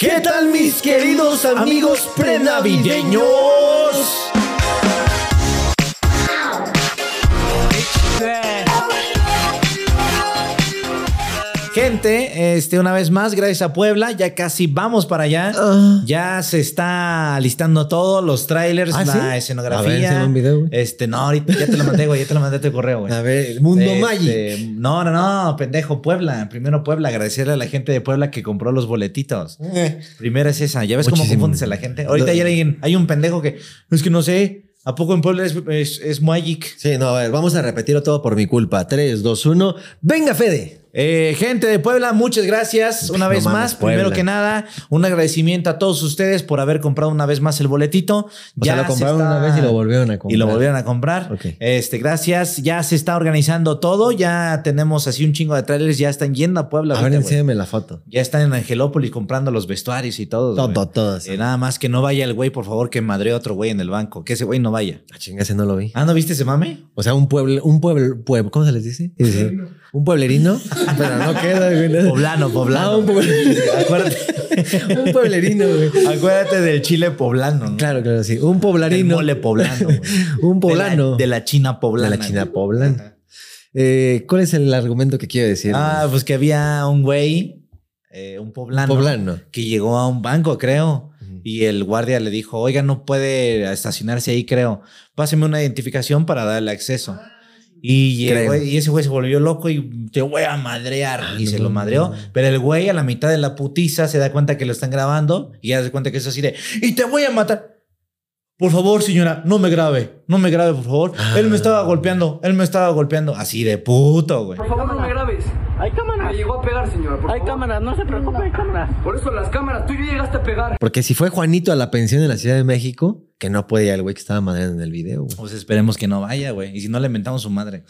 ¿Qué tal mis queridos amigos prenavideños? Este, una vez más, gracias a Puebla, ya casi vamos para allá. Ah. Ya se está listando todo, los trailers, ¿Ah, la sí? escenografía. A ver, un video. Este, no, ahorita ya te lo mandé, güey, ya te lo mandé a tu correo, güey. A ver, el mundo Este, Magic. No, no, no, pendejo, Puebla. Primero Puebla, agradecerle a la gente de Puebla que compró los boletitos. Eh, Primero es esa. ¿Ya ves cómo confundes a la gente? Ahorita ya hay, un pendejo que es que no sé. ¿A poco en Puebla es, es, es Magic? Sí, no, a ver, vamos a repetirlo todo por mi culpa. 3, 2, 1. ¡Venga, Fede! Eh, gente de Puebla, muchas gracias una No vez mames, más. Puebla. Primero que nada, un agradecimiento a todos ustedes por haber comprado una vez más el boletito. O sea, lo compraron está- una vez y lo volvieron a comprar. Y lo volvieron a comprar. Ok. Este, gracias. Ya se está organizando todo. Ya tenemos así un chingo de trailers. Ya están yendo a Puebla. A ver, enséñame la foto. Ya están en Angelópolis comprando los vestuarios y todo. Todo, todo. sí. Eh, nada más que no vaya el güey, por favor, que madre otro güey en el banco. Que ese güey no vaya. Ah, chinga, ese no lo vi. Ah, ¿no viste ese mame? O sea, un pueblo, un pueblo, pueblo, ¿cómo se les dice? Sí, sí. Un pueblerino. Pero no queda, güey. no. Poblano, poblano. Ah, un pueblerino. Acuérdate, un pueblerino, güey. acuérdate del chile poblano, ¿no? Claro, claro, sí. Un poblarino. mole poblano. güey. Un poblano. De la, de la China poblana. De la China poblana. Eh, ¿Cuál es el argumento que quiere decir? Ah, pues que había un güey, eh, un poblano, poblano. que llegó a un banco, creo. Y el guardia le dijo, oiga, no puede estacionarse ahí, creo. Páseme una identificación para darle acceso. Y, el Creo. güey- y ese güey se volvió loco y te voy a madrear. Ah, y no se lo madreó. Pero el güey a la mitad de la putiza se da cuenta que lo están grabando y ya se cuenta que es así de, y te voy a matar. Por favor, señora, no me grabe. No me grabe, por favor. Ah. Él me estaba golpeando. Él me estaba golpeando. Así de puto, güey. Por favor, no me grabes. Hay cámaras. Me llegó a pegar, señora. Por Hay favor. cámaras, no se preocupe, hay cámaras. Por eso las cámaras. Tú ya llegaste a pegar. Porque si fue Juanito a la pensión en la Ciudad de México, que no puede ir al güey que estaba madreando en el video, güey. Pues esperemos que no vaya, güey. Y si no, le inventamos su madre.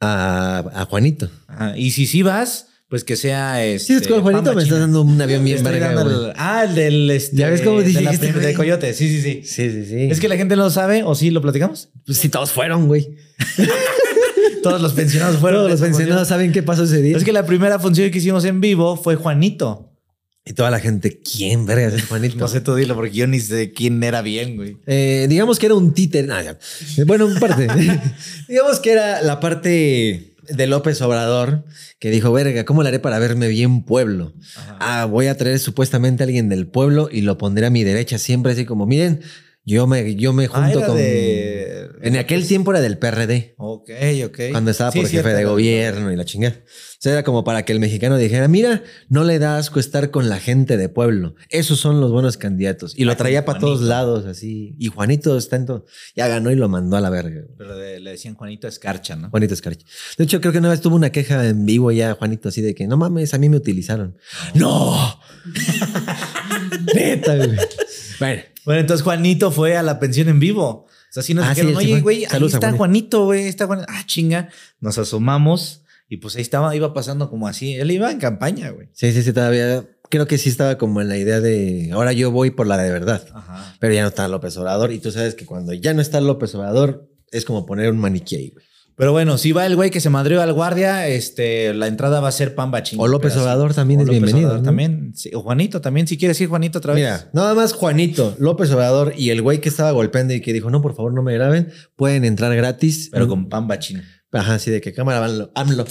A, a Juanito. Ajá. Y si sí vas, pues que sea este. Sí, es que Juanito me está China. dando un avión bien verga, el- Ah, el del. Este, Ya ves cómo de prim- güey. de Coyote. Sí, sí, sí, Sí, sí, sí. Es que la gente no lo sabe, o sí lo platicamos. Pues si todos fueron, güey. Todos los pensionados fueron. Todos los pensionados saben qué pasó ese día. Es que la primera función que hicimos en vivo fue Juanito. Y toda la gente, ¿quién verga es Juanito? No sé tú dilo, porque yo ni sé quién era bien, güey. Eh, digamos que era un títer. Eh, Bueno, en parte. digamos que era la parte de López Obrador que dijo, verga, ¿cómo le haré para verme bien pueblo? Ah, voy a traer supuestamente a alguien del pueblo y lo pondré a mi derecha siempre así como, miren, yo me, yo me Ah, junto con... de- En aquel tiempo era del PRD. Ok, ok. Cuando estaba Sí, por cierto, jefe de gobierno y la chingada. O sea, era como para que el mexicano dijera, mira, no le da asco estar con la gente de pueblo. Esos son los buenos candidatos. Y lo Ay, traía para todos lados, así. Y Juanito está en todo. Ya ganó y lo mandó a la verga. Pero de- le decían Juanito Escarcha, ¿no? Juanito Escarcha. De hecho, creo que una vez tuvo una queja en vivo ya, Juanito, así de que, no mames, a mí me utilizaron. ¡No! Neta, güey. Bueno, Bueno, entonces Juanito fue a la pensión en vivo. O sea, sí nos Ah, dijeron, sí, oye, güey, ahí está Juanito. Juanito, güey, está Juanito. Ah, chinga. Nos asomamos y pues ahí estaba, iba pasando como así. Él iba en campaña, güey. sí, sí, sí, todavía. Creo que sí estaba como en la idea de, ahora yo voy por la de verdad. Ajá. Pero ya no está López Obrador. Y tú sabes que cuando ya no está López Obrador, es como poner un maniquí ahí, güey. Pero bueno, si va el güey que se madrió al guardia, este, la entrada va a ser Pamba Chingón. O López Obrador también o es López bienvenido, Obrador ¿no? También, sí, o Juanito también, si quieres ir Juanito otra vez. Mira, nada más Juanito, López Obrador y el güey que estaba golpeando y que dijo, no, por favor, no me graben, pueden entrar gratis. Pero con Pamba Chino. Ajá, así de que cámara, vanlo, AMLO.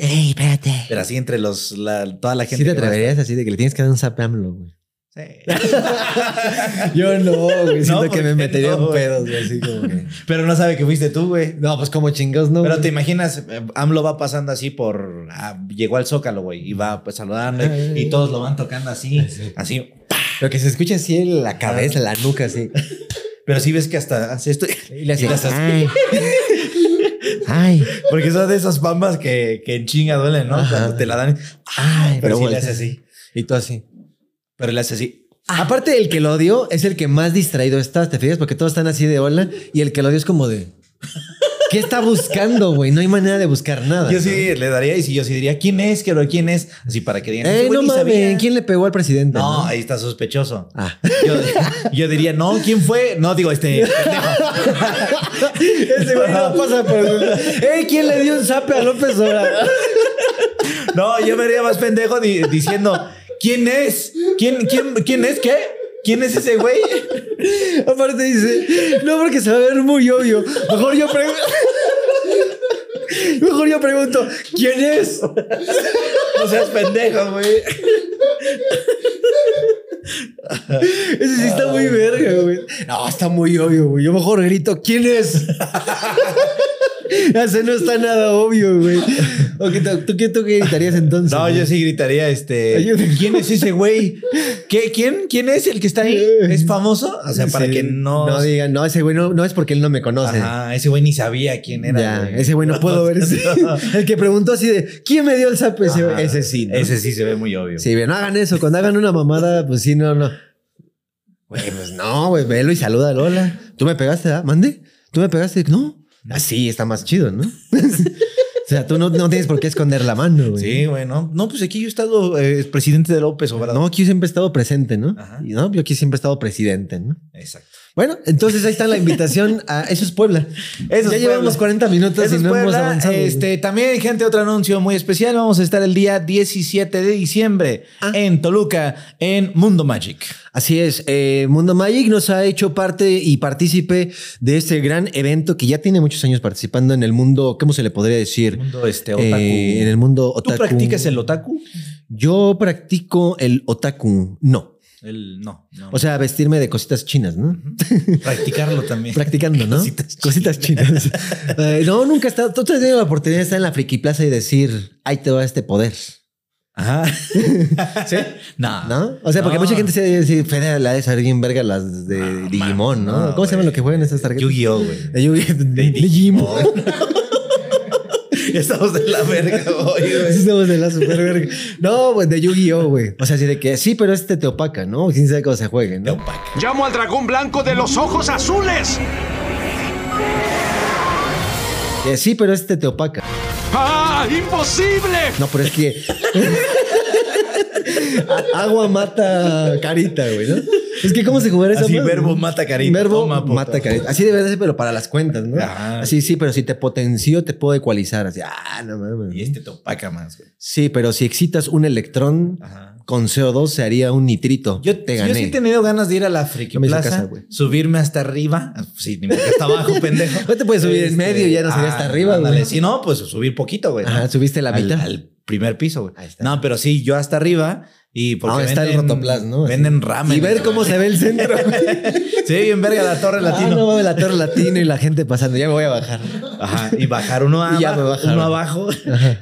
Ey, espérate. Pero así entre los, la- toda la gente. ¿Sí te atreverías así de que le tienes que dar un zap a AMLO, güey? Sí. Yo no, güey. Siento No, que ¿por me metería no, en pedos, güey, así como que... Pero no sabe que fuiste tú, güey. No, pues como chingados, no. Pero güey. te imaginas, eh, AMLO va pasando así por. ah, llegó al Zócalo, güey, y va pues saludando y, y todos lo van tocando así, así. Pero que se escuche así en la cabeza, la nuca, así. Pero sí ves que hasta hace esto. Y le hace ay. Ay. Porque son de esas pambas que, que en chinga duelen, ¿no? Ajá. Cuando te la dan. Ay, Pero sí le hace así. Y tú así. Pero le hace así. Aparte, el que lo dio es el que más distraído está, ¿te fijas? Porque todos están así de hola y el que lo dio es como de. ¿Qué está buscando, güey? No hay manera de buscar nada. Yo sí le daría y si yo sí diría, ¿quién es? Quiero, ¿quién es? Así para que digan. Eh, "Ese güey no ni sabía". mames, ¿quién le pegó al presidente? No, ahí está sospechoso. Ah. Yo, yo diría, no, ¿quién fue? No, digo, este. Ese güey no pasa por. ¡Eh! ¿Quién le dio un zape a López Obrador? No, yo me haría más pendejo di- diciendo, ¿Quién es? ¿Quién, quién, quién es? ¿Qué? ¿Quién es ese güey? Aparte dice, no, porque se va a ver muy obvio. Mejor yo pregunto. Mejor yo pregunto, ¿quién es? No seas pendejo, güey. Ese sí está muy verga, güey. No, está muy obvio, güey. Yo mejor grito, ¿quién es? Ese no está nada obvio, güey. Ok, ¿tú, qué, tú qué gritarías entonces? No, güey? yo sí gritaría, este. ¿Quién es ese güey? ¿Qué, quién, ¿Quién es el que está ahí? ¿Es famoso? O sea, para que no. No digan, no, ese güey no, no es porque él no me conoce. Ese güey ni sabía quién era. Ya, güey. ese güey no puedo ver. ese. El que preguntó así de, ¿quién me dio el zap? Ese, Ajá. ese sí. ¿no? Ese sí se ve muy obvio. Sí, no hagan eso. Cuando hagan una mamada, pues sí, no, no. Güey, pues no, güey, velo y saluda Lola. ¿Tú me pegaste, ah? ¿Mande? ¿Tú me pegaste? No. Así está más chido, ¿no? o sea, tú no, no tienes por qué esconder la mano, güey. Sí, güey, no. No, pues aquí yo he estado eh, presidente de López Obrador. No, aquí yo siempre he estado presente, ¿no? Ajá. Y no, yo aquí siempre he estado presidente, ¿no? Exacto. Bueno, entonces ahí está la invitación a Eso es Puebla. Eso ya es llevamos Puebla. 40 minutos Eso y no hemos avanzado. Este, también, gente, otro anuncio muy especial. Vamos a estar el día 17 de diciembre Ah. en Toluca, en Mundo Magic. Así es, eh, Mundo Magic nos ha hecho parte y partícipe de este gran evento que ya tiene muchos años participando en el mundo, ¿cómo se le podría decir? Mundo este, otaku. Eh, en el mundo ¿Tú otaku. practicas el otaku? Yo practico el otaku, no. El, no, no. O sea, vestirme de cositas chinas, ¿no? practicarlo también. Practicando, ¿no? Cositas Cositas chinas. Eh, no, nunca he estado. Tú has tenido la oportunidad de estar en la Friki Plaza y decir, ahí te va este poder. Ajá. ¿Sí? No. ¿No? O sea, porque No. mucha gente se dice, Fede, la de bien verga las de No, Digimon, ¿no? no, ¿Cómo se llama güey. lo que juegan esas tarjetas? Yu-Gi-Oh, güey. De Digimon. Estamos de la verga hoy, güey. estamos de la super verga. No, pues de Yu-Gi-Oh, güey. O sea, así de que sí, pero este te opaca, ¿no? Quién sabe cómo se juegue, ¿no? opaca. Llamo al dragón blanco de los ojos azules. Que sí, pero este te opaca. ¡Ah! ¡Imposible! No, pero es que. Agua mata carita, güey, ¿no? Es que, ¿cómo se jugará esa Así, verbo mata carita. Verbo Toma, mata carita. Así debe de ser, pero para las cuentas, ¿no? Ajá. Así, sí, pero si te potenció, te puedo ecualizar. Así, ah, no mames. Y este te opaca más, güey. Sí, pero si excitas un electrón Ajá. con CO2, se haría un nitrito. Yo, te yo gané. sí he tenido ganas de ir a la Friki No Plaza, subirme hasta arriba. Ah, Sí, ni hasta abajo, pendejo. No te puedes subir en medio, ya no sería hasta arriba, ándale. güey. Si no, pues subir poquito, güey. Ajá, subiste la Al- mitad. Al, primer piso, güey. Ahí está. No, pero sí, yo hasta arriba y porque Ah, está el venden- rotoplas, ¿no? Venden ramen. Y ver cómo se ve el centro. Sí, bien verga la torre Ah, latino. no mames, la torre latino y la gente pasando. Ya me voy a bajar. Ajá. Y bajar uno, Y ya abajo, uno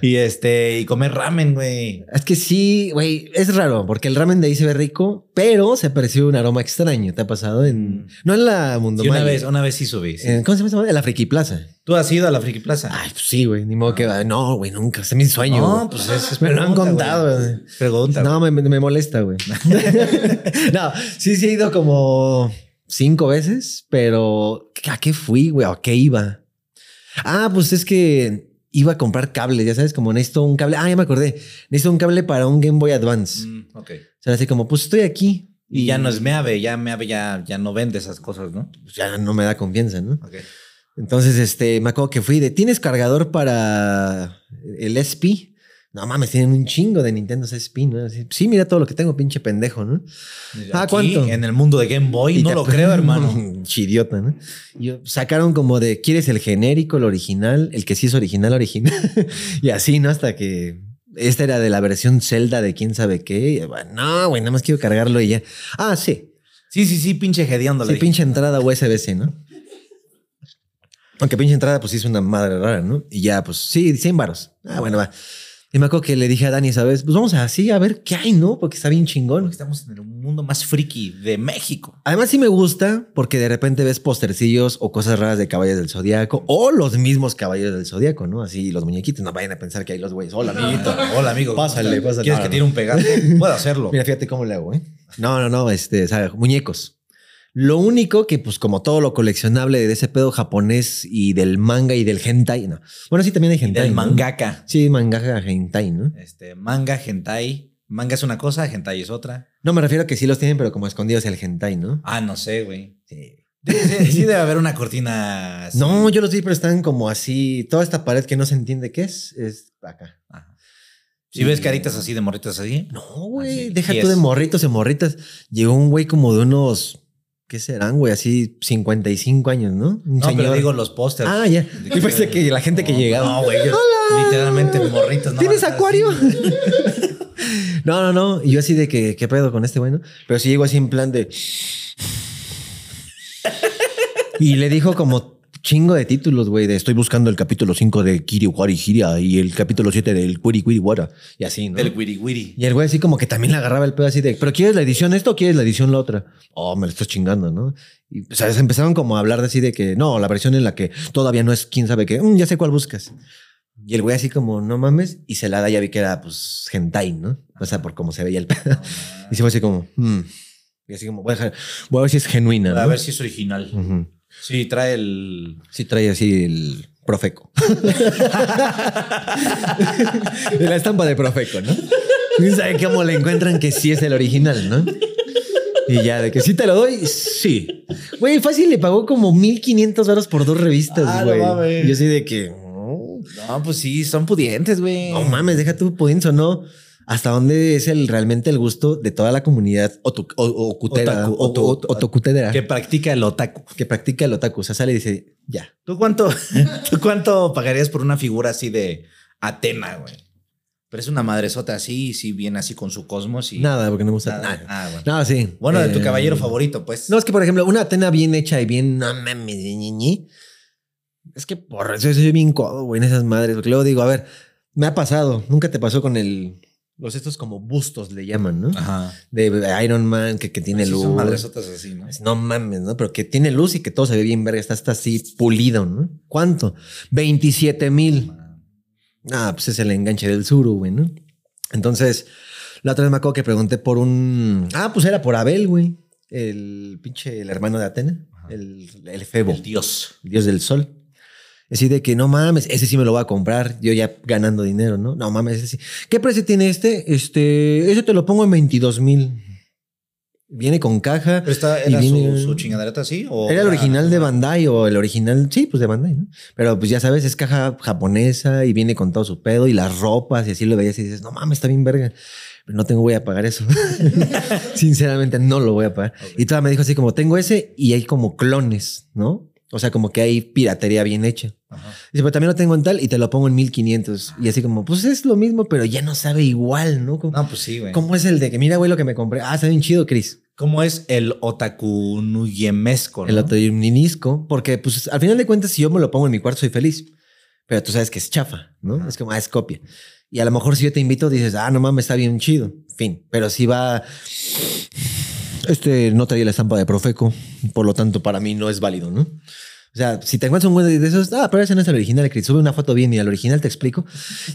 y este y comer ramen, güey. Es que sí, güey, es raro, porque el ramen de ahí se ve rico, pero se percibe un aroma extraño. ¿Te ha pasado en. No en la Mundo Sí, una vez, una vez sí subí. sí. ¿Cómo se llama? En la Friki Plaza. ¿Tú has ido a la Friki Plaza? Ay, pues sí, güey. Ni modo que. No, güey, nunca. Es mi sueño. no, güey. pues es, es Me lo han contado, güey. Pregunta. No, me, me- molesta, güey. no, sí, sí he ido como cinco veces, pero ¿a qué fui, güey? ¿A qué iba? Ah, pues es que iba a comprar cables, ya sabes, como necesito un cable. Ah, ya me acordé. Necesito un cable para un Game Boy Advance. Mm, ok. O sea, así como, pues estoy aquí. Y ya no es Meave, ya Meave ya, ya no vende esas cosas, ¿no? ya no me da confianza, ¿no? Ok. Entonces, este, me acuerdo que fui de, ¿tienes cargador para el SP? No mames, tienen un chingo de Nintendo SP, ¿no? Así, sí, mira todo lo que tengo, pinche pendejo, ¿no? Ah, ¿cuánto? En el mundo de Game Boy, Y no lo creo, hermano. Chidiota, ¿no? Y sacaron como de, ¿quieres el genérico, el original? El que sí es original, original. y así, ¿no? Hasta que esta era de la versión Zelda de quién sabe qué. Y, bueno, no, güey, nada más quiero cargarlo y ya. Ah, sí. Sí, sí, sí, pinche hediondo. Sí, pinche entrada USB-C, ¿no? Aunque pinche entrada, pues sí es una madre rara, ¿no? Y ya, pues sí, 100 varos. Ah, bueno, va. Y me acuerdo que le dije a Dani, ¿sabes? Pues vamos así a ver qué hay, ¿no? Porque está bien chingón. Estamos en el mundo más friki de México. Además, sí me gusta porque de repente ves postercillos o cosas raras de caballos del zodiaco o los mismos caballos del zodiaco, ¿no? Así los muñequitos. No vayan a pensar que hay los güeyes. Hola, amiguito. Hola, amigo. ¿cómo Pásale, pásale. ¿Quieres No, que no. tire un pegazo? Puedo hacerlo. Mira, fíjate cómo le hago, ¿eh? No, no, no, este, o sea, muñecos. Lo único que, pues, como todo lo coleccionable de ese pedo japonés y del manga y del hentai, no. Bueno, sí, también hay hentai. Del ¿no? mangaka. Sí, mangaka hentai, ¿no? Este, manga, hentai. Manga es una cosa, hentai es otra. No, me refiero a que sí los tienen, pero como escondidos el hentai, ¿no? Ah, no sé, güey. Sí. Sí, debe haber una cortina. así. No, yo los vi, pero están como así. Toda esta pared que no se entiende qué es, es acá. Ajá. Si ves caritas así de morritas así. No, güey, deja tú de morritos y morritas. Llegó un güey como de unos, ¿qué serán, güey? Así 55 años, ¿no? Un No, pero digo los pósters. Ah, ya. Yo pensé que la gente que llegaba. No, güey. yo- Literalmente morritos. no ¿Tienes acuario? así. no, no, no. Y yo así de que, ¿qué pedo con este güey, no? Pero sí llego así en plan de. y le dijo como chingo de títulos, güey, de estoy buscando el capítulo 5 de Kiri Wari Hiria y el capítulo 7 del Quiri Quiri Wara. Y así, ¿no? Del wiri wiri. Y el güey así como que también le agarraba el pedo así de, ¿pero quieres la edición esto o quieres la edición la otra? Oh, me lo estás chingando, ¿no? Y o sea, se empezaron como a hablar de así de que, no, la versión en la que todavía no es quién sabe qué, "Mm, ya sé cuál buscas. Y el güey así como, no mames, y se la da, ya vi que era pues hentai, ¿no? O sea, por cómo se veía el pedo. y se fue así como, "Hmm". Y así como, voy a, dejar- voy a ver si es genuina. A ¿no? ver si es original. Sí, trae el. Sí trae así el Profeco. la estampa de Profeco, ¿no? Y sabe cómo le encuentran que sí es el original, ¿no? Y ya, de que sí te lo doy, sí. Güey, fácil le pagó como 1500 horas por dos revistas, Ah, no güey. yo así de que... No, pues sí, son pudientes, güey. no mames, deja tu pudienzo, ¿no? ¿Hasta dónde es el realmente el gusto de toda la comunidad otu- o- Otaku, otu- otokutera Que practica el otaku. que practica el otaku? O sea, sale y dice, ya. ¿Tú cuánto, ¿Tú cuánto pagarías por una figura así de Atena, güey? Pero es una madresota así, sí, bien así con su cosmos y. Nada, porque no me gusta Nada. nada. Ah, bueno. No, sí. Bueno, de tu Eh, caballero favorito, pues. No, es que, por ejemplo, una Atena bien hecha y bien, Es que por eso soy bien codo, güey, en esas madres. Porque luego digo, a ver, me ha pasado. Nunca te pasó con el. Los estos como bustos le llaman, ¿no? Ajá. De Iron Man que, que tiene Sí, luz. son madresotas así, ¿no? No mames, ¿no? Pero que tiene luz y que todo se ve bien verga. Está hasta así pulido, ¿no? ¿Cuánto? 27 mil. Ah, pues es el enganche del suru, güey, ¿no? Entonces, la otra vez me acuerdo que pregunté por un. Ah, pues era por Abel, güey. El pinche, el hermano de Atena. El, el Febo. El dios. el dios del sol. Así de que no mames, ese sí me lo voy a comprar, yo ya ganando dinero, ¿no? No mames, ese sí. ¿Qué precio tiene este? Este, ese te lo pongo en 22 mil. Viene con caja. ¿Pero esta y era viene- su, su chingadereta así? ¿O Era el original de Bandai o el original, sí, pues de Bandai, ¿no? Pero pues ya sabes, es caja japonesa y viene con todo su pedo y las ropas y así lo veías y dices, no mames, está bien verga. Pero no tengo, voy a pagar eso. Sinceramente no lo voy a pagar. Y toda me dijo así como, tengo ese y hay como clones, ¿no? O sea, como que hay piratería bien hecha. Ajá. Dice, pero también lo tengo en tal y te lo pongo en 1500. Y así como, pues es lo mismo, pero ya no sabe igual, ¿no? Como- No, pues sí, güey. ¿Cómo es el de que, mira, güey, lo que me compré? Ah, está bien chido, Chris. ¿Cómo es el otaku nuyemesco? El ¿no? otoyuninisco, porque pues al final de cuentas, si yo me lo pongo en mi cuarto, soy feliz. Pero tú sabes que es chafa, ¿no? Es como, ah, es copia. Y a lo mejor si yo te invito, dices, ah, no mames, está bien chido. Fin. Pero si va. Este no traía la estampa de Profeco, por lo tanto, para mí no es válido, ¿no? O sea, si te encuentras un güey de esos, ah, pero ese no es el original, Chris, sube una foto bien y al original te explico,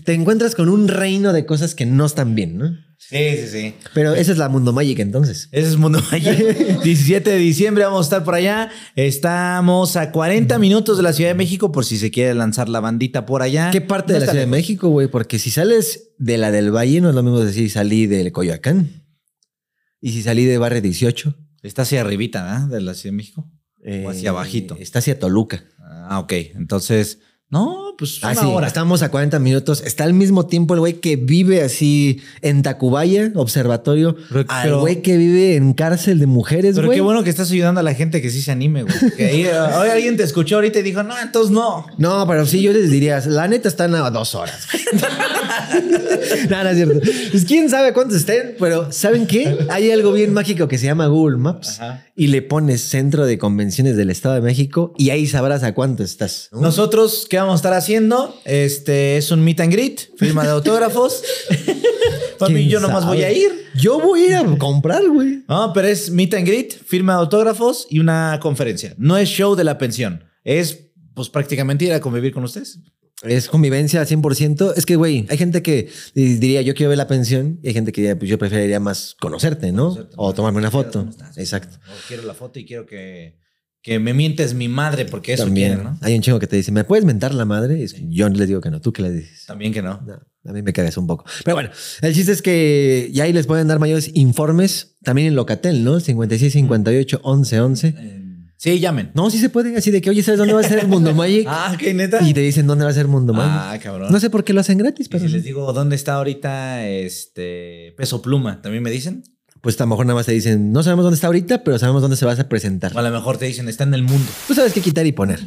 te encuentras con un reino de cosas que no están bien, ¿no? Sí, sí, sí. Pero esa es la Mundo Magic entonces. Ese es Mundo Magic. 17 de diciembre vamos a estar por allá. Estamos a 40 minutos de la Ciudad de México por si se quiere lanzar la bandita por allá. ¿Qué parte No de la Ciudad de. México, güey? Porque si sales de la del Valle, no es lo mismo decir salí del Coyoacán. Y si salí de Barrio 18. Está hacia arribita, ¿verdad? De la Ciudad de México. Eh, O hacia abajito. Está hacia Toluca. Ah, ok. Entonces, no, pues Ah, una sí, hora. estamos a 40 minutos. Está al mismo tiempo el güey que vive así en Tacubaya, observatorio, Pero- al güey que vive en cárcel de mujeres, Pero güey. qué bueno que estás ayudando a la gente que sí se anime, güey. Que ahí, eh, hoy alguien te escuchó ahorita y dijo, no, entonces no. No, pero sí, yo les diría, la neta están a dos horas. no, no es cierto. Pues quién sabe cuántos estén, pero ¿saben qué? Hay algo bien mágico que se llama Google Maps Ajá. y le pones Centro de Convenciones del Estado de México y ahí sabrás a cuánto estás. ¿no? Nosotros, ¿qué vamos a estar haciendo? Este es un meet and greet, firma de autógrafos. Papi, ¿Quién yo nomás sabe? voy a ir. Yo voy a ir a comprar, güey. No, pero es meet and greet, firma de autógrafos y una conferencia. No es show de la pensión. Es, pues, prácticamente ir a convivir con ustedes. Es convivencia al 100%. Es que, güey, hay gente que diría yo quiero ver la pensión y hay gente que diría, pues yo preferiría más conocerte, ¿no? Conocerte, o tomarme una foto. Exacto. O quiero la foto y quiero que, que me mientes mi madre, porque eso También quieren, ¿no? hay un chingo que te dice, ¿me puedes mentar la madre? Es- Yo les digo que no. ¿Tú qué le dices? También que no. No, a mí me cagas un poco. Pero bueno, el chiste es que ya ahí les pueden dar mayores informes también en Locatel, ¿no? 56 58 11 11. Eh, Sí, llamen. No, sí se puede. Así de que, oye, ¿sabes dónde va a ser el Mundo Magic? Ah, qué neta. Y te dicen dónde va a ser Mundo Magic. Ah, cabrón. No sé por qué lo hacen gratis, Y pero. si les digo dónde está ahorita este peso pluma, ¿también me dicen? Pues a lo mejor nada más te dicen, no sabemos dónde está ahorita, pero sabemos dónde se va a presentar. O a lo mejor te dicen, está en el mundo. Tú sabes qué quitar y poner.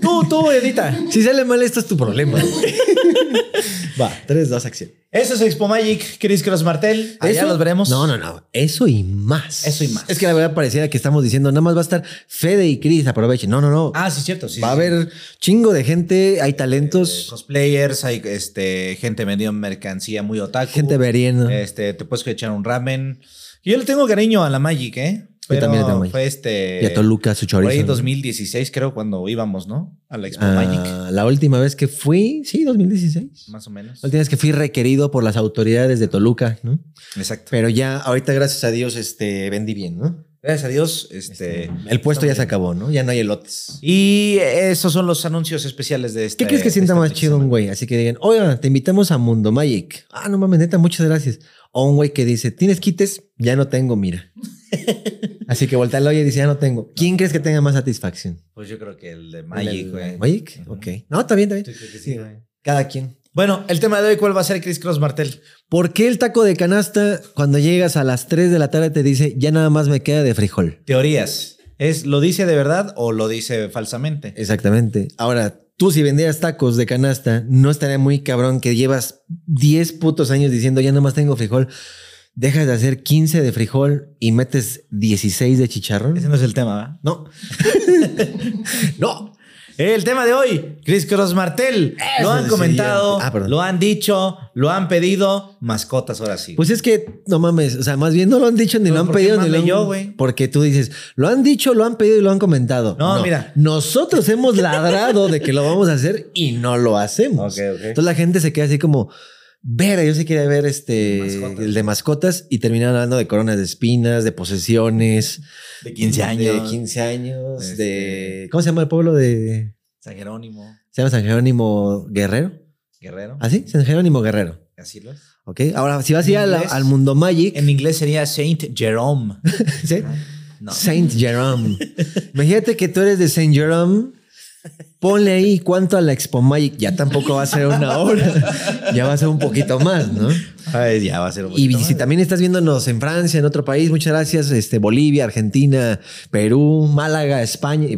Tú, tú, edita. Si sale mal, esto es tu problema. Va, tres, dos, acción. Eso es Expo Magic, Chris Cross Martel. Allá los veremos. No, no, no. Eso y más. Eso y más. Es que la verdad pareciera que estamos diciendo, nada más va a estar Fede y Chris, aprovechen. No, no, no. Ah, sí, cierto. Sí, va a haber chingo de gente, hay Eh, talentos, cosplayers, hay este, gente vendiendo mercancía muy otaku. gente veriendo. Este, te puedes echar un ramen. Yo le tengo cariño a la Magic, ¿eh? Pero también le tengo Magic. fue este. y a Toluca su Por ahí chorizo. ¿no? 2016, creo, cuando íbamos, ¿no? A la Expo Ah, Magic. la última vez que fui, sí, 2016. Más o menos. La última vez que fui requerido por las autoridades de Toluca, ¿no? Exacto. Pero ya, ahorita, gracias a Dios, este, vendí bien, ¿no? Gracias a Dios. Este, El puesto ya se acabó, ¿no? Ya no hay elotes. Y esos son los anuncios especiales de este. ¿Qué crees que sienta más chido un güey? Así que digan, oiga, te invitamos a Mundo Magic. Ah, no mames, neta, muchas gracias. O un güey que dice, ¿tienes quites? Ya no tengo, mira. Así que voltea al oye y dice, ya no tengo. ¿Quién crees que tenga más satisfacción? Pues yo creo que el de ¿El Magic, güey. Magic, ok. No, está bien, está bien. Que sí, güey. Cada quien. Bueno, el tema de hoy, ¿cuál va a ser Chris Cross Martel? ¿Por qué el taco de canasta cuando llegas a las 3 de la tarde te dice, ya nada más me queda de frijol? Teorías. ¿Es lo dice de verdad o lo dice falsamente? Exactamente. Ahora, tú si vendieras tacos de canasta, no estaría muy cabrón que llevas 10 putos años diciendo ya nada más tengo frijol. Dejas de hacer 15 de frijol y metes 16 de chicharrón. Ese no es el tema, ¿va? No. no. El tema de hoy, Chris Cross Martel. Eso Lo han comentado. Ah, lo han dicho, lo han pedido. Mascotas, ahora sí. Pues es que, no mames, o sea, más bien no lo han dicho ni Pero lo han ¿por qué pedido ni lo han... yo, güey? Porque tú dices, lo han dicho, lo han pedido y lo han comentado. No, mira. Nosotros hemos ladrado de que lo vamos a hacer y no lo hacemos. Ok, ok. Entonces la gente se queda así como, ver, yo sí quería ver este, Mascotas. el de mascotas y terminan hablando de coronas de espinas, de posesiones. de 15 años. De 15 años, Este- de... ¿Cómo se llama el pueblo de... San Jerónimo, Se llama San Jerónimo Guerrero? Guerrero. ¿Ah, sí? San Jerónimo Guerrero. Así lo es. Ok, ahora si vas a ir al mundo Magic, En inglés sería Saint Jerome. ¿sí? No. Saint Jerome. Imagínate que tú eres de Saint Jerome. Ponle ahí cuánto a la Expo Magic. Ya tampoco va a ser una hora. Ya va a ser un poquito más, ¿no? Ay, ya va a ser un Y poquito si más. también estás viéndonos en Francia, en otro país, muchas gracias. Este, Bolivia, Argentina, Perú, Málaga, España. Y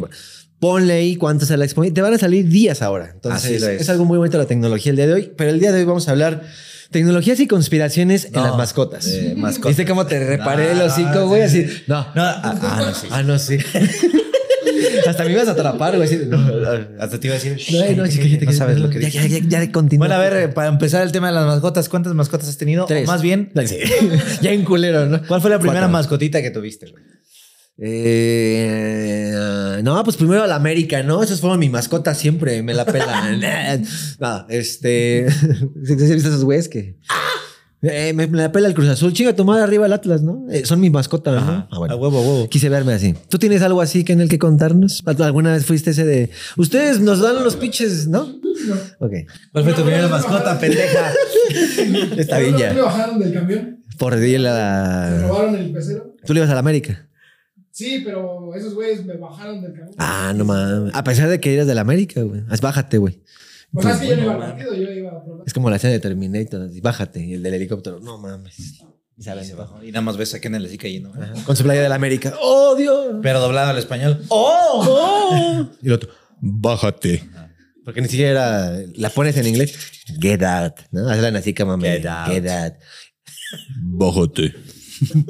ponle ahí cuánto es la Expo Magic. Te van a salir días ahora. Entonces, es. es. algo muy bonito la tecnología el día de hoy. Pero el día de hoy vamos a hablar tecnologías y conspiraciones en No, las mascotas. de mascotas. ¿Viste cómo te reparé No, el hocico, no, güey? sí, Así, sí. no. No, ah, ah, no, sí. Ah, no, sí. Hasta me ibas a atrapar, güey. No, Hasta te iba a decir. no, no, chica, cállate, no sabes lo que ya, dices. ya, ya, ya, continúa. Bueno, a ver, eh, para empezar el tema de las mascotas, ¿cuántas mascotas has tenido? Tres. O más bien, Sí. ya en culero, ¿no? ¿cuál fue la primera Cuatro. mascotita que tuviste? güey? Eh, no, pues primero la América, ¿no? Esas fueron mi mascota siempre, me la pelan. no, este. ¿Sí has visto esos güeyes que.? Eh, me, me la pela el Cruz Azul. Chinga tu madre arriba el Atlas, ¿no? Eh, son mi mascota, ¿no? Ajá. Ah, bueno. A huevo, a huevo. Quise verme así. ¿Tú tienes algo así que en el que contarnos? ¿Alguna vez fuiste ese de. Ustedes nos dan los pinches, ¿no? Ok. ¿Cuál fue tu primera mascota, pendeja? Está bien ¿No ya. me bajaron del camión? Por día ¿Me la. robaron el pecero? Tú le ibas a la América. Sí, pero esos güeyes me bajaron del camión. Ah, no mames. A pesar de que eres de la América, güey. Bájate, güey. Es que yo no iba al partido, yo iba a otro lado. Es como la escena de Terminator. así, Bájate. Y el del helicóptero. No mames. Y se Y se aventó. bajó. Y nada más ves a Ken así cayendo. ¿eh? Con su playa de la América. ¡Oh, Dios! Pero doblado al español. ¡Oh! Y el otro. Bájate. Porque ni siquiera era- la pones en inglés. Get out. ¿No? Hazla así como me. Get out. Get out. Bájate.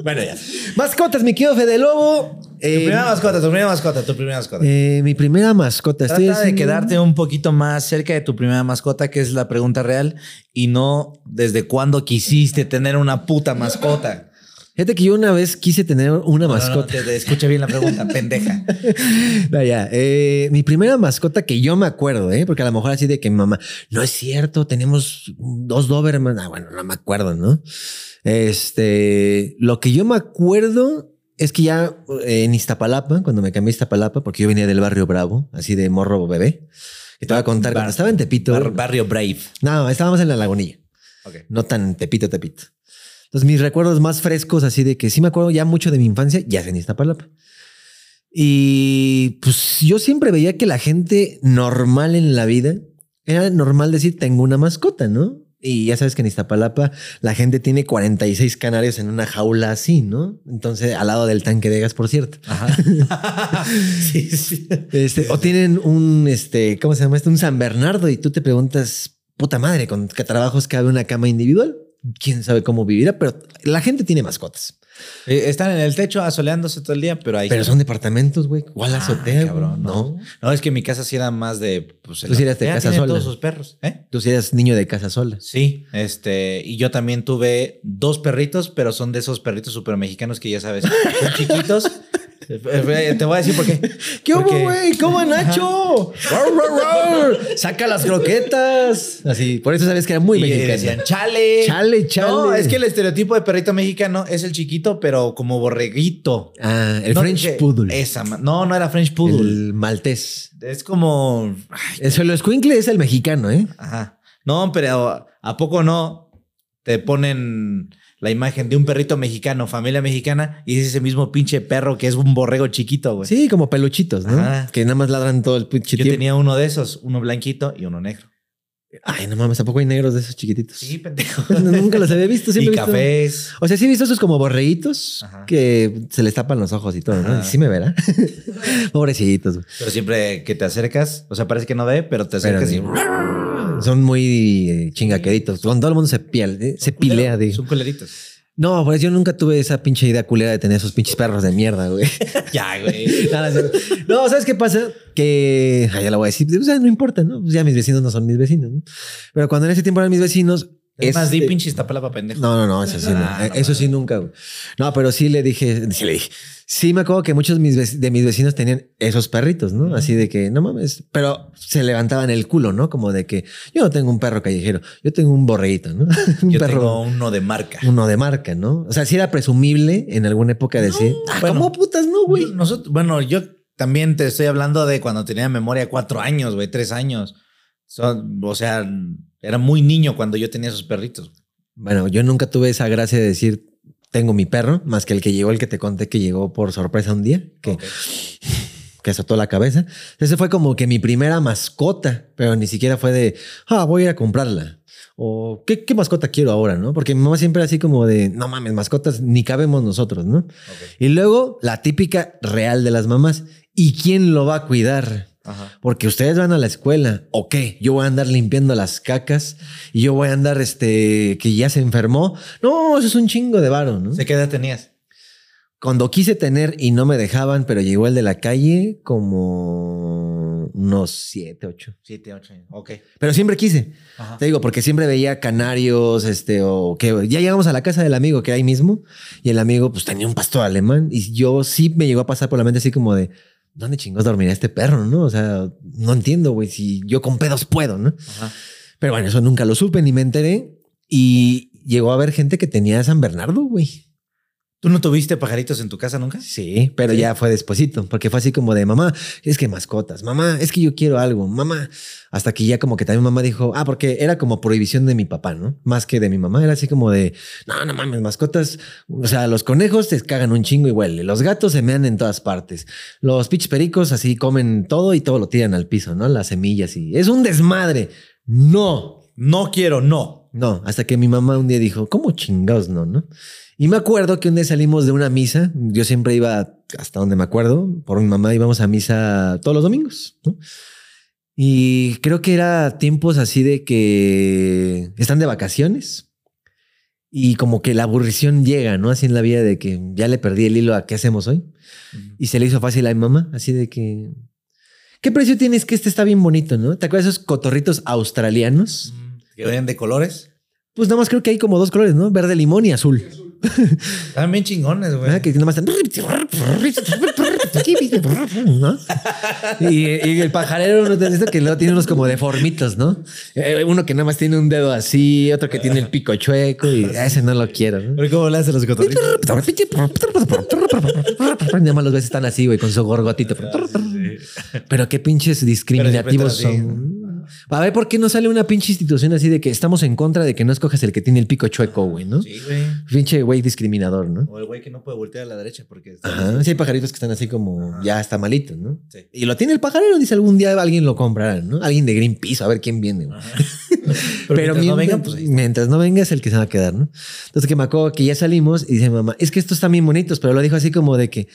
bueno, ya. Mascotas, mi querido Fede Lobo. Tu Eh, primera mascota, tu primera mascota, tu primera mascota. eh, mi primera mascota. Estoy Trata de haciendo- quedarte un poquito más cerca de tu primera mascota, que es la pregunta real, y no desde cuándo quisiste tener una puta mascota. Fíjate que yo una vez quise tener una No, no, mascota. te- te escucha bien la pregunta, pendeja. Ya. Eh, mi primera mascota que yo me acuerdo, ¿eh? porque a lo mejor así de que mi mamá, no es cierto, tenemos dos Doberman. Ah, bueno, no me acuerdo, ¿no? Este, lo que yo me acuerdo es que ya eh, en Iztapalapa, cuando me cambié a Iztapalapa, porque yo venía del barrio Bravo, así de morro bebé, que te voy a contar, cuando estaba en Tepito. Bar- barrio Brave. no, estábamos en la lagunilla. Ok. No tan Tepito, Tepito. Entonces, mis recuerdos más frescos, así de que sí me acuerdo ya mucho de mi infancia, ya es en Iztapalapa. Y pues yo siempre veía que la gente normal en la vida era normal decir tengo una mascota, ¿no? Y ya sabes que en Iztapalapa la gente tiene 46 canarios en una jaula así, ¿no? Entonces, al lado del tanque de gas, por cierto. Ajá. sí, sí. Este, o tienen un, este, ¿cómo se llama esto? Un San Bernardo y tú te preguntas, puta madre, ¿con qué trabajos cabe una cama individual? Quién sabe cómo vivirá, pero la gente tiene mascotas. Eh, Están en el techo asoleándose todo el día, pero ahí. Pero son departamentos, güey. ¿Cuál Ah, azotea? cabrón, no. no. No, es que mi casa sí era más de. Pues, Tú sí eras de casa sola. todos sus perros, ¿eh? Tú sí eras niño de casa sola. Sí, este, y yo también tuve dos perritos, pero son de esos perritos super mexicanos que ya sabes, son chiquitos. Te voy a decir por qué. ¿Qué hubo, güey? ¿Cómo, Nacho? Rar, rar. Saca las croquetas. Así, por eso sabes que era muy Y mexicano. decían, chale. Chale, chale. No, es que el estereotipo de perrito mexicano es el chiquito, pero como borreguito. Ah, el No, French que- Poodle. Esa, no, no era French Poodle. El maltés. Es como. ay, Eso, el escuincle es el mexicano, ¿eh? Ajá. No, pero ¿a poco no te ponen la imagen de un perrito mexicano, familia mexicana, y es ese mismo pinche perro que es un borrego chiquito, güey? Sí, como peluchitos, ¿no? Ajá. Que nada más ladran todo el pinche Yo tiempo. tenía uno de esos, uno blanquito y uno negro. Ay, no mames, tampoco hay negros de esos chiquititos. Sí, pendejo. Nunca los había visto. y Siempre visto- cafés. O sea, sí he visto esos como borreguitos Ajá. que se les tapan los ojos y todo, ¿no? Y sí me verá. Pobrecitos. Pero siempre que te acercas, o sea, parece que no ve, pero te acercas Pero- y. Son muy eh, chingaqueritos. Todo el mundo se, piel, eh, se pilea, digo. Son culeritos. No, pues yo nunca tuve esa pinche idea culera de tener esos pinches perros de mierda, güey. ya, güey. No, ¿sabes qué pasa? Que ah, ya lo voy a decir, o sea, no importa, ¿no? Pues ya mis vecinos no son mis vecinos, ¿no? Pero cuando en ese tiempo eran mis vecinos. Es más, di este- pinche Iztapalapa, pendejo. No, no, no, eso sí, no. Ah, no eso sí nunca. güey. No, pero sí le dije, sí le dije. Sí me acuerdo que muchos de mis vecinos tenían esos perritos, ¿no? Así de que, no mames, pero se levantaban el culo, ¿no? Como de que yo no tengo un perro callejero, yo tengo un borreguito, ¿no? un Yo perro, tengo uno de marca. uno de marca, ¿no? O sea, sí era presumible en alguna época decir, ah, bueno. ¿cómo putas no, güey? Nosotros, bueno, yo también te estoy hablando de cuando tenía memoria cuatro años, güey, tres años. Son, o sea, era muy niño cuando yo tenía esos perritos. Bueno, yo nunca tuve esa gracia de decir, tengo mi perro, más que el que llegó, el que te conté que llegó por sorpresa un día, que, Ok. que azotó la cabeza. Ese fue como que mi primera mascota, pero ni siquiera fue de, ah, voy a ir a comprarla. O ¿qué, qué mascota quiero ahora, ¿no? Porque mi mamá siempre era así como de, no mames, mascotas ni cabemos nosotros, ¿no? Y luego la típica real de las mamás, ¿y quién lo va a cuidar? Ajá. Porque ustedes van a la escuela, ¿o qué? Yo voy a andar limpiando las cacas y yo voy a andar, este, que ya se enfermó. No, eso es un chingo de varo, ¿no? ¿De qué edad tenías? Cuando quise tener y no me dejaban, pero llegó el de la calle como unos siete, ocho. Siete, ocho. Ok. Pero siempre quise. Ajá. Te digo, porque siempre veía canarios, este, o que ya llegamos a la casa del amigo que ahí mismo y el amigo pues tenía un pastor alemán y yo sí me llegó a pasar por la mente así como de, ¿dónde chingos dormirá este perro? No, o sea, no entiendo, güey, si yo con pedos puedo, ¿no? Ajá. Pero bueno, eso nunca lo supe ni me enteré y llegó a haber gente que tenía San Bernardo, güey. ¿Tú no tuviste pajaritos en tu casa nunca? Sí, pero Sí. ya fue despuesito, porque fue así como de mamá, es que mascotas, mamá, es que yo quiero algo, mamá. Hasta que ya como que también mamá dijo, ah, porque era como prohibición de mi papá, ¿no? Más que de mi mamá, era así como de, no, no mames, mascotas, o sea, los conejos te cagan un chingo y huele, los gatos se mean en todas partes, los pitch pericos así comen todo y todo lo tiran al piso, ¿no? Las semillas y es un desmadre. No, No quiero, no. No, hasta que mi mamá un día dijo, ¿cómo chingados no, no? Y me acuerdo que un día salimos de una misa, yo siempre iba, hasta donde me acuerdo, por mi mamá íbamos a misa todos los domingos, ¿no? Y creo que era tiempos así de que están de vacaciones y como que la aburrición llega, ¿no? Así en la vida de que ya le perdí el hilo a qué hacemos hoy. Y se le hizo fácil a mi mamá, así de que... ¿Qué precio tienes que este está bien bonito, no? ¿Te acuerdas de esos cotorritos australianos? Que de colores. Pues nada más creo que hay como dos colores, ¿no? Verde limón y azul. Estaban bien chingones, güey. ¿verdad? Que nada más están... ¿no? Y, y el pajarero, ¿no te? Que luego tiene unos como deformitos, ¿no? Eh, Uno que nada más tiene un dedo así, otro que tiene el pico chueco y ese no lo quiero, ¿no? ¿Cómo le hacen los cotorritos? Nada más los ves están así, güey, con su gorgotito. Pero qué pinches discriminativos están son. A ver por qué no sale una pinche institución así de que estamos en contra de que no escojas el que tiene el pico chueco, güey, ¿no? Sí, güey. Pinche güey discriminador, ¿no? O el güey que no puede voltear a la derecha porque. Ajá. Sí, hay pajaritos que están así como Ajá. ya está malito, ¿no? Sí. Y lo tiene el pajarero, dice algún día alguien lo comprará, ¿no? Alguien de Greenpeace, a ver quién viene. güey. Pero, mientras no pues mientras no venga es el que se va a quedar, ¿no? Entonces que me acuerdo que ya salimos y dice mamá, es que estos están bien bonitos, pero lo dijo así como de que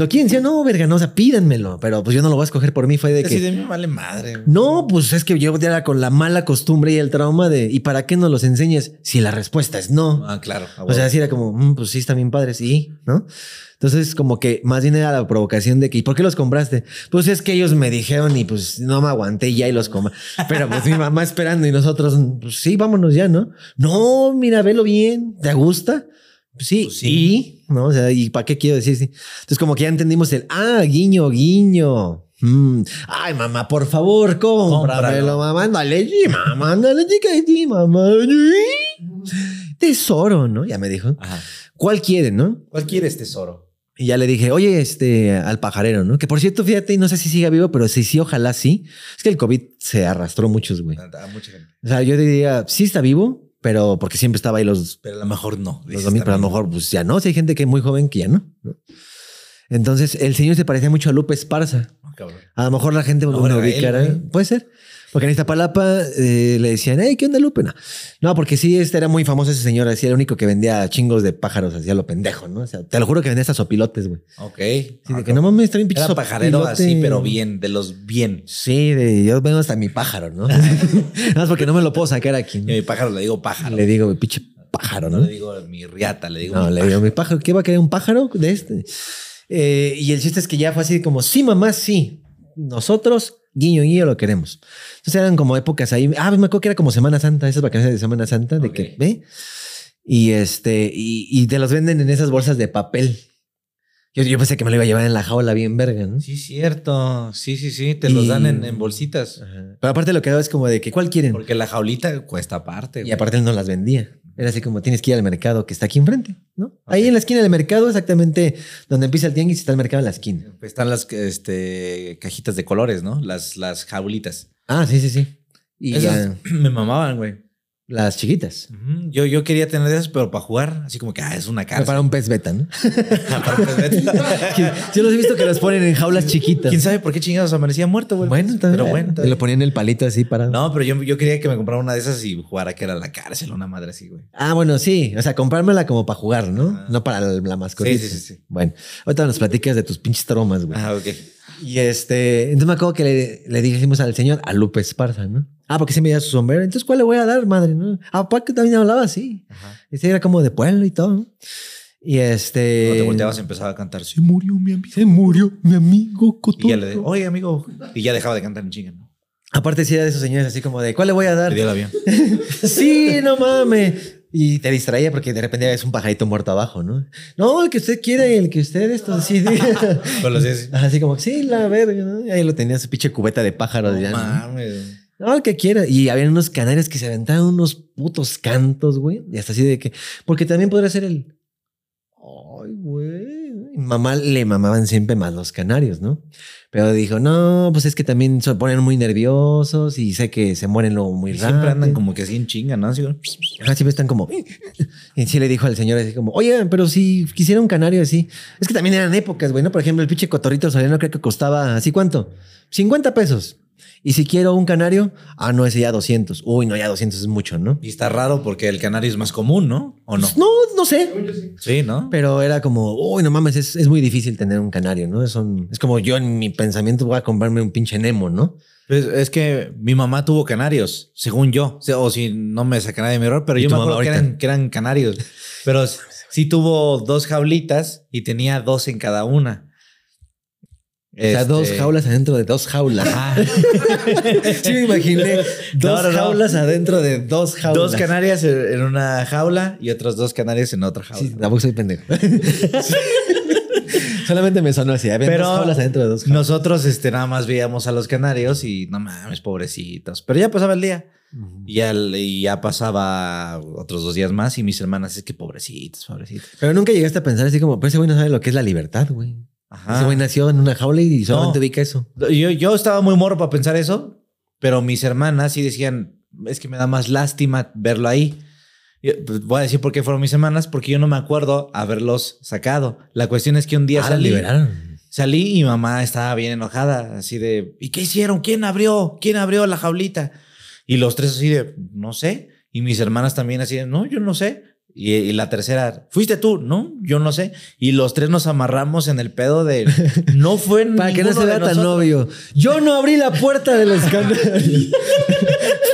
lo quieren, decía, no, verga, no, o sea, pídanmelo, pero pues yo no lo voy a escoger por mí, fue de que de mí vale madre. güey. no, pues es que yo ya era con la mala costumbre y el trauma de ¿y para qué nos los enseñas si la respuesta es no? Ah, claro. O sea, así era como, "Mm, pues sí, están bien padres, sí, ¿no? Entonces, como que más bien era la provocación de que, ¿y por qué los compraste? Pues es que ellos me dijeron y pues no me aguanté y ya y los compré. Pero pues mi mamá esperando y nosotros, pues sí, vámonos ya, ¿no? No, mira, velo bien, ¿te gusta? Sí, Pues sí. y, ¿no? O sea, ¿y para qué quiero decir? Sí. Entonces, como que ya entendimos el, ah, guiño, guiño. Mm. Ay, mamá, por favor, cómpramelo, mamá. Ándale, mamá, ándale, mamá. Tesoro, ¿no? Ya me dijo. Ajá. ¿Cuál quiere, no? ¿Cuál quieres, tesoro? Y ya le dije, oye, este, al pajarero, ¿no? Que por cierto, fíjate, no sé si siga vivo, pero sí, sí, ojalá sí. Es que el COVID se arrastró muchos, güey. A mucha gente. O sea, yo diría, sí está vivo, pero porque siempre estaba ahí los, Pero a lo mejor no. los domingos, pero a lo mejor, pues ya no. Si hay gente que es muy joven que ya no. Entonces, el señor se parecía mucho a Lupe Esparza. Cabrón. A lo mejor la gente No, lo ubicará. güey. Puede ser. Porque en Iztapalapa eh, le decían, hey, ¿qué onda Lupe? No. no, porque sí, este era muy famoso ese señor. Así era el único que vendía chingos de pájaros, hacía lo pendejo, ¿no? O sea, te lo juro que vendía hasta sopilotes, güey. Ok. Sí, de Ah, que no mames, está bien pinche Era pajarero así, pero bien, de los bien. Sí, de, yo vengo hasta mi pájaro, ¿no? Nada más porque no me lo puedo sacar aquí. Y a mi pájaro le digo pájaro. Le digo, pinche pájaro, no ¿no? le digo mi riata, le digo. No, mi le digo, mi pájaro, ¿qué va a querer un pájaro de este? Eh, y el chiste es que ya fue así como, sí, mamá, sí. Nosotros, guiño, guiño, lo queremos. Entonces eran como épocas ahí. Ah, me acuerdo que era como Semana Santa, esas vacaciones de Semana Santa, de que, ¿ve? Y este, y, y te los venden en esas bolsas de papel. Yo, yo pensé que me lo iba a llevar en la jaula bien verga, ¿no? Sí, cierto. Sí, sí, sí. Te los dan en, en bolsitas. Ajá. Pero aparte lo que daba es como de que, ¿cuál quieren? Porque la jaulita cuesta aparte. Y aparte él no las vendía. Era así como tienes que ir al mercado que está aquí enfrente, ¿no? Ahí en la esquina del mercado, exactamente donde empieza el tianguis, está el mercado en la esquina. Están las este, cajitas de colores, ¿no? Las, las jaulitas. Ah, sí, sí, sí. Y Esas ya, me mamaban, güey. Las chiquitas. Yo, yo quería tener esas, pero para jugar, así como que ah, es una cárcel. Para un pez beta, ¿no? Para- Yo los he visto que los ponen en jaulas chiquitas. ¿Quién sabe por qué chingados amanecía muerto, güey? Bueno, también. Pero bueno. Y lo ponían en el palito así para. No, pero yo, yo quería que me comprara una de esas y jugara que era la cárcel, una madre así, güey. Ah, bueno, sí. O sea, comprármela como para jugar, ¿no? No para la, la mascotita. Sí, sí, sí, sí. Bueno, ahorita nos platicas de tus pinches traumas, güey. Ah, ok. Y este, entonces me acuerdo que le, le dijimos al señor, a Lupe Esparza, ¿no? Ah, porque se me dio su sombrero. Entonces, ¿cuál le voy a dar, madre? ¿No? Ah, que también hablaba así. Este era como de pueblo y todo. ¿no? Y este. Cuando te volteabas empezaba a cantar, se murió mi amigo. Se murió mi amigo Y ya le de, Cotorro. oye, amigo. Y ya dejaba de cantar en chinga, ¿no? Aparte, sí era de esos señores así como de, ¿cuál le voy a dar? Le dio el avión. sí, no mames. Y te distraía porque de repente ves un pajarito muerto abajo, ¿no? No, el que usted quiere, el que usted esto así. Pero lo hacía así. como, sí, la verga, ¿no? Y ahí lo tenía su pinche cubeta de pájaros No mames. No, el que quiera. Y habían unos canarios que se aventaban unos putos cantos, güey. Y hasta así de que. Porque también podría ser el. Ay, güey. Mamá le mamaban siempre más los canarios, ¿no? Pero dijo, no, pues es que también se ponen muy nerviosos y sé que se mueren luego muy rápido. siempre andan como que así en chinga, ¿no? Así, Ajá, siempre están como. Y sí le dijo al señor así como, oye, pero si quisiera un canario así. Es que también eran épocas, güey, ¿no? Por ejemplo, el pinche cotorrito soriano creo que costaba así, ¿cuánto? 50 pesos. Y si quiero un canario, ah, no, ese ya 200. Uy, no, ya 200 es mucho, ¿no? Y está raro porque el canario es más común, ¿no? ¿O no? Pues no, no sé. Sí. ¿no? Pero era como, uy, no mames, es, es muy difícil tener un canario, ¿no? Es, un- es como yo en mi pensamiento voy a comprarme un pinche Nemo, ¿no? Pues, es que mi mamá tuvo canarios, según yo. O, sea, o si no me sacará de mi error, pero ¿Y yo me mamá acuerdo que eran, que eran canarios. Pero sí tuvo dos jaulitas y tenía dos en cada una. O sea, dos Este, jaulas adentro de dos jaulas. Ajá. sí, me imaginé dos No, no, no. jaulas adentro de dos jaulas. Dos canarias en una jaula y otros dos canarios en otra jaula. Sí, tampoco soy pendejo. Solamente me sonó así. Había Pero dos jaulas adentro de dos jaulas. Nosotros este, nada más veíamos a los canarios y no mames, pobrecitos. Pero ya pasaba el día. Y ya, y ya pasaba otros dos días más y mis hermanas, es que pobrecitos, pobrecitos. Pero nunca llegaste a pensar así como, pues ese güey no sabe lo que es la libertad, güey. Ajá. Ese güey nació en una jaula y solamente No. ubica eso. Yo, yo estaba muy morro para pensar eso, Pero mis hermanas sí decían, es que me da más lástima verlo ahí. Y, pues, Voy a decir por qué fueron mis hermanas, porque yo no me acuerdo haberlos sacado. La cuestión es que un día Ah, salí, liberaron. salí y mamá estaba bien enojada, así de, ¿y qué hicieron? ¿Quién abrió? ¿Quién abrió la jaulita? Y los tres así de, no sé. Y mis hermanas también así de, no, yo no sé. Y, y la tercera, ¿fuiste tú? No, yo no sé. Y los tres nos amarramos en el pedo de, no fue Para que no se vea tan nosotros". obvio. Yo no abrí la puerta de los canarios.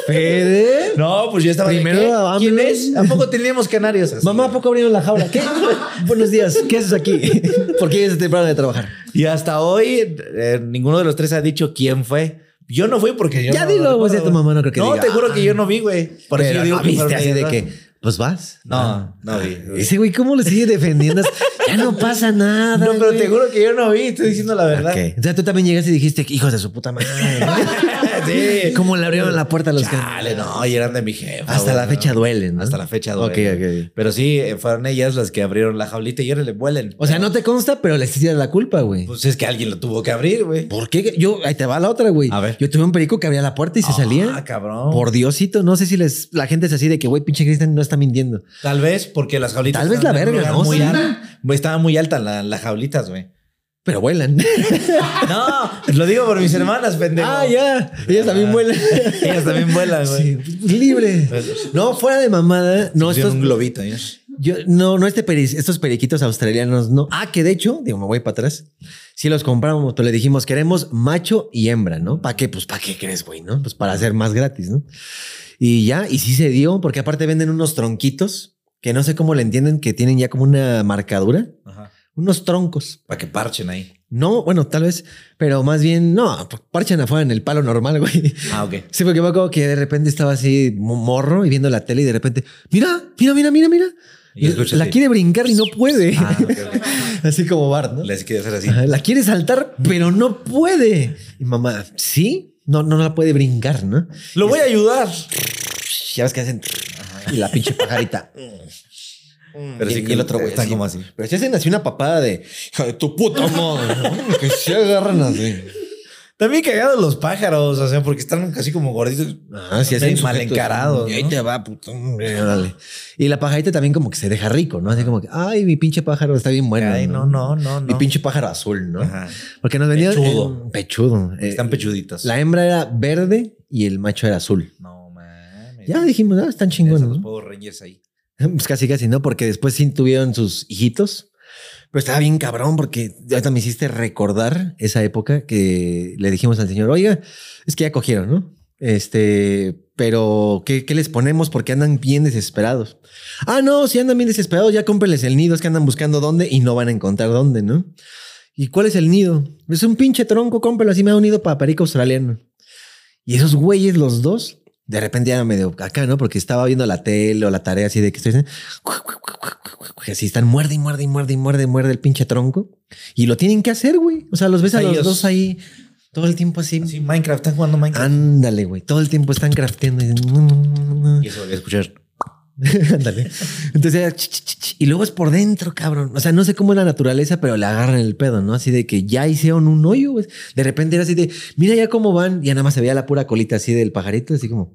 Fede. No, pues yo estaba Primero. ¿Quién es? ¿A poco teníamos canarios? Así. Mamá, ¿a poco abrieron la jaula? ¿Qué? Buenos días. ¿Qué haces aquí? ¿Por qué es temprano de trabajar? Y hasta hoy, eh, ninguno de los tres ha dicho quién fue. Yo no fui porque yo Ya no dilo, recuerdo, pues, ya tu mamá no creo que No, diga, te juro que yo no vi, güey. Por eso yo digo no que viste así de que, pues vas. No, no vi. Ese güey, ¿cómo le sigue defendiendo? ya no pasa nada. No, pero güey. te juro que yo no vi, estoy diciendo la verdad. O sea, tú también llegaste y dijiste, hijos de su puta madre. Sí. ¿Cómo le abrieron la puerta a los Chale, canarios? no, y eran de mi jefa. Hasta la fecha duelen, ¿no? Hasta la fecha duele. Ok, ok. Pero sí, eh, fueron ellas las que abrieron la jaulita y ahora le vuelen. O sea, no te consta, pero les hicieron la culpa, güey. Pues es que alguien lo tuvo que abrir, güey. ¿Por qué? Yo, ahí te va la otra, güey. A ver. Yo tuve un perico que abría la puerta y se Ah, salía. cabrón. Por Diosito, no sé si les, la gente es así de que, güey, pinche Cristian no está mintiendo. Tal vez porque las jaulitas. Tal vez la verga, ¿no? Muy alta. Estaba muy alta la- las jaulitas, güey. Pero vuelan. No, lo digo por mis hermanas, pendejo. ah, ya. Ellas también vuelan. Ellas también vuelan, güey. Sí, libre. No, fuera de mamada. No, estos, un globito. ¿eh? yo, no, no este peri- estos periquitos australianos, no. Ah, que de hecho, digo, me voy para atrás. Sí los compramos, pero le dijimos, queremos macho y hembra, ¿no? ¿Para qué? Pues, ¿para qué crees, güey? ¿No? Pues para hacer más gratis, ¿no? Y ya, y sí se dio, porque aparte venden unos tronquitos que no sé cómo le entienden, que tienen ya como una marcadura. Ajá. Unos troncos. Para que parchen ahí. No, bueno, tal vez, pero más bien, no, parchan afuera en el palo normal, güey. Ah, ok. Sí, porque me acuerdo que de repente estaba así mo- morro y viendo la tele y de repente, mira, mira, mira, mira, mira. Y la así. quiere brincar y no puede. Ah, así como Bart, ¿no? Les quiero hacer así. Ajá, La quiere saltar, pero no puede. Y mamá, ¿sí? No, no la puede brincar, ¿no? Lo voy a ayudar. Ya ves que hacen. Y la pinche pajarita. Pero y, sí y que el otro güey. está así. como así. Pero si hacen así una papada de hija de tu puta madre, que se agarran así. También cagados los pájaros, o sea, porque están casi como gorditos. Ah, sí, mal encarados, Y ahí ¿no? te va, puto. órale. Y la pajarita también como que se deja rico, ¿no? Así como que, ay, mi pinche pájaro está bien bueno. Ay, no, no, no, Mi no. pinche pájaro azul, ¿no? Ajá. Porque nos vendían Pechudo. en- pechudo. Eh, Están pechuditos. la hembra era verde y el macho era azul. No mames. Ya dijimos, ah, están chingones. los ¿no? Power Rangers ahí. Pues casi, casi, ¿no? Porque después sí tuvieron sus hijitos. Pero estaba bien cabrón porque ahorita me hiciste recordar esa época que le dijimos al señor, oiga, es que ya cogieron, ¿no? Este, pero ¿qué, qué les ponemos? Porque andan bien desesperados. Ah, no, si andan bien desesperados, ya cómprenles el nido, es que andan buscando dónde y no van a encontrar dónde, ¿no? ¿Y cuál es el nido? Es un pinche tronco, cómprelo así, me da un nido para perico australiano. Y esos güeyes, los dos, de repente ya medio acá, ¿no? Porque estaba viendo la tele o la tarea así de que estoy diciendo, así están muerde y muerde y muerde y muerde y muerde el pinche tronco. Y lo tienen que hacer, güey. O sea, los ves a los dos ahí todo el tiempo así. Sí, Minecraft, están jugando Minecraft. Ándale, güey. Todo el tiempo están crafteando. y- Y eso voy a escuchar. Ándale. Entonces, era ch, ch, y luego es por dentro, cabrón. O sea, no sé cómo es la naturaleza, pero le agarran el pedo, ¿no? Así de que ya hicieron un hoyo. De repente era así de, mira ya cómo van. Y ya nada más se veía la pura colita así del pajarito, así como.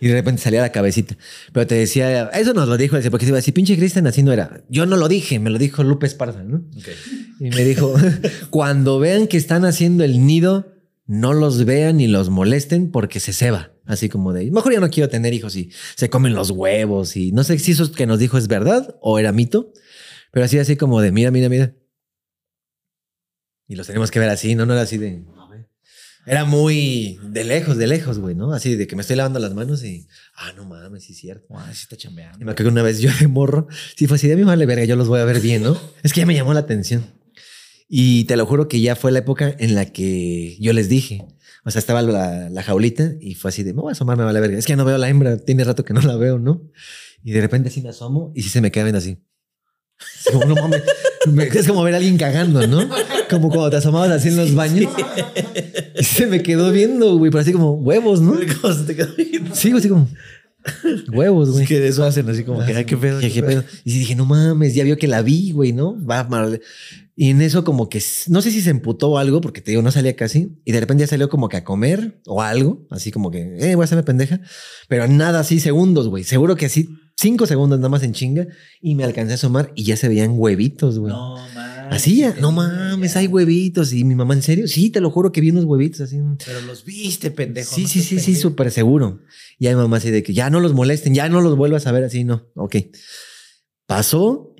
Y de repente salía la cabecita. Pero te decía, eso nos lo dijo, porque se iba a decir, pinche Cristian así no era. Yo no lo dije, me lo dijo Lupe Esparza, ¿no? Y me dijo, cuando vean que están haciendo el nido, no los vean ni los molesten porque se ceba. Así como de, mejor ya no quiero tener hijos y se comen los huevos y no sé si eso que nos dijo es verdad o era mito, pero así, así como de, mira, mira, mira. Y los tenemos que ver así, no, no era así de... Era muy de lejos, de lejos, güey, ¿no? Así de que me estoy lavando las manos y, ah, no mames, sí es cierto. Guau, sí está chambeando. Y me acuerdo una vez yo de morro, sí fue así de mi vale verga, yo los voy a ver bien, ¿no? Es que ya me llamó la atención. Y te lo juro que ya fue la época en la que yo les dije, o sea, estaba la, la jaulita y fue así de, me voy a asomar, me vale verga. Es que ya no veo a la hembra, tiene rato que no la veo, ¿no? Y de repente así me asomo y sí se me queda viendo así. Es como, no mames, me- es como ver a alguien cagando, ¿no? Como cuando te asomabas así en los baños. Y se me quedó viendo, güey, pero así como huevos, ¿no? Sí, güey, así como. Huevos, güey. Es que eso hacen así como que, ay, qué pedo. ¿Qué, qué pedo? Y dije, no mames, ya vio que la vi, güey, ¿no? Va mal. Y en eso como que, no sé si se emputó o algo, porque te digo, no salía casi. Y de repente ya salió como que a comer o algo, así como que, eh, voy a hacerme pendeja. Pero nada, así segundos, güey. Seguro que así, cinco segundos nada más en chinga. Y me alcancé a asomar y ya se veían huevitos, güey. No mames. Así ya, no mames, hay huevitos. Y mi mamá, ¿en serio? Sí, te lo juro que vi unos huevitos así. Pero los viste, pendejo. Sí, no sí, sí, sí, súper seguro. Y hay mamá así de que ya no los molesten, ya no los vuelvas a ver así, no. Ok. Pasó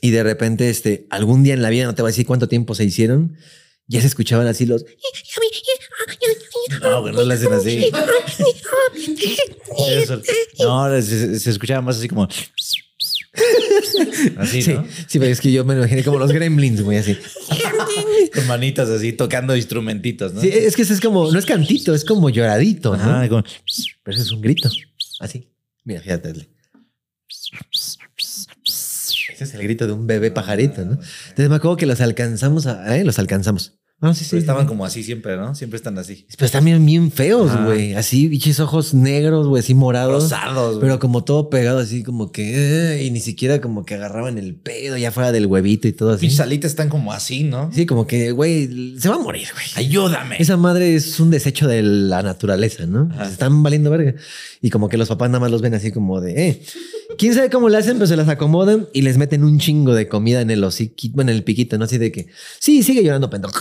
y de repente, este, algún día en la vida, no te voy a decir cuánto tiempo se hicieron, ya se escuchaban así los. No, no le hacen así. No, se, se escuchaba más así como. Así, Sí, ¿no? sí, pero es que yo me lo imaginé como los gremlins, güey, así. Con manitas así, tocando instrumentitos, ¿no? Sí, es que eso es como, no es cantito, es como lloradito, ¿no? Ajá, como- Pero eso es un grito. Así. Mira, fíjate. Ese es el grito de un bebé pajarito, ¿no? Entonces me acuerdo que los alcanzamos a. ¿eh? Los alcanzamos. Ah, sí, sí. Pero estaban como así siempre, ¿no? Siempre están así. Pero están bien, bien feos, güey. Así, biches ojos negros, güey, así morados. Rosados. Pero como todo pegado, así como que. eh, y ni siquiera como que agarraban el pedo ya fuera del huevito y todo así. Pinches alitas están como así, ¿no? Sí, como que, güey, se va a morir, güey. Ayúdame. Esa madre es un desecho de la naturaleza, ¿no? Se están valiendo verga. Y como que los papás nada más los ven así como de, eh. ¿Quién sabe cómo le hacen? Pero se las acomodan y les meten un chingo de comida en el hociquito, bueno, en el piquito, ¿no? Así de que, sí, sigue llorando, pendejo.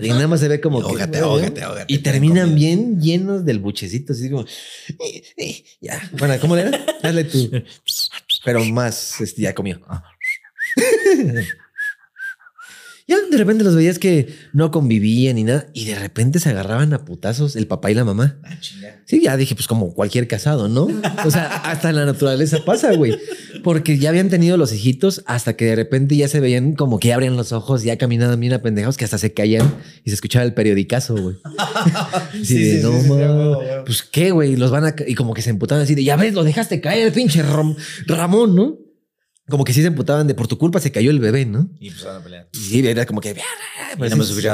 Y nada más se ve como que. Y terminan bien llenos del buchecito, así como, eh, eh, ya. Bueno, ¿cómo le era? Hazle tú. Pero más, este, ya comió. Ya de repente los veías que no convivían ni nada y de repente se agarraban a putazos el papá y la mamá. Ah. Sí, ya dije, pues como cualquier casado, ¿no? O sea, hasta en la naturaleza pasa, güey. Porque ya habían tenido los hijitos hasta que de repente ya se veían como que abrían los ojos, ya caminaban bien apendejados que hasta se caían y se escuchaba el periodicazo, güey. Sí, Sí, no sí, a a huevo". Pues qué, güey, los van a y como que se emputaban así de ya ves, lo dejaste caer, pinche Ram- Ramón, ¿no? Como que sí se emputaban de por tu culpa se cayó el bebé, ¿no? Y pues van a pelear. Sí, era como que. Pues más sí,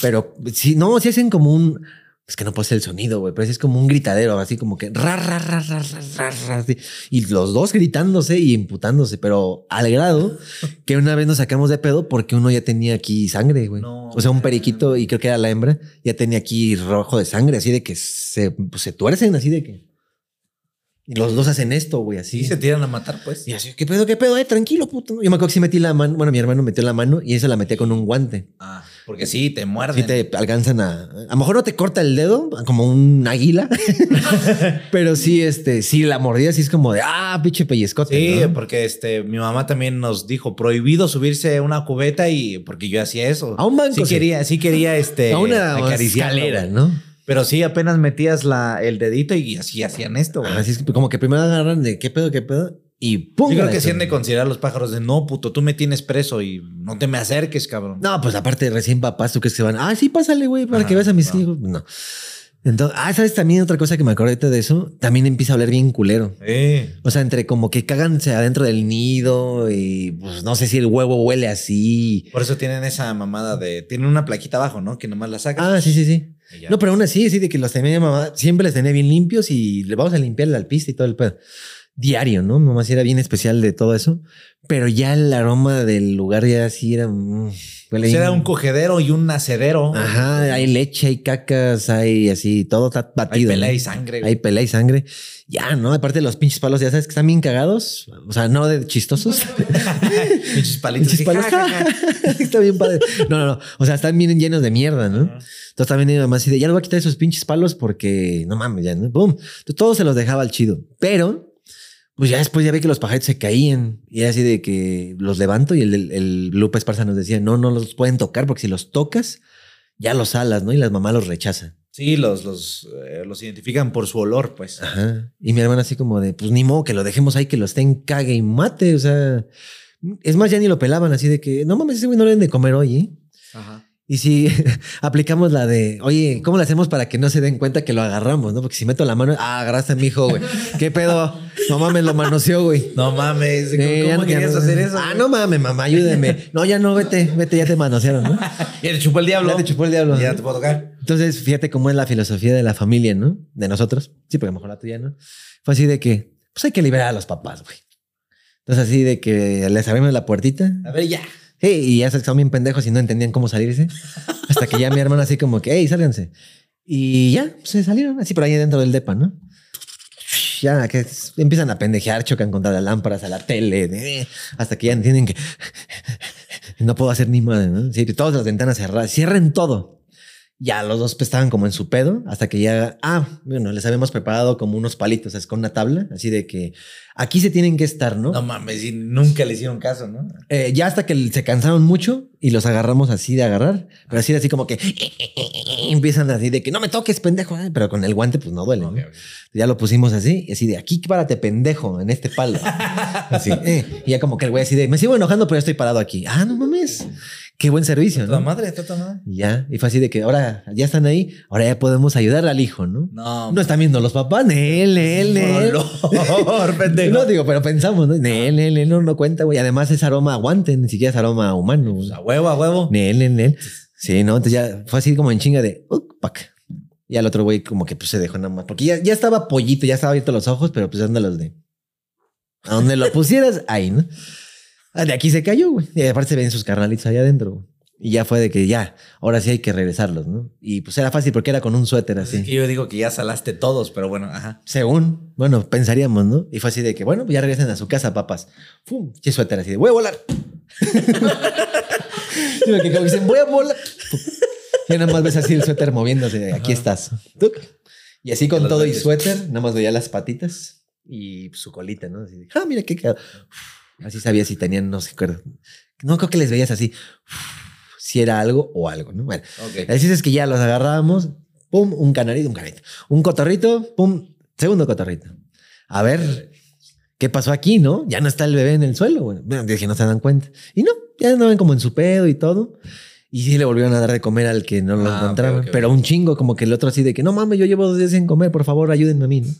pero sí, no, sí hacen como un. Es que no puede ser el sonido, güey, pero sí es como un gritadero, así como que ra, ra, ra, ra, ra, ra, ra, así. Y los dos gritándose y imputándose, pero al grado que una vez nos sacamos de pedo porque uno ya tenía aquí sangre, güey. No, o sea, un periquito, y creo que era la hembra, ya tenía aquí rojo de sangre, así de que se, pues, se tuercen, así de que. Y los dos hacen esto, güey, así. Sí, se tiran a matar, pues. Y así, ¿qué pedo, qué pedo? Eh, tranquilo, puto. Yo me acuerdo que sí metí la mano, bueno, mi hermano metió la mano y esa la metía con un guante. Ah, porque sí, te muerden. Si te alcanzan a. A lo mejor no te corta el dedo como un águila, pero sí, este, sí, la mordida sí es como de ah, pinche pellizcote. Sí, ¿no? porque este, mi mamá también nos dijo prohibido subirse a una cubeta y porque yo hacía eso. A un banco, Sí sí. quería, sí quería este. a una escalera. ¿no? Pero sí, apenas metías la, el dedito y así hacían esto. güey. Así es que como que primero agarran de qué pedo, qué pedo y pum. Yo creo que sí han de considerar los pájaros de no, puto, tú me tienes preso y no te me acerques, cabrón. No, pues aparte recién papás, tú que van, ah, sí, pásale, güey, para que veas a mis no. hijos. No. Entonces, ah, sabes también otra cosa que me acordé de eso, también empieza a hablar bien culero. Eh. O sea, entre como que cáganse adentro del nido y pues no sé si el huevo huele así. Por eso tienen esa mamada de. Tienen una plaquita abajo, ¿no? Que nomás la sacan. Ah, sí, sí, sí. No, pero aún así, sí, de que los tenía mi mamá, siempre les tenía bien limpios y le vamos a limpiar la alpista y todo el pedo. Diario, ¿no? Mamá sí era bien especial de todo eso, pero ya el aroma del lugar ya sí era... mm, Pues era un cogedero y un nacedero. Ajá, hay leche, hay cacas, hay así, todo está Hay batido. pelea ¿no? y sangre. Hay pelea y sangre. Ya, ¿no? Aparte de los pinches palos, ya sabes que están bien cagados. O sea, no de chistosos. Pinches palitos. Pinches palos. Está bien padre. No, no, no. O sea, están bien llenos de mierda, ¿no? Entonces también mamá así de, ya le voy a quitar esos pinches palos porque no mames, ya, ¿no? Boom. Entonces, todo se los dejaba al chido. Pero, pues ya después ya vi que los pajaritos se caían. Y era así de que los levanto y el, el, el Lupe Esparza nos decía, no, no los pueden tocar porque si los tocas, ya los alas, ¿no? Y las mamás los rechazan. Sí, los, los, eh, los identifican por su olor, pues. Ajá. Y mi hermana así como de, pues ni modo que lo dejemos ahí, que lo estén cague y mate. O sea, es más, ya ni lo pelaban así de que, no mames, ese güey no le den de comer hoy, ¿eh? Ajá. Y si aplicamos la de, oye, ¿cómo le hacemos para que no se den cuenta que lo agarramos? ¿no? Porque si meto la mano, ah, agarraste a mi hijo, güey. ¿Qué pedo? No mames, lo manoseó, güey. No mames, ¿cómo, Eh, cómo querías no- hacer eso? Ah, güey? no mames, mamá, ayúdeme. No, ya no, vete, vete, ya te manosearon, ¿no? Ya te chupó el diablo. Ya te chupó el diablo. Ya te puedo tocar. Entonces, fíjate cómo es la filosofía de la familia, ¿no? De nosotros. Sí, porque a lo mejor la tuya, ¿no? Fue así de que, pues hay que liberar a los papás, güey. Entonces, así de que les abrimos la puertita. A ver, ya. Y ya se estaban bien pendejos y no entendían cómo salirse. Hasta que ya mi hermano así como que, hey, sálganse. Y ya, se salieron así por ahí dentro del depa, ¿no? Ya que empiezan a pendejear, chocan contra las lámparas, a la tele, hasta que ya entienden que no puedo hacer ni madre, ¿no? Todas las ventanas cerradas, cierren todo. Ya los dos estaban como en su pedo, hasta que ya, ah, bueno, les habíamos preparado como unos palitos, es con una tabla, así de que aquí se tienen que estar, ¿no? No mames, y nunca le hicieron caso, ¿no? Eh, ya hasta que se cansaron mucho y los agarramos así de agarrar, pero así, así como que empiezan así de que no me toques, pendejo, eh", pero con el guante pues no duele. Ya lo pusimos así, y así de aquí párate, pendejo, en este palo. Así, eh, y ya como que el güey así de me sigo enojando, pero ya estoy parado aquí. Ah, no mames. Qué buen servicio, Toda ¿no? madre, toda madre. Y ya, y fue así de que ahora ya están ahí, ahora ya podemos ayudar al hijo, ¿no? No, No están viendo los papás, Nel. Olor, pendejo. No digo, pero pensamos, ¿no? Nel, Nel, Nel, no, no cuenta, güey. Además es aroma aguante, ni siquiera es aroma humano. güey. A huevo, a huevo. Nel, nel, nel. Sí, no, entonces ya fue así como en chinga de "Uc, pac. Y al otro güey como que pues se dejó nada más. Porque ya, ya estaba pollito, ya estaba abierto los ojos, pero pues anda los de... A donde lo pusieras, ahí, ¿no? Ah, De aquí se cayó, güey. Y aparte se ven sus carnalitos allá adentro, güey. Y ya fue de que ya, ahora sí hay que regresarlos, ¿no? Y pues era fácil porque era con un suéter Así que yo digo que ya salaste todos, pero bueno, ajá. Según, bueno, pensaríamos, ¿no? Y fue así de que, bueno, pues ya regresen a su casa, papás. ¡Fum! Qué suéter así de, voy a volar. Porque como dicen, voy a volar. Ya nada más ves así el suéter moviéndose, de, aquí estás. Y así con todo y suéter, nada más veía las patitas y su colita, ¿no? Así de, ah, mira qué. Así sabía si tenían, no sé. No creo que les veías así, si era algo o algo, ¿no? Bueno, Ok. Así es que ya los agarrábamos, pum, un canarito, un canarito, un cotorrito, pum, segundo cotorrito. A ver, ¿qué pasó aquí, no? Ya no está el bebé en el suelo. Bueno, dije, no se dan cuenta. Y no, ya andaban como en su pedo y todo. Y sí le volvieron a dar de comer al que no lo Ah, ok, pero un chingo, como que el otro así de que no mames, yo llevo dos días sin comer, por favor, ayúdenme a mí, ¿no?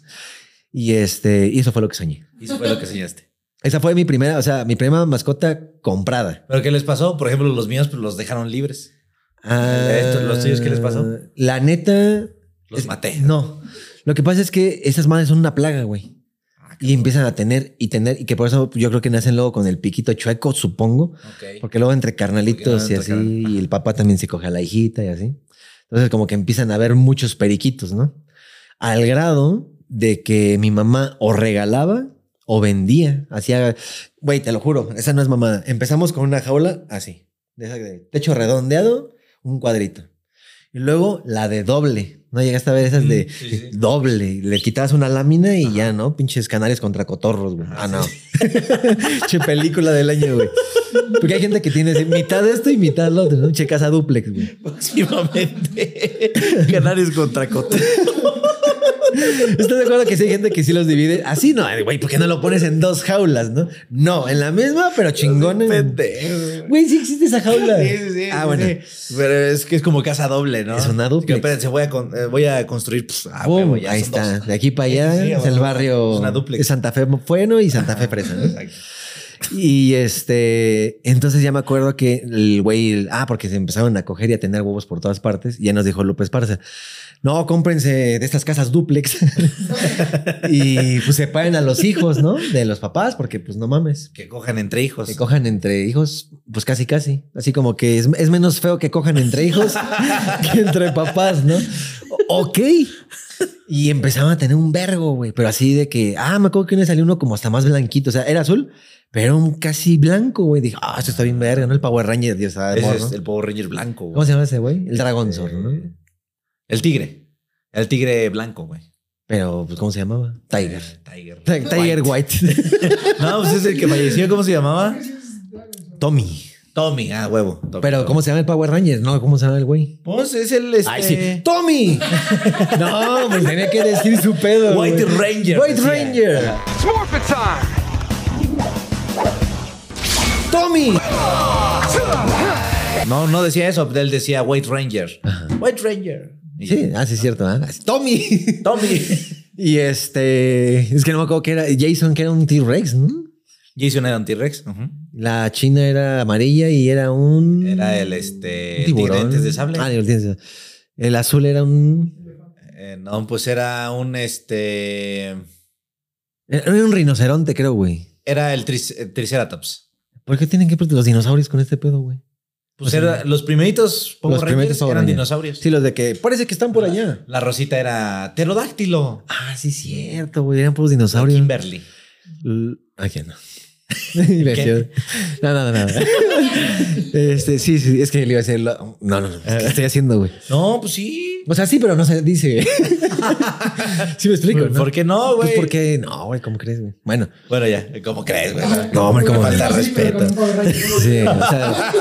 Y este, y eso fue lo que soñé. Y eso fue lo que enseñaste. Esa fue mi primera, o sea, mi primera mascota comprada. ¿Pero qué les pasó? Por ejemplo, los míos pues, los dejaron libres. Ah, ¿Esto, los tuyos qué les pasó? La neta. Los es- maté. No. Lo que pasa es que esas madres son una plaga, güey. Y empiezan a tener y tener, y que por eso yo creo que nacen luego con el piquito chueco, supongo. Ok. Porque luego entre carnalitos y así, carnal- y el papá también se coge a la hijita y así. Entonces, como que empiezan a haber muchos periquitos, ¿no? Al grado de que mi mamá o regalaba o vendía. Hacía, güey, te lo juro, esa no es mamada. Empezamos con una jaula así, de esa de techo redondeado, un cuadrito. Y luego la de doble. No llegaste a ver esas de Mm, sí, sí. doble. Le quitabas una lámina y ya, ¿no? Pinches canarios contra cotorros, güey. Ah, no. che película del año, güey. Porque hay gente que tiene así, mitad de esto y mitad lo otro, ¿no? Che casa duplex, güey. Próximamente. Canarios contra Cote. ¿Estás de acuerdo que sí hay gente que sí los divide? Así no, güey, ¿por qué no lo pones en dos jaulas, no? No, en la misma, pero chingón. Güey, sí existe esa jaula. Sí, sí, sí. Ah, bueno. sí. Pero es que es como casa doble, ¿no? Es una duplex. Que, espérense, voy a, con- eh, voy a construir. pues, ah, ahí está. dos. De aquí para allá Sí, es el barrio es una duplex. de Santa Fe Bueno y Santa Fe Fresa. ¿no? Exacto. Y este, entonces ya me acuerdo que el güey, ah, porque se empezaron a coger y a tener huevos por todas partes. Y ya nos dijo López Parza, no, cómprense de estas casas duplex y pues separen a los hijos, ¿no? De los papás, porque pues no mames. Que cojan entre hijos. Que cojan entre hijos, pues casi, casi. Así como que es, es menos feo que cojan entre hijos que entre papás, ¿no? Ok. Y empezaban a tener un vergo, güey. Pero así de que, ah, me acuerdo que uno salió uno como hasta más blanquito. O sea, era azul, pero era un casi blanco, güey. Dije, ah, esto está bien verga, ¿no? El Power Ranger, Dios, ah, Ese es ¿no? el Power Ranger blanco. güey. ¿Cómo se llama ese güey? El Dragon Sword, ¿no? Eh, El tigre. El tigre blanco, güey. Pero, pues, ¿cómo se llamaba? Tiger. Eh, Tiger. Ti- Tiger White. No, pues es el que falleció. ¿Cómo se llamaba? Tommy. Tommy. Ah, huevo. Tommy, Pero. ¿cómo se llama el Power Ranger? No, ¿cómo se llama el güey? Pues es el. Este... Ay, sí. ¡Tommy! no, pues tenía que decir su pedo. White güey. Ranger. White decía. Ranger. Time! ¡Tommy! No, no decía eso. Él decía White Ranger. White Ranger. Y- Sí, ah, sí, es cierto. ¿ah? ¡Tommy! Tommy. y este. Es que no me acuerdo que era. Jason, que era un T-Rex, ¿no? Jason era un T-Rex. ujú. La china era amarilla y era un. Era el este. tiburón. tigre de sable. Ah, el El azul era un. Eh, no, pues era un este. Era un rinoceronte, creo, güey. Era el tris- eh, Triceratops. ¿Por qué tienen que los dinosaurios con este pedo, güey? Pues O sea, era, los primeritos Power los primeritos eran dinosaurios. Sí, los de que parece que están por allá. La rosita era pterodáctilo. Ah, sí, cierto, güey. Eran puros dinosaurios. Kimberly. Aquí no. No, no, no. Este, sí, sí, es que le iba a decir. No, no, no. ¿Qué estoy haciendo, güey? No, pues sí. O sea, sí, pero no se dice. sí me explico, ¿no? ¿Por qué no, güey? Pues porque no, güey, ¿cómo crees, güey? Bueno, Bueno, ya, ¿cómo crees, güey? no, hombre, ¿cómo falta respeto. Sí, o sea,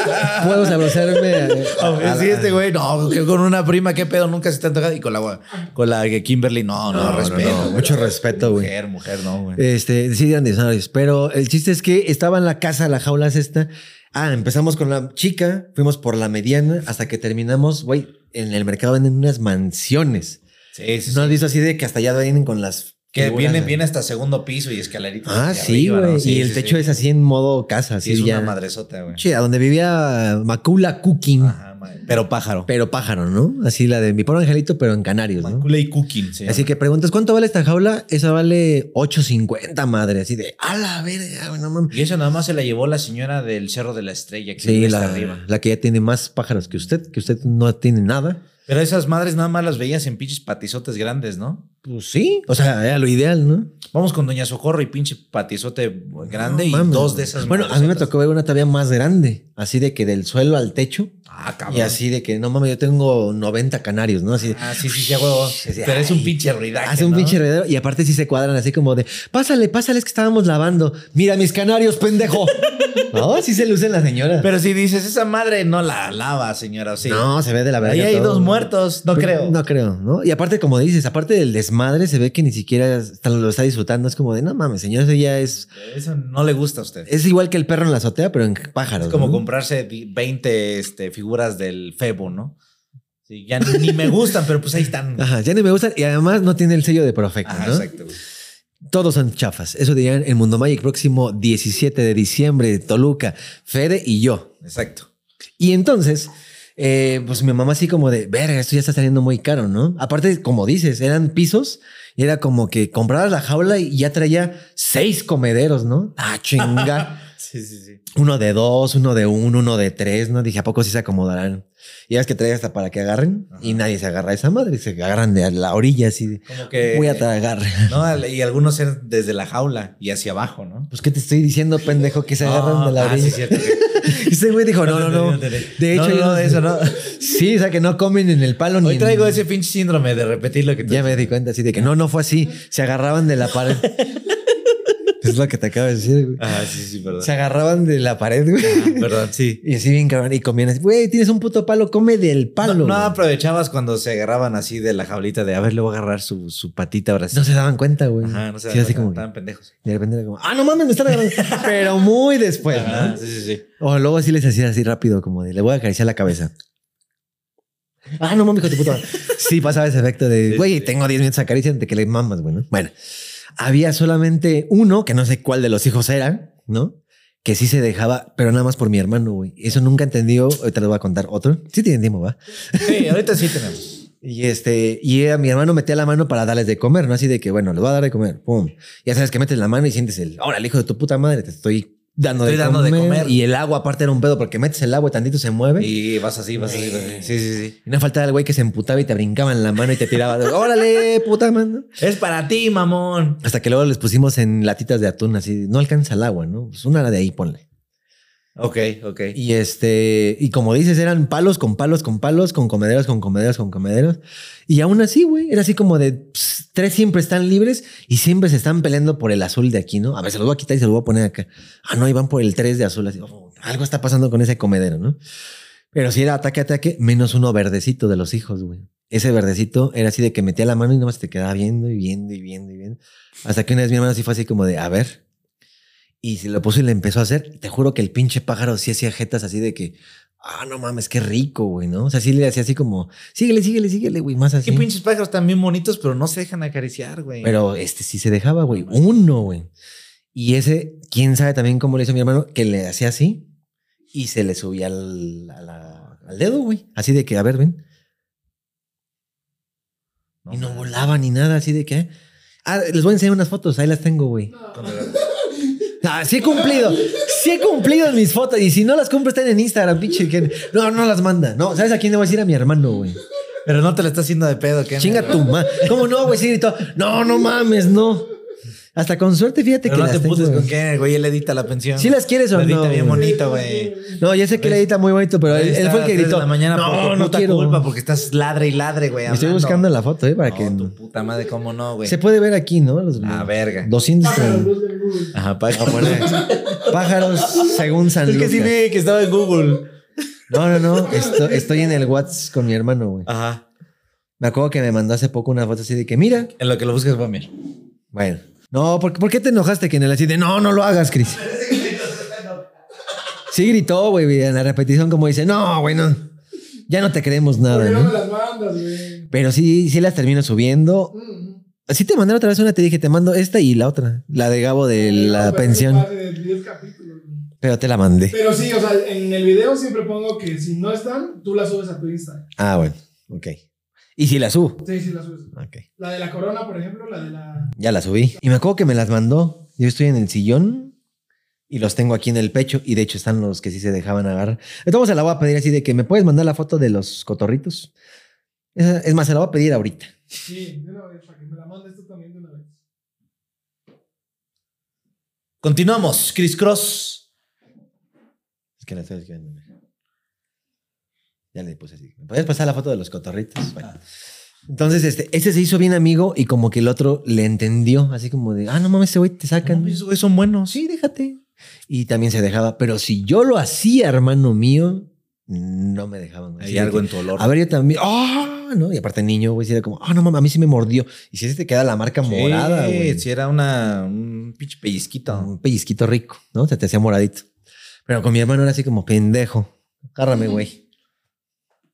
puedo sabrosarme. a- sí, este güey, no, con una prima, qué pedo, nunca se te ha tocado. Y con la, con la Kimberly, no, no, respeto. mucho respeto, güey. Mujer, mujer, no, güey. Este, sí, dinosaurios. Pero el chiste es que estaba en la casa, la jaula es esta. Ah, empezamos con la chica, fuimos por la mediana hasta que terminamos, güey, en el mercado venden unas mansiones. Sí, sí, ¿No has sí. visto así de que hasta allá vienen con las... Que viene, viene hasta segundo piso y escaleritas. Ah, sí, arriba, güey. ¿no? Sí, y el sí, techo es así en modo casa, Sí, así es ya. una madresota, güey. Che, a donde vivía Macula Cooking, Ajá, madre. Pero pájaro. pero pájaro, ¿no? Así la de mi pobre angelito, pero en Canarios, ¿no? Cooking. se Así llama. que preguntas, ¿cuánto vale esta jaula? Esa vale 8.50, madre. Así de, a la verga, no mames. Y eso nada más se la llevó la señora del Cerro de la Estrella, que Sí, la, arriba. la que ya tiene más pájaros que usted, que usted no tiene nada. Pero esas madres nada más las veías en pinches patizotes grandes, ¿no? Pues sí, o sea, era lo ideal, ¿no? Vamos con Doña Socorro y pinche patizote grande No y dos de esas Bueno, a mí me tocó ver una todavía más grande, así de que del suelo al techo. Ah, cabrón. Y así de que, no mames, yo tengo 90 canarios, ¿no? Así Ah, sí, sí, sí, huevo. Pero es un pinche ruidaje, Hace un ¿no? pinche redero y aparte sí se cuadran así como de, pásale, pásale, es que estábamos lavando. Mira mis canarios, pendejo. no, sí se lucen las señoras. Pero si dices, esa madre no la lava, señora, o sí. No, se ve de la verdad. Ahí hay dos muertos, no creo. No creo, ¿no? Y aparte, como dices, aparte del desmadre, se ve que ni siquiera lo está disfrutando. Es como de, no mames, señor, eso ya es... Eso no le gusta a usted. Es, Es igual que el perro en la azotea, pero en pájaros. como ¿no? comprarse di- 20 este, figuras del Febo, ¿no? Sí, ya ni, ni me gustan, pero pues ahí están. Ajá, ya ni me gustan y además no tiene el sello de perfecto, Ajá, ¿no? exacto. güey. Todos son chafas. Eso dirían en Mundo Magic próximo 17 de diciembre, Toluca, Fede y yo. Exacto. Y entonces, eh, pues mi mamá así como de, verga, esto ya está saliendo muy caro, ¿no? Aparte, como dices, eran pisos y era como que comprabas la jaula y ya traía seis comederos, ¿no? Ah, chinga. Sí, sí, sí. uno de dos, uno de uno, uno de tres, ¿no? Dije, ¿a poco sí se acomodarán? Y es que trae hasta para que agarren y nadie se agarra a esa madre, se agarran de la orilla así. Como que. Voy a tragar. No, y algunos desde la jaula y hacia abajo, ¿no? Pues, ¿qué te estoy diciendo, pendejo? Que se agarran de la Ah, orilla. sí, cierto. Ese güey dijo, no, no, no. De hecho, No, no, de eso no. Sí, o sea, que no comen en el palo ni Hoy en- traigo ese pinche síndrome de repetir lo que tú Ya me di cuenta así de que no, no fue así. Se agarraban de la pared. es lo que te acabo de decir, güey. Ah, sí, sí, perdón. Se agarraban de la pared, güey. Perdón, sí. Y así bien cabrón. Y comían así, güey, tienes un puto palo, come del palo. No, aprovechabas cuando se agarraban así de la jaulita de a ver, le voy a agarrar su, su patita ahora sí. No se daban cuenta, güey. Ajá, no se Sí, así como. estaban pendejos. De repente era como, ah, no mames, me están agarrando. Pero muy después, Ajá, ¿no? sí, sí, sí. O luego así les hacía así rápido, como de, le voy a acariciar la cabeza. Ah, no mames, hijo de puta. Sí, pasaba ese efecto de, Sí, güey, sí. tengo 10 minutos acarician de que le mamas, güey, ¿no? Bueno, había solamente uno, que no sé cuál de los hijos era, ¿no? Que sí se dejaba, pero nada más por mi hermano, güey. Eso nunca entendió. Ahorita les voy a contar otro. Sí tienen tiempo, ¿va? Sí, ahorita sí tenemos. Y este, y era, mi hermano metía la mano para darles de comer, ¿no? Así de que, bueno, les voy a dar de comer, pum. Ya sabes que metes la mano y sientes el, ahora el hijo de tu puta madre, te estoy dando, Estoy de, dando de comer. Y el agua aparte era un pedo porque metes el agua y tantito se mueve. Y, Y vas así, vas así. vas así. Sí, sí, sí. no faltaba el güey que se emputaba y te brincaba en la mano y te tiraba, órale, puta mano. Es para ti, mamón. Hasta que luego les pusimos en latitas de atún, así, no alcanza el agua, ¿no? Pues una de ahí, ponle. Ok, ok. Y este, y como dices, eran palos con palos con palos, con comederos con comederos con comederos. Y aún así, güey, era así como de tres siempre están libres y siempre se están peleando por el azul de aquí, ¿no? A ver, se los voy a quitar y se los voy a poner acá. Ah, no, y van por el tres de azul, así, oh, algo está pasando con ese comedero, ¿no? Pero si era ataque, ataque, menos uno verdecito de los hijos, güey. Ese verdecito era así de que metía la mano y nomás te quedaba viendo y viendo y viendo y viendo. Hasta que una vez mi hermano así fue así como de, a ver. Y se lo puso y le empezó a hacer. Te juro que el pinche pájaro sí hacía jetas así de que, ah, no mames, qué rico, güey, ¿no? O sea, sí le hacía así como, síguele, síguele, síguele, güey, más así. Qué pinches pájaros tan bien bonitos, pero no se dejan acariciar, güey. Pero este sí se dejaba, güey. Uno, güey. Y ese, quién sabe también cómo le hizo mi hermano, que le hacía así y se le subía al, a la- al dedo, güey. Así de que, a ver, ven. y no volaba ni nada, así de que. Ah, les voy a enseñar unas fotos, ahí las tengo, güey. Ah, sí he cumplido. Sí he cumplido en mis fotos. Y si no las cumplo, están en Instagram, pinche. No, no las manda. No, ¿sabes a quién le voy a decir? A mi hermano, güey. Pero no te lo está haciendo de pedo, ¿qué? Chinga tu ma. ¿Cómo no, güey? Sí gritó. No, no mames, no. Hasta con suerte, fíjate Pero que no las te tengo, puses güey. con qué, güey. Él edita la pensión. ¿Sí las quieres o no, edita bien güey? bonito, güey. No, ya sé que le edita muy bonito, pero él, él fue el que a gritó. de la mañana no, por tu no puta quiero. culpa, porque estás ladre y ladre, güey. Estoy buscando la foto, ¿eh? Para No, que. tu puta madre, ¿cómo no, güey? Se puede ver aquí, ¿no? Los Ah, verga. 200 Pájaros, busca en Google. Ajá, pa- pájaros según San Es que sí Lucas. vi que estaba en Google. No, no, no. Esto- estoy en el WhatsApp con mi hermano, güey. Ajá. Me acuerdo que me mandó hace poco una foto así de que, mira. En lo que lo buscas, va bien. Bueno. No, ¿por, ¿por qué te enojaste que en el así de no, no lo hagas, Chris? Sí gritó, güey, en la repetición como dice, no, güey, no. Ya no te creemos nada, ¿Por qué no las mandas, güey? Pero sí, sí las termino subiendo. Así te mandé otra vez una, te dije, te mando esta y la otra, la de Gabo de la No, pero pensión. más de 10 capítulos, güey. Pero te la mandé. Pero sí, o sea, en el video siempre pongo que si no están, tú las subes a tu Instagram. Ah, bueno, ok. Y si la subo. Sí, sí, las subes. Ok. La de la corona, por ejemplo, la de la. Ya la subí. Y me acuerdo que me las mandó. Yo estoy en el sillón y los tengo aquí en el pecho. Y de hecho están los que sí se dejaban agarrar. Entonces se la voy a pedir así de que me puedes mandar la foto de los cotorritos. Es más, se la voy a pedir ahorita. Sí, de una vez, para que me la mandes tú también de una vez. Continuamos. Chris Cross. Es que la estoy escribiendo. Ya le puse así. ¿Me puedes pasar la foto de los cotorritos? Bueno. Entonces, este, ese se hizo bien amigo y como que el otro le entendió, así como de, ah, no mames, ese güey te sacan. No, esos güeyes son buenos. sí, déjate. Y también se dejaba. Pero si yo lo hacía, hermano mío, no me dejaban. güey. Hay algo que, en tu olor. A ver, yo también. ¡Ah! ¿no? Y aparte, niño, güey, si era como, ah, no mames, a mí sí me mordió. Y si ese te queda la marca Sí, morada, güey. Si era una, un pinche pellizquito. Un pellizquito rico, ¿no? Se te hacía moradito. Pero con mi hermano era así como pendejo. Agárrame, güey.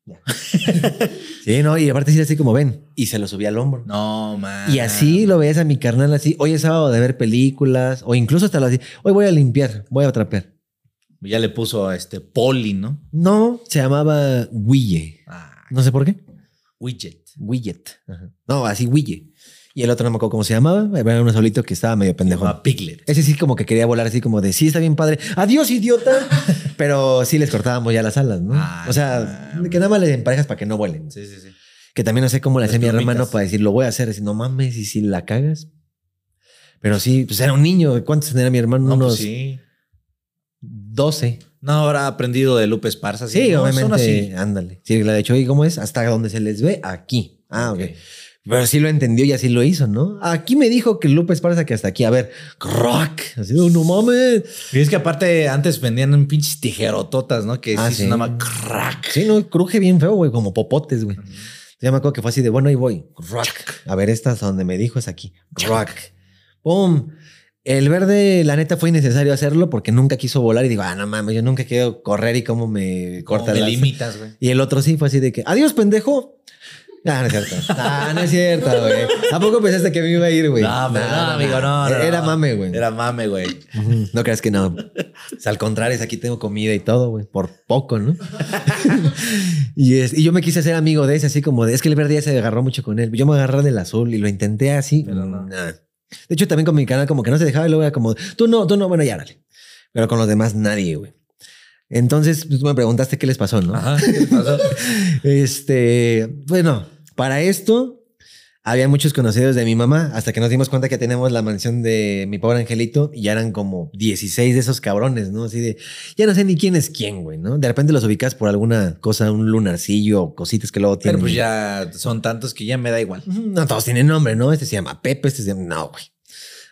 Ya. sí, no, y aparte sí así como ven. Y se lo subía al hombro. No, man. Y así lo veías a mi carnal así. Hoy es sábado de ver películas. O incluso hasta lo así. Hoy voy a limpiar, voy a trapear. Ya le puso este poli, ¿no? No, se llamaba Wille. Ah, No sé por qué. widget. Widget. Ajá. No, así Wille. Y el otro no me acuerdo cómo se llamaba. Era uno solito que estaba medio pendejo. Piglet. Ese sí como que quería volar así como de, sí, está bien padre. Adiós, idiota. Pero sí les cortábamos ya las alas, ¿no? Ah, o sea, que nada más les emparejas para que no vuelen. Sí, sí, sí. Que también no sé cómo le hacía mi hermano para decir, lo voy a hacer. Decir, no mames, y si la cagas. Pero sí, pues era un niño. ¿Cuántos tenía mi hermano? No, Unos pues sí. 12. No, ahora ha aprendido de Lupe Esparza. Sí, no, obviamente. Son así. Ándale. Sí, le ha dicho, ¿y cómo es? Hasta donde se les ve, aquí. Ah, ok. Ok. Pero sí lo entendió y así lo hizo, ¿no? Aquí me dijo que Lupe Esparza que hasta aquí. A ver, rock. Así, oh, no mames. Y es que aparte antes vendían en pinches tijerototas, ¿no? Que Ah, sí, sí. sonaba crack. Sí, no, cruje bien feo, güey, como popotes, güey. Ya me acuerdo que fue así de, bueno, ahí voy. Rock. A ver, esta es donde me dijo es aquí. Rock. ¡Pum! El verde, la neta, fue innecesario hacerlo porque nunca quiso volar y digo, ah, no mames, yo nunca quiero correr y cómo me corta me limitas, güey. Y el otro sí fue así de que, adiós, pendejo. Ah, no es cierto. Ah, no es cierto, güey. ¿A poco pensaste que me iba a ir, güey? No, no, amigo, no, no, Era no. mame, güey. Era mame, güey. No creas que no. O sea, al contrario, es aquí tengo comida y todo, güey. Por poco, ¿no? y, es, y yo me quise hacer amigo de ese, así como de, es que el verde ya se agarró mucho con él. Yo me agarré del azul y lo intenté así. Pero no. De hecho, también con mi canal como que no se dejaba y luego era como, tú no, tú no, bueno, ya dale. Pero con los demás nadie, güey. Entonces, pues, tú me preguntaste qué les pasó, ¿no? Ajá. ¿Qué pasó? Este, bueno, para esto había muchos conocidos de mi mamá hasta que nos dimos cuenta que tenemos la mansión de mi pobre angelito y ya eran como 16 de esos cabrones, ¿no? Así de, ya no sé ni quién es quién, güey, ¿no? De repente los ubicas por alguna cosa, un lunarcillo o cositas que luego tienen. Pero pues ya son tantos que ya me da igual. No, todos tienen nombre, ¿no? Este se llama Pepe, este se llama... No, güey.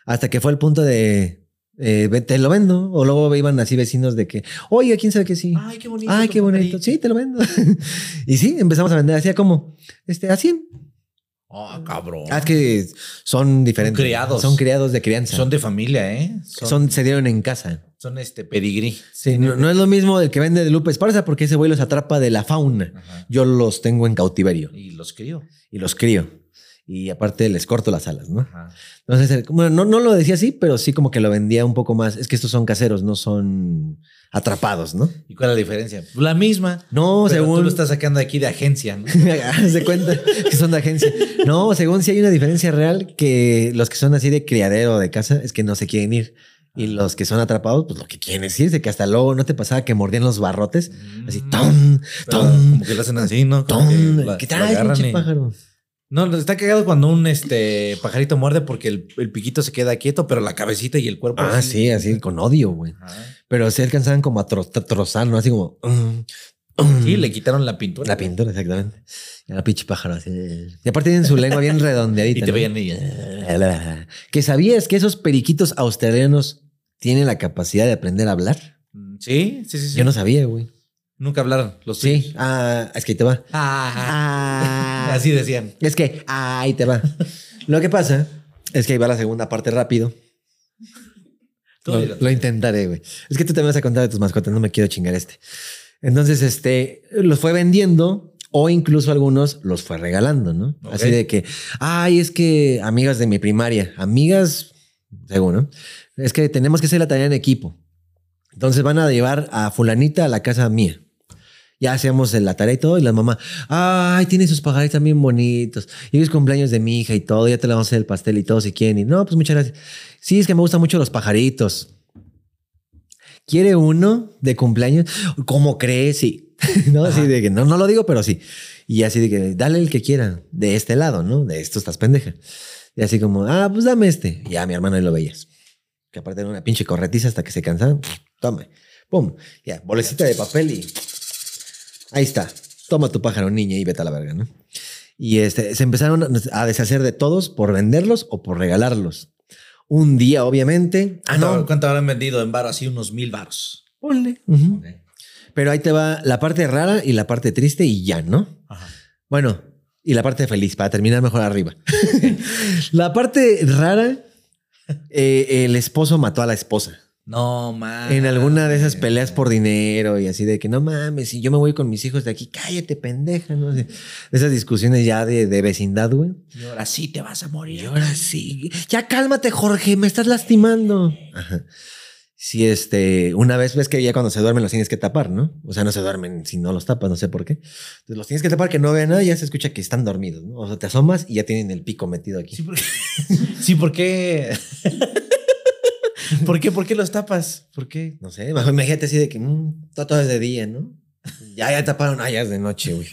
Hasta que fue el punto de... eh, te lo vendo. O luego iban así vecinos de que, oye, quién sabe que sí. Ay, qué bonito. Ay, qué bonito. Sí, te lo vendo. y sí, empezamos a vender. Hacía como, este, a 100. Oh, cabrón. Ah, es que son diferentes. Son criados. Son criados de crianza. Son de familia, ¿eh? son, Son, se dieron en casa. son este pedigrí. Sí, no, no es lo mismo del que vende de Lupe Esparza porque ese güey los atrapa de la fauna. Ajá. Yo los tengo en cautiverio Y los crío. y los crío. Y aparte les corto las alas, ¿no? Ajá. Entonces, bueno, no, no lo decía así, pero sí como que lo vendía un poco más. Es que estos son caseros, no son atrapados, ¿no? ¿Y cuál es la diferencia? La misma. No, Pero según... tú lo estás sacando aquí de agencia, ¿no? De cuenta que son de agencia. No, según si hay una diferencia real, que los que son así de criadero de casa es que no se quieren ir. Y los que son atrapados, pues lo que quieren es irse, que hasta luego no te pasaba que mordían los barrotes. Así, ton, Mm. Ton, como que lo hacen así, ¿no? Ton. ¿Qué agarran pinche pájaro? No, está cagado cuando un este pajarito muerde porque el, el piquito se queda quieto, pero la cabecita y el cuerpo. Ah, sí, así, con odio, güey. Pero se alcanzaban como a tro- trozar, ¿no? Así como... mm, mm. Sí, le quitaron la pintura. La pintura, exactamente. Y la pinche pájaro así. Y aparte tienen su lengua bien redondeadita. Y te ¿no? veían y... Que sabías que esos periquitos australianos tienen la capacidad de aprender a hablar. Mm, Sí, sí, sí. sí. Yo no sabía, güey. Nunca hablaron los Sí. Ah, es que ahí te va. Ah, así decían. Es que ah, ahí te va. Lo que pasa es que ahí va la segunda parte rápido. Lo, intentaré, güey. Es que tú también vas a contar de tus mascotas, no me quiero chingar este. Entonces, este, los fue vendiendo o incluso algunos los fue regalando, ¿no? Así de que, ay, es que amigas de mi primaria, amigas, según, ¿no? Es que tenemos que hacer la tarea en equipo. Entonces van a llevar a fulanita a la casa mía. Ya hacemos la tarea y todo, y la mamá, ay, tiene sus pajaritos también bonitos. Y hoy es cumpleaños de mi hija y todo, ya te la vamos a hacer el pastel y todo si quieren. Y no, pues muchas gracias. Sí, es que me gustan mucho los pajaritos. ¿Quiere uno de cumpleaños? ¿Cómo crees? Sí. no, así de que no, no lo digo, pero sí. Y así de que dale el que quiera, de este lado, ¿no? De esto estás pendeja. Y así como, ah, pues dame este. Y ya mi hermano ahí lo veías. Que aparte era una pinche corretiza hasta que se cansaba. Toma, pum, ya, bolecita de papel y ahí está. Toma tu pájaro, niña, y vete a la verga, ¿no? Y este, se empezaron a deshacer de todos por venderlos o por regalarlos. Un día, obviamente. Ah, ¿Cuánto, no, ¿Cuánto habrán vendido en bar? Así unos mil baros. ponle. Ujú. Pero ahí te va la parte rara y la parte triste y ya, ¿no? Ajá. Bueno, y la parte feliz, para terminar mejor arriba. la parte rara, eh, el esposo mató a la esposa. No, mames. En alguna de esas peleas por dinero y así de que no mames, si yo me voy con mis hijos de aquí, cállate, pendeja, ¿no? sé. Esas discusiones ya de, de vecindad, güey. Y ahora sí te vas a morir. Y ahora sí, ya cálmate, Jorge, me estás lastimando. Ajá. Sí, este, una vez ves que ya cuando se duermen los tienes que tapar, ¿no? O sea, no se duermen si no los tapas, no sé por qué. Entonces los tienes que tapar que no vean nada y ya se escucha que están dormidos, ¿no? O sea, te asomas y ya tienen el pico metido aquí. Sí, porque. sí, ¿por qué? ¿Por qué? ¿Por qué los tapas? ¿Por qué? No sé, imagínate así de que mm, todo, es de día, ¿no? Ya, ya taparon, ah, ya es de noche, güey.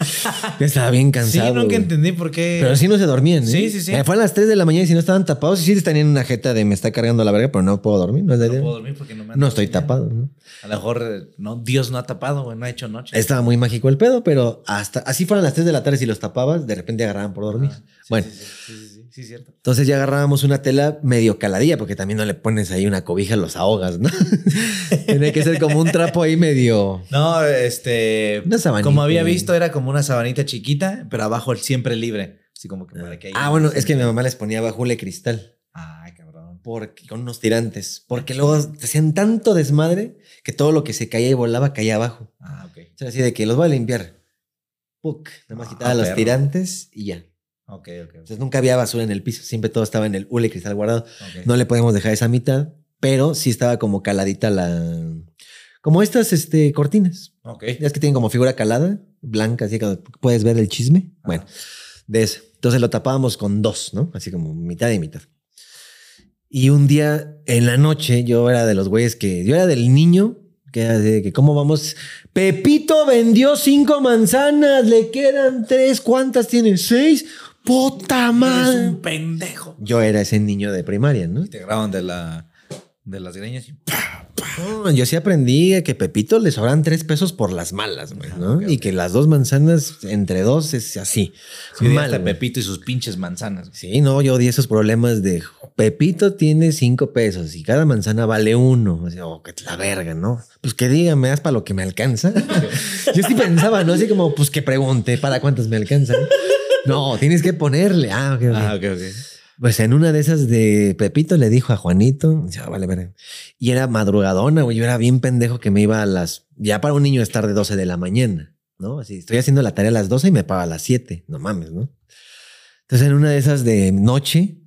Ya estaba bien Sí, cansado. nunca güey. entendí por qué. Pero sí no se dormían, ¿eh? Sí, sí, sí. Eh, fue a las 3 de la mañana y si no estaban tapados, sí estarían en una jeta de me está cargando la verga, pero no puedo dormir, no es no puedo dormir porque no me han No estoy tapado, ¿no? A lo mejor eh, no, Dios no ha tapado, güey, no ha hecho noche. Estaba muy mágico el pedo, pero hasta así fueran las 3 de la tarde si los tapabas, de repente agarraban por dormir. Ah, sí, bueno, Sí, sí, sí, cierto. entonces ya agarrábamos una tela medio caladilla, porque también no le pones ahí una cobija, los ahogas, ¿no? Tiene que ser como un trapo ahí medio. No, este. Una sabanita. Como había visto, era como una sabanita chiquita, pero abajo siempre libre. Así como que para que haya- Ah, bueno, es que mi mamá les ponía bajule cristal. Ay, cabrón. Porque, con unos tirantes. Porque luego hacían tanto desmadre que todo lo que se caía y volaba caía abajo. Ah, ok. O sea, así de que los voy a limpiar. Puc. Nada más Ah, quitaba los tirantes y ya. Ok, ok. ok, Entonces nunca había basura en el piso. Siempre todo estaba en el hule cristal guardado. No le podemos dejar esa mitad, pero sí estaba como caladita la. Como estas este, cortinas. Ok. Ya es que tienen como figura calada, blanca, así que puedes ver el chisme. Bueno, de eso. Entonces lo tapábamos con dos, ¿no? Así como mitad y mitad. Y un día en la noche, yo era de los güeyes que. Yo era del niño que era de que, ¿cómo vamos? Pepito vendió cinco manzanas, le quedan tres. ¿Cuántas tiene? ¿Seis? ¡Puta Eres madre! un pendejo. Yo era ese niño de primaria, ¿no? Y te graban de la de las greñas y No, yo sí aprendí que Pepito le sobran tres pesos por las malas, güey, ¿no? ok, Y que las dos manzanas entre dos es así. Sí, Mal, hasta. Pepito y sus pinches manzanas. Sí, no, yo odié esos problemas de Pepito tiene cinco pesos y cada manzana vale uno. O sea, oh, que la verga, ¿no? Pues que diga, me das para lo que me alcanza. yo sí pensaba, ¿no? Así como, pues que pregunte para cuántas me alcanzan. No, tienes que ponerle. Ah, ok, ok. Ah, ok, ok. Pues en una de esas de Pepito le dijo a Juanito, ya vale, verga. Y era madrugadona, güey. Yo era bien pendejo que me iba a las. Ya para un niño estar de 12 de la mañana, ¿no? Así estoy haciendo la tarea a las 12 y me paga a las 7. No mames, ¿no? Entonces, en una de esas de noche,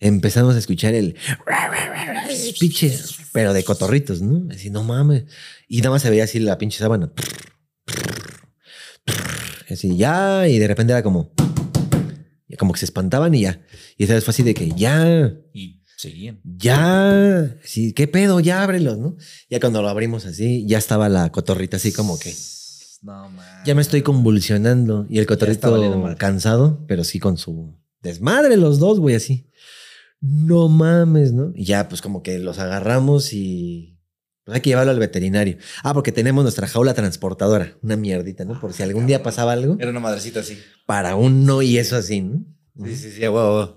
empezamos a escuchar el pinche, pero de cotorritos, ¿no? Así, no mames. Y nada más se veía así la pinche sábana. Así, ya, y de repente era como, como que se espantaban y ya. Y esa vez fue así de que ya, Y seguían. ya, sí, ¿qué pedo? Ya ábrelos, ¿no? Ya cuando lo abrimos así, ya estaba la cotorrita así como que, No, man. ya me estoy convulsionando. Y el cotorrito cansado, pero sí con su desmadre los dos, güey, así. No mames, ¿no? Y ya, pues como que los agarramos y pues hay que llevarlo al veterinario. Ah, porque tenemos nuestra jaula transportadora, una mierdita, ¿no? Por si algún día pasaba algo, Era una madrecita así. para uno y eso así, ¿no? Sí, sí, sí, a huevo.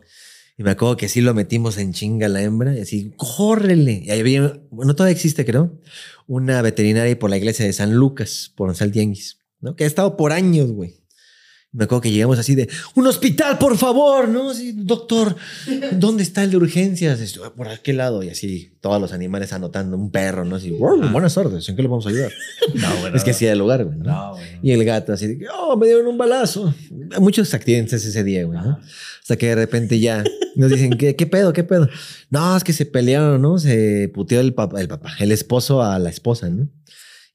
Y me acuerdo que sí lo metimos en chinga la hembra y así, córrele. Y ahí había, bueno, todavía existe, creo, una veterinaria por la iglesia de San Lucas, por San Tianguis, ¿no? Que ha estado por años, güey. Me acuerdo que llegamos así de, un hospital, por favor, ¿no? Así, doctor, ¿dónde está el de urgencias? Esto, "Ah, por aquel lado. Y así, todos los animales anotando, un perro, ¿no? Así, "Wow, buenas órdenes, ¿en qué le vamos a ayudar? No, bueno. es que hacía el lugar, güey. ¿no? Y el gato así de oh, me dieron un balazo. Muchos accidentes ese día, güey, ¿no? Hasta que de repente ya nos dicen, ¿qué, qué pedo, qué pedo? No, es que se pelearon, ¿no? Se puteó el papá, el papá, el esposo a la esposa, ¿no?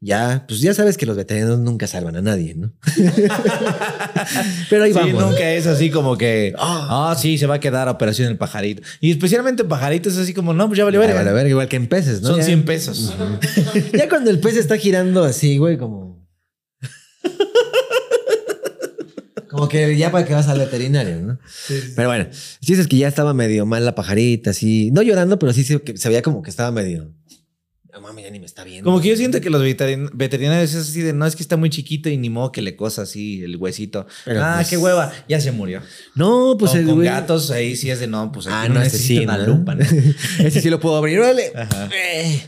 Ya, pues ya sabes que los veterinarios nunca salvan a nadie, ¿no? Pero ahí Sí, vamos. nunca es así como que, ah, sí, se va a quedar operación el pajarito. Y especialmente pajaritos es así como, no, pues ya Vale, verga. vale, verga, igual que en peces, ¿no? Son Ya- 100 pesos. Ya cuando el pez está girando así, güey, como. Como que ya para que vas al veterinario, ¿no? Pero bueno, sí es que ya estaba medio mal la pajarita, así. No llorando, pero sí se, se veía como que estaba medio. No mames, ya ni me está viendo. Como que yo siento que los veterin- veterinarios es así de, no, es que está muy chiquito y ni modo que le cosa así el huesito. Pero, ah, pues- qué hueva, ya se murió. No, pues Con- el con güey- gatos ahí sí es de, no, pues Ah, no, no ese necesita sí, una ¿no? lupa. ¿no? Ese sí lo puedo abrir, órale. Ajá. Eh.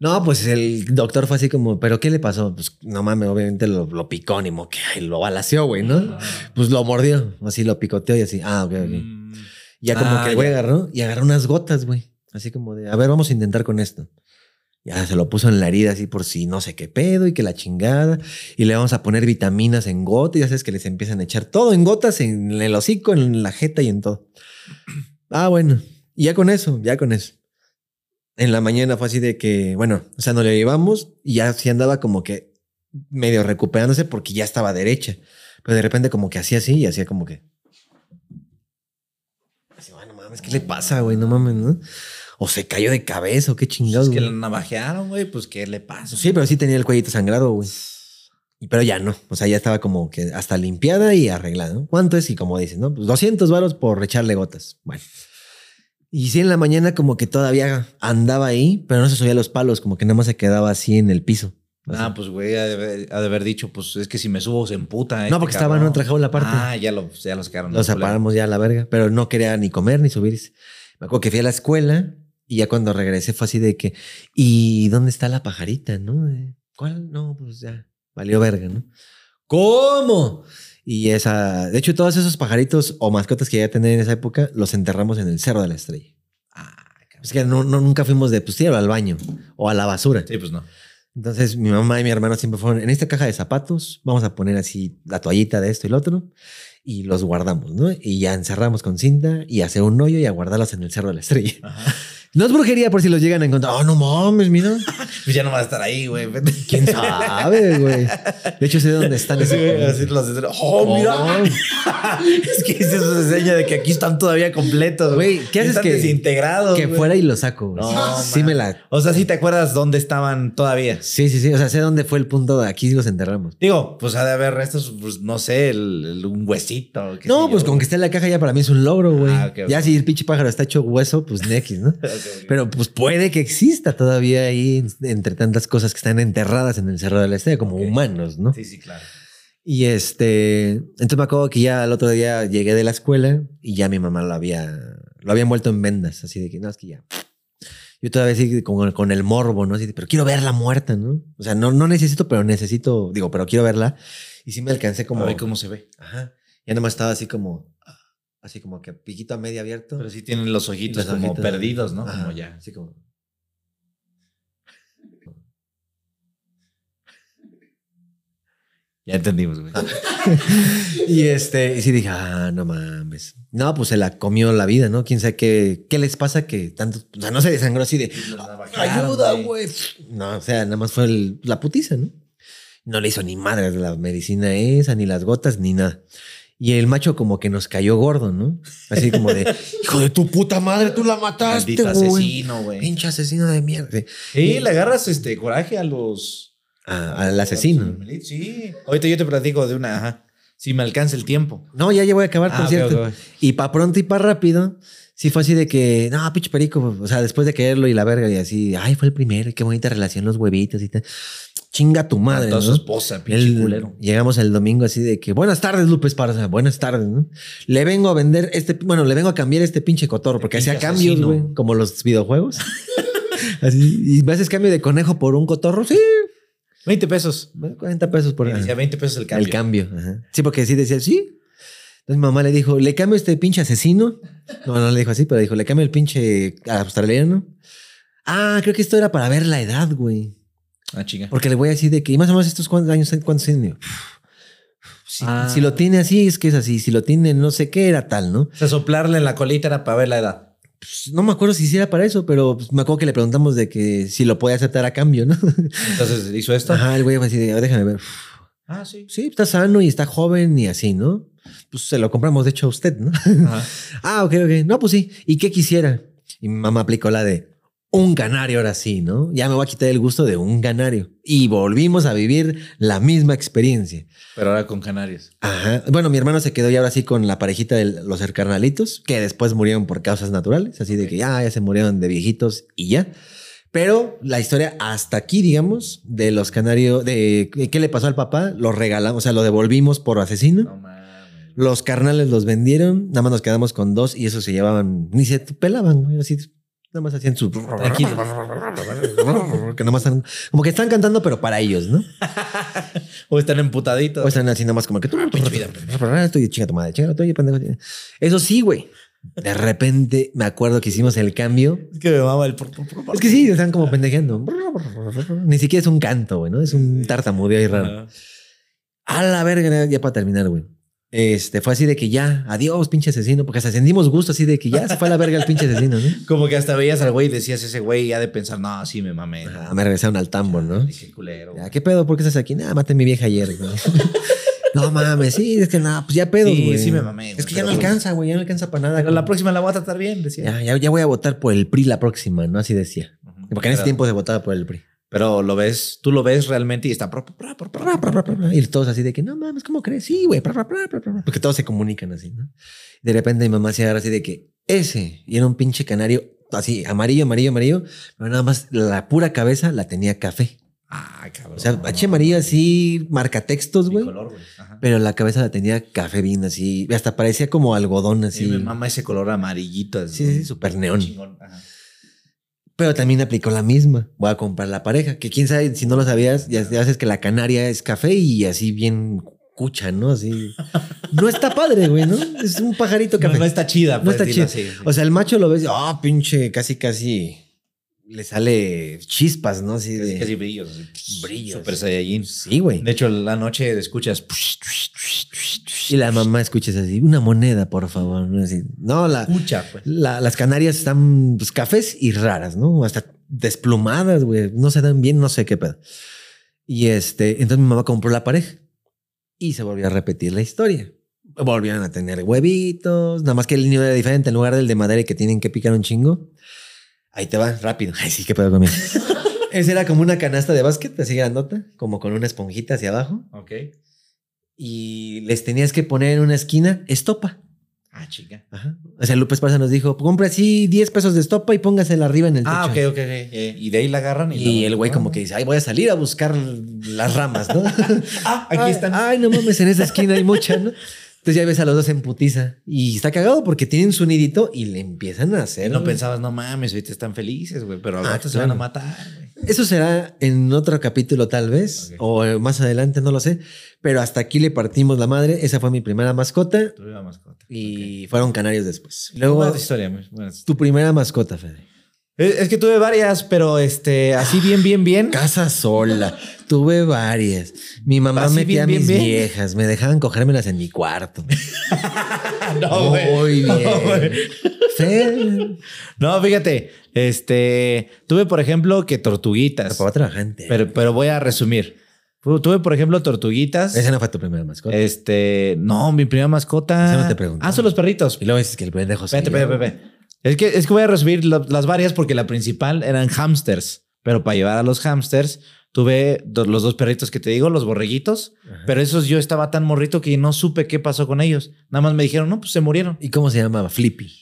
No, pues el doctor fue así como, ¿pero qué le pasó? Pues no mames, obviamente lo, lo picó, ni modo que ay, lo balació, güey, ¿no? Pues lo mordió, así lo picoteó y así, ah, ok, ok. Mm, Ya como Ah, que el güey ya. agarró y agarró unas gotas, güey. Así como de, a ver, vamos a intentar con esto. Ya se lo puso en la herida así por si no sé qué pedo y que la chingada. Y le vamos a poner vitaminas en gotas. Ya sabes que les empiezan a echar todo en gotas, en el hocico, en la jeta y en todo. Ah, bueno. Y ya con eso, ya con eso. En la mañana fue así de que, bueno, o sea, nos le llevamos y ya sí andaba como que medio recuperándose porque ya estaba derecha. Pero de repente como que hacía así y hacía como que... Así, "Ay, no mames, ¿qué le pasa, güey? No mames, ¿no? O se cayó de cabeza o qué chingados. Es que güey. la navajearon, güey, pues ¿qué le pasa? Sí, pero sí tenía el cuellito sangrado, güey. Y pero ya no. O sea, ya estaba como que hasta limpiada y arreglada. ¿no? ¿Cuánto es? Y como dicen, ¿no? Pues 200 varos por echarle gotas. Bueno. Y sí, en la mañana como que todavía andaba ahí, pero no se subía los palos, como que nada más se quedaba así en el piso. Ah, pues güey, ha de, haber, dicho, pues es que si me subo se emputa. No, este porque estaba en otra jaula aparte. Ah, ya lo, ya lo sacaron. Lo separamos ya a la verga, pero no quería ni comer ni subirse. Me acuerdo que fui a la escuela y ya cuando regresé fue así de que, ¿y dónde está la pajarita? ¿No? Eh, ¿Cuál? No, pues ya, valió verga, ¿no? ¿Cómo? Y esa, de hecho, todos esos pajaritos o mascotas que ya tener en esa época los enterramos en el Cerro de la Estrella. Ah, Es que no, no- nunca fuimos de, pues tíralo al baño o a la basura. sí, pues no. Entonces mi mamá y mi hermano siempre fueron en esta caja de zapatos, vamos a poner así la toallita de esto y lo otro y los guardamos, ¿no? Y ya encerramos con cinta y hacer un hoyo y a guardarlos en el cerro de la estrella. No es brujería por si los llegan a encontrar. Oh, no mames, mira. Pues ya no va a estar ahí, güey. ¿Quién sabe, güey? De hecho, sé dónde están Sí, esos. los de- Oh, mira. es que eso se enseña de que aquí están todavía completos. Güey, ¿qué haces Están que- desintegrados. Que fuera y los saco. güey. No, sí man. me la. O sea, sí te acuerdas dónde estaban todavía. Sí, sí, sí. O sea, sé dónde fue el punto de aquí los enterramos. Digo, pues ha de haber restos, pues no sé, el, el- un huesito. No, pues yo. con que esté en la caja ya para mí es un logro, güey. Ah, ok, ok. Ya si el pinche pájaro está hecho hueso, pues X, ¿no? Pero pues puede que exista todavía ahí en- entre tantas cosas que están enterradas en el Cerro de la Estrella como humanos, ¿no? Sí, sí, claro. Y este, entonces me acuerdo que ya el otro día llegué de la escuela y ya mi mamá lo había, lo había envuelto en vendas, así de que no, es que ya. Yo todavía así con, con el morbo, ¿no? Así de, pero quiero verla muerta, ¿no? O sea, no, no necesito, pero necesito, digo, pero quiero verla. Y sí me alcancé como... A ver cómo se ve. Ajá. Ya nomás estaba así como, así como que piquito a medio abierto. Pero sí tienen los ojitos Los como ojitos. perdidos, ¿no? Ajá, Como ya. Así como. Ya entendimos, güey. Y este, y sí dije, ah, no mames. No, pues se la comió la vida, ¿no? Quién sabe qué, qué les pasa que tanto, o sea, no se desangró así de, ayuda, güey. No, o sea, nada más fue el- la putiza, ¿no? No le hizo ni madre la medicina esa, ni las gotas, ni nada. Y el macho como que nos cayó gordo, ¿no? Así como de, hijo de tu puta madre, tú la mataste, güey. asesino, güey. Pinche asesino de mierda. Sí, le agarras este coraje a los. A- al asesino. Sí. Ahorita yo te platico de una, ajá. Si me alcanza el tiempo. No, ya, ya voy a acabar, Ah, por ok, cierto. Y para pronto y para rápido, sí fue así de que, no, pinche perico, o sea, después de quererlo y la verga y así, ay, fue el primero, y qué bonita relación los huevitos y tal. Chinga tu madre, Mató a ¿no? su esposa, pinche El- culero. llegamos el domingo así de que, buenas tardes, Lupe Esparza, buenas tardes, ¿no? Le vengo a vender este, bueno, le vengo a cambiar este pinche cotorro, porque hacía cambios, güey, como los videojuegos. así, y me haces cambio de conejo por un cotorro, sí, 20 pesos. 40 pesos por Y decía 20 pesos el cambio. el cambio. ajá. Sí, porque sí decía, sí. Entonces mi mamá le dijo, ¿le cambio este pinche asesino? No, no le dijo así, pero dijo, ¿le cambio el pinche australiano? Ah, creo que esto era para ver la edad, güey. Ah, chinga. Porque le voy a decir de que, ¿y más o menos estos cuántos años, cuántos tiene? Si, Ah. si lo tiene así, es que es así. Si lo tiene no sé qué, era tal, ¿no? O sea, soplarle en la colita era para ver la edad. Pues, no me acuerdo si sí era para eso, pero pues, me acuerdo que le preguntamos de que si lo podía aceptar a cambio, ¿no? Entonces hizo esto. Ajá, el güey fue así de, déjame ver. Ah, sí. Sí, está sano y está joven y así, ¿no? Pues se lo compramos, de hecho, a usted, ¿no? Ajá. ah, ok, ok. No, pues sí. ¿Y qué quisiera? Y mi mamá aplicó la de un canario ahora sí, ¿no? Ya me voy a quitar el gusto de un canario. Y volvimos a vivir la misma experiencia. Pero ahora con canarios. Ajá. Bueno, mi hermano se quedó ya ahora sí con la parejita de los carnalitos, que después murieron por causas naturales, así de que ya, ya se murieron de viejitos y ya. Pero la historia hasta aquí, digamos, de los canarios, de qué le pasó al papá, lo regalamos, o sea, lo devolvimos por asesino. No mames. Los carnales los vendieron, nada más nos quedamos con dos y esos se llevaban, ni se pelaban, güey, así, nada más hacían su... Tranquilo. que nada más están, como que están cantando, pero para ellos, ¿no? O están emputaditos. O están así nada más como que tú, estoy chinga tu madre, chinga oye, pendejo. Eso sí, güey. De repente me acuerdo que hicimos el cambio. es que me mama el. Es que sí, están como pendejeando. Ni siquiera es un canto, güey, ¿no? Es un tartamudeo ahí raro. A la verga, ya para terminar, güey. Este fue así de que ya, adiós, pinche asesino, porque hasta sentimos gusto así de que ya se fue a la verga el pinche asesino, ¿no? Como que hasta veías al güey y decías, ese güey ya de pensar, no, sí me mamé. Ah, me regresaron al tambo, ¿no? Dije, culero. Ya, ¿Qué pedo? ¿Por qué estás aquí? Nada, maté a mi vieja ayer, güey. No mames, sí, es que nada, pues ya pedo, Sí, güey. sí me mamé, Es que ya no alcanza, güey, ya no alcanza para nada. La próxima la voy a tratar bien, decía. Ya, ya, ya voy a votar por el PRI la próxima, ¿no? Así decía. Porque en ese tiempo se votaba por el PRI. Pero lo ves, tú lo ves realmente y está. Y todos así de que, no mames, ¿cómo crees? Sí, güey. Porque todos se comunican así, ¿no? De repente mi mamá se agarra así de que ese, y era un pinche canario así, amarillo, amarillo, amarillo, pero nada más la pura cabeza la tenía café. Ah, cabrón. O sea, H amarillo así, marcatextos, güey. color, güey. Pero la cabeza la tenía café bien así, hasta parecía como algodón Sí, así. me mama ese color amarillito. así. Sí, sí, sí, súper neón. Chingón. Ajá. Pero también aplicó la misma. Voy a comprar la pareja. Que quién sabe, si no lo sabías, ya, sabes que la canaria es café y así bien cucha, ¿no? Así. No está padre, güey, ¿no? Es un pajarito No, café. no está chida. No pues, está dilo chido. así. O sea, el macho lo ves, ah, pinche, casi, casi le sale chispas, ¿no? Así de casi brillos. Brillos. Super Saiyajin. Sí, güey. De hecho, la noche escuchas. Y la mamá escuchas así, una moneda, por favor. ¿no? Así, no, la, Escucha, pues. la- las canarias están pues, cafés y raras, ¿no? Hasta desplumadas, güey. No se dan bien, no sé qué pedo. Y este, entonces mi mamá compró la pareja y se volvió a repetir la historia. Volvieron a tener huevitos, nada más que el niño era diferente. En lugar del de madera que tienen que picar un chingo, ahí te va, rápido. Ay, sí, qué pedo conmigo. Esa era como una canasta de básquet, así grandota, como con una esponjita hacia abajo. Ok. Y les tenías que poner en una esquina estopa. Ah, chica. Ajá. O sea, Lupe Esparza nos dijo, compre así 10 pesos de estopa y póngasela arriba en el techo. Ah, ok, ok. ok. Eh, y de ahí la agarran. Y, Y el güey como que dice, ay, voy a salir a buscar las ramas, ¿no? Ah, aquí Ay, están. Ay, no mames, en esa esquina hay mucha, ¿no? Entonces ya ves a los dos en putiza. Y está cagado porque tienen su nidito y le empiezan a hacer. no güey. pensabas, no mames, ahorita están felices, güey. Pero al Ah, rato se van a matar, güey. Eso será en otro capítulo tal vez, o más adelante, no lo sé. Pero hasta aquí le partimos la madre. Esa fue mi primera mascota Tuve la mascota. y fueron canarios después. Luego. Buena historia, tu primera mascota, Fede. Es, es que tuve varias, pero este, así bien, bien, bien. Casa sola. Tuve varias. Mi mamá Así metía bien, a mis bien, viejas. Me dejaban cogérmelas en mi cuarto. No, güey. Muy No, bien. Sí. No, fíjate, este, tuve por ejemplo que tortuguitas, Papá trabajante. pero, pero voy a resumir. Tu- Tuve por ejemplo tortuguitas. Esa no fue tu primera mascota. Este, no, mi primera mascota. Eso no te pregunté. Ah, son los perritos. y luego dices que el pendejo se Espérate, espérate, espérate. Es que, es que voy a resumir las varias porque la principal eran hamsters, pero para llevar a los hamsters tuve do, los dos perritos que te digo, los borreguitos, pero esos yo estaba tan morrito que no supe qué pasó con ellos. Nada más me dijeron, no, pues se murieron. ¿Y cómo se llamaba? Flippy.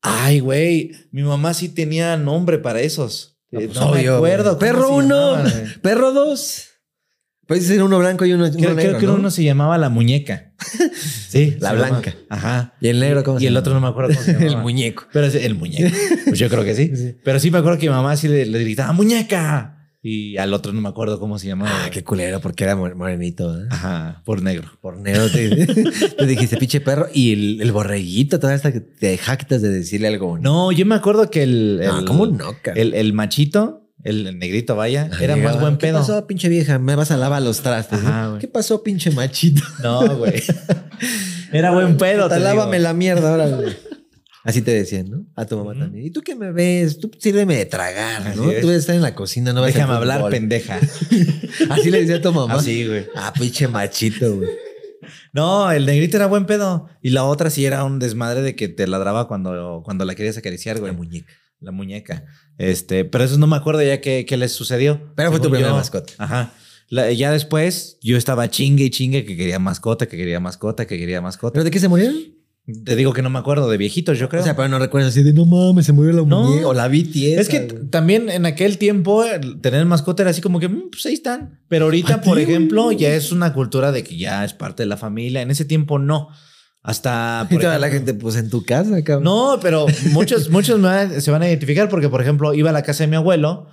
Ay, güey, mi mamá sí tenía nombre para esos. No, eh, pues, me acuerdo. Perro 1, perro 2. Pues era uno blanco y uno, creo, uno negro. Creo que uno se llamaba la muñeca. sí. La blanca. Ajá. ¿Y el negro cómo se Y el otro no me acuerdo cómo se llamaba. el muñeco. Pero el muñeco. Pues yo creo que sí. Pero sí me acuerdo que mi mamá sí le, le, gritaba ¡muñeca! Y al otro no me acuerdo cómo se llamaba. Ah, qué culero, porque era morenito. ¿eh? Ajá, por negro. Por negro. Te, te dijiste pinche perro y el, borreguito, toda esta que te jactas de decirle algo. No, yo me acuerdo que el. el no, ¿cómo no? El, el machito el, el negrito, vaya, era más buen pedo. ¿Qué pasó, pinche vieja? Me vas a lavar los trastes. ¿Qué pasó, pinche machito? No, güey. Era buen pedo. Te lávame la mierda ahora, güey. Así te decían, ¿no? A tu mamá también. ¿Y tú qué me ves? Tú sírveme de tragar, ¿no? es. Tú debes estar en la cocina, no vas Déjame al hablar, pendeja. Así le decía a tu mamá. Así, güey. Ah, pinche machito, güey. No, el negrito era buen pedo. Y la otra sí era un desmadre de que te ladraba cuando, cuando la querías acariciar, güey. La muñeca. La muñeca. Este, pero eso no me acuerdo ya qué, qué les sucedió. Pero fue tu primera yo. mascota. Ajá. La- ya después yo estaba chingue y chingue que quería mascota, que quería mascota, que quería mascota. ¿Pero de qué se murieron? Te digo que no me acuerdo, de viejitos, yo creo. O sea, pero no recuerdas así de no mames, se murió la No. muñeca. O la tiesa, es que también en aquel tiempo tener mascota era así como que, "Mm, pues ahí están. Pero ahorita, ¿A ti, por ejemplo, ya es una cultura de que ya es parte de la familia. En ese tiempo no. Hasta. Y toda la gente, pues en tu casa, cabrón. No, pero muchos, muchos me van- se van a identificar porque, por ejemplo, iba a la casa de mi abuelo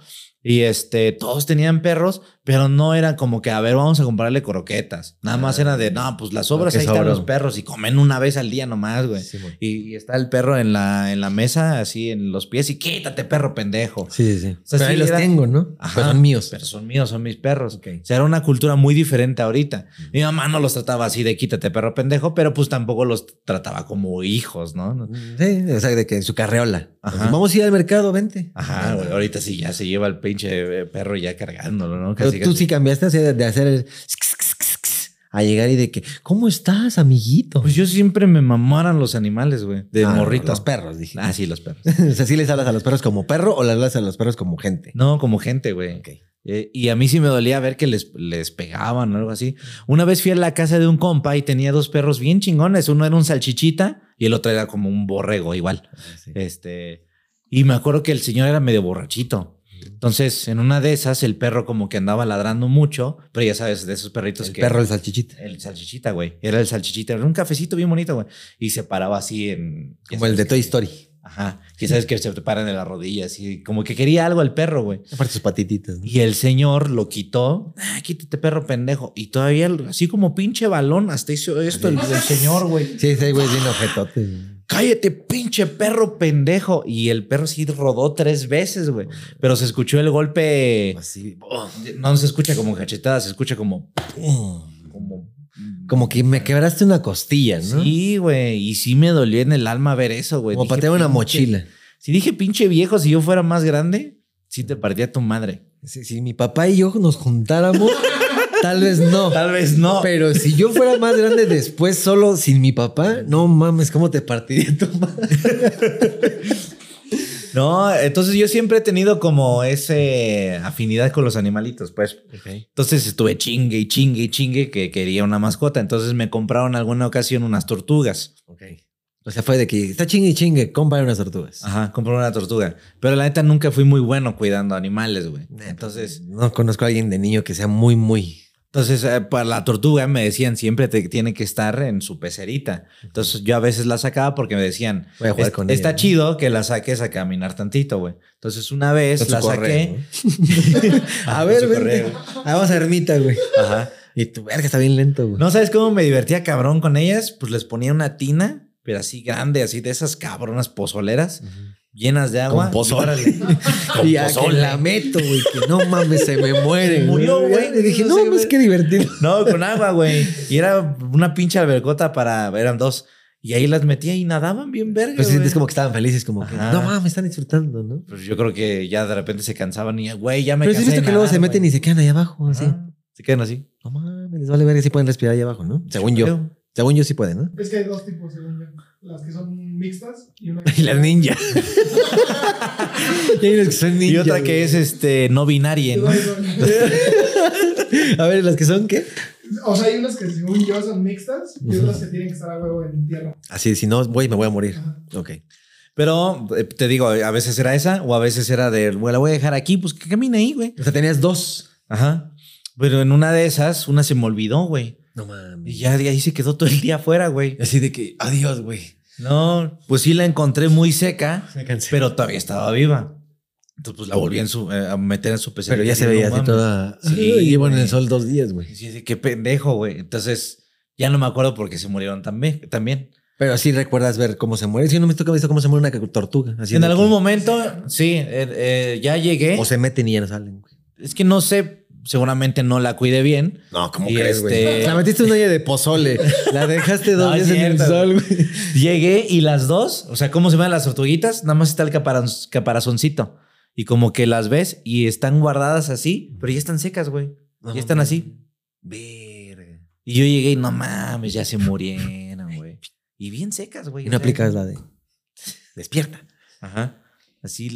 y este, todos tenían perros, pero no era como que, a ver, vamos a comprarle croquetas. Nada más era de, no, pues las sobras que ahí están los perros y comen una vez al día nomás, güey. Sí, güey. y, y está el perro en la, en la mesa, así en los pies y quítate, perro pendejo. Sí, sí, sí. sea, pero ahí sí los era- tengo, ¿no? Ajá, Pero son míos. Pero son míos, son mis perros. Ok. O sea, era una cultura muy diferente ahorita. Mi mamá no los trataba así de quítate, perro pendejo, pero pues tampoco los trataba como hijos, ¿no? Sí, o sea, de que en su carreola. Ajá. Vamos a ir al mercado, vente. Ajá, güey. Ahorita sí ya se lleva el pinche eh, perro ya cargándolo, ¿no? Pero tú casi. sí cambiaste así de, de hacer el a llegar y de que, ¿cómo estás, amiguito? Pues yo siempre me mamaran los animales, güey. De Ah, morrito. Los perros, dije. Ah, sí, los perros. o sea, ¿sí les hablas a los perros como perro o les hablas a los perros como gente? No, como gente, güey. Ok. Eh, y a mí sí me dolía ver que les, les pegaban o algo así. Una vez fui a la casa de un compa y tenía dos perros bien chingones. Uno era un salchichita y el otro era como un borrego igual. Este, y me acuerdo que el señor era medio borrachito. Entonces, en una de esas, el perro como que andaba ladrando mucho, pero ya sabes, de esos perritos El que. perro, el salchichita. El salchichita, güey. Era el salchichita. Era un cafecito bien bonito, güey. Y se paraba así en. Como el de que- Toy Story. Ajá. Que sabes que se te paran en las rodillas y como que quería algo el perro, güey. Aparte sus patititas. ¿no? Y el señor lo quitó. Ah, quítate, perro pendejo. Y todavía, así como pinche balón, hasta hizo esto el, el señor, güey. Sí, ese güey es bien ojetote. Cállate, pinche perro pendejo. Y el perro sí rodó tres veces, güey. Pero se escuchó el golpe. Así. oh, No se escucha como cachetada, se escucha como. Como. Como que me quebraste una costilla, ¿no? Sí, güey. Y sí me dolió en el alma ver eso, güey. Como Dije, patear una pinche- mochila. Si dije pinche viejo, si yo fuera más grande, sí te partía tu madre. Si, si mi papá y yo nos juntáramos, tal vez no. Tal vez no. Pero si yo fuera más grande después solo sin mi papá, no mames, ¿cómo te partiría tu madre? No, entonces yo siempre he tenido como ese afinidad con los animalitos, pues. Entonces estuve chingue y chingue y chingue que quería una mascota. Entonces me compraron alguna ocasión unas tortugas. Ok. O sea, fue de que está chingue y chingue, compra unas tortugas. Ajá, compré una tortuga. Pero la neta nunca fui muy bueno cuidando animales, güey. Entonces, No conozco a alguien de niño que sea muy, muy. Entonces eh, para la tortuga me decían siempre te, tiene que estar en su pecerita. Entonces yo a veces la sacaba porque me decían, Voy a jugar "Es- con ella, está ¿no? chido que la saques a caminar tantito, güey. Entonces una vez la correo, saqué. A Ah, ver, con su vente. Ah, vamos a ermita, güey. Ajá. Y tu verga está bien lento, güey. No sabes cómo me divertía cabrón con ellas. Pues les ponía una tina, pero así grande, así de esas cabronas pozoleras. Llenas de agua. Con pozole. órale. Con Y a que la meto, güey, que no mames, se me muere. Se murió, güey. Y dije, No no sé, mames, qué divertido. No, con agua, güey. Y era una pinche albercota para. Eran dos. Y ahí las metía y nadaban bien verga. Pues güey. sientes como que estaban felices, como que, no mames, están disfrutando, ¿no? Pues yo creo que ya de repente se cansaban y, güey, ya me Pero sí cansé visto de que luego se meten y se quedan ahí abajo, así. Se quedan así. No mames, les vale ver que sí pueden respirar ahí abajo, ¿no? Según yo. Según yo sí pueden, ¿no? Es que hay dos tipos, según yo. Las que son mixtas y una que Y las ninja. y hay unas que son Y ninjas, otra güey. que es este no binaria, ¿no? A ver, las que son, ¿qué? O sea, hay unas que según yo son mixtas y otras que tienen que estar a huevo en tierra. Así, si no, voy, me voy a morir. Ajá. Ok. Pero eh, te digo, a veces era esa o a veces era de, güey, la voy a dejar aquí, pues que camine ahí, güey. O sea, tenías dos. Ajá. Pero en una de esas, una se me olvidó, güey. No mames. Y ya de ahí se quedó todo el día afuera, güey. Así de que, adiós, güey. No, pues sí la encontré muy seca, Me cansé. pero todavía estaba viva. Entonces, pues la volví en su- eh, a meter en su pecera. Pero ya se Y veía no así toda. Sí, Sí, llevo en el sol dos días, güey. Sí, sí, qué pendejo, güey. Entonces, ya no me acuerdo por qué se murieron también. también. Pero sí recuerdas ver cómo se muere. Si no me toca visto cómo se muere una tortuga. Así en algún que- momento, sí, eh, eh, ya llegué. O se meten y ya no salen, güey. es que no sé, seguramente no la cuidé bien. No, ¿cómo Y crees, güey? este- La metiste en una olla de pozole. La dejaste dos No, es días en el sol, güey. Llegué y las dos, o sea, ¿cómo se ven las tortuguitas? Nada más está el caparaz- caparazoncito. Y como que las ves y están guardadas así, pero ya están secas, güey. No ya están así. Verga. Y yo llegué y no mames, ya se murieron, güey. Y bien secas, güey. Y o no sea, aplicas la de despierta. Ajá. Así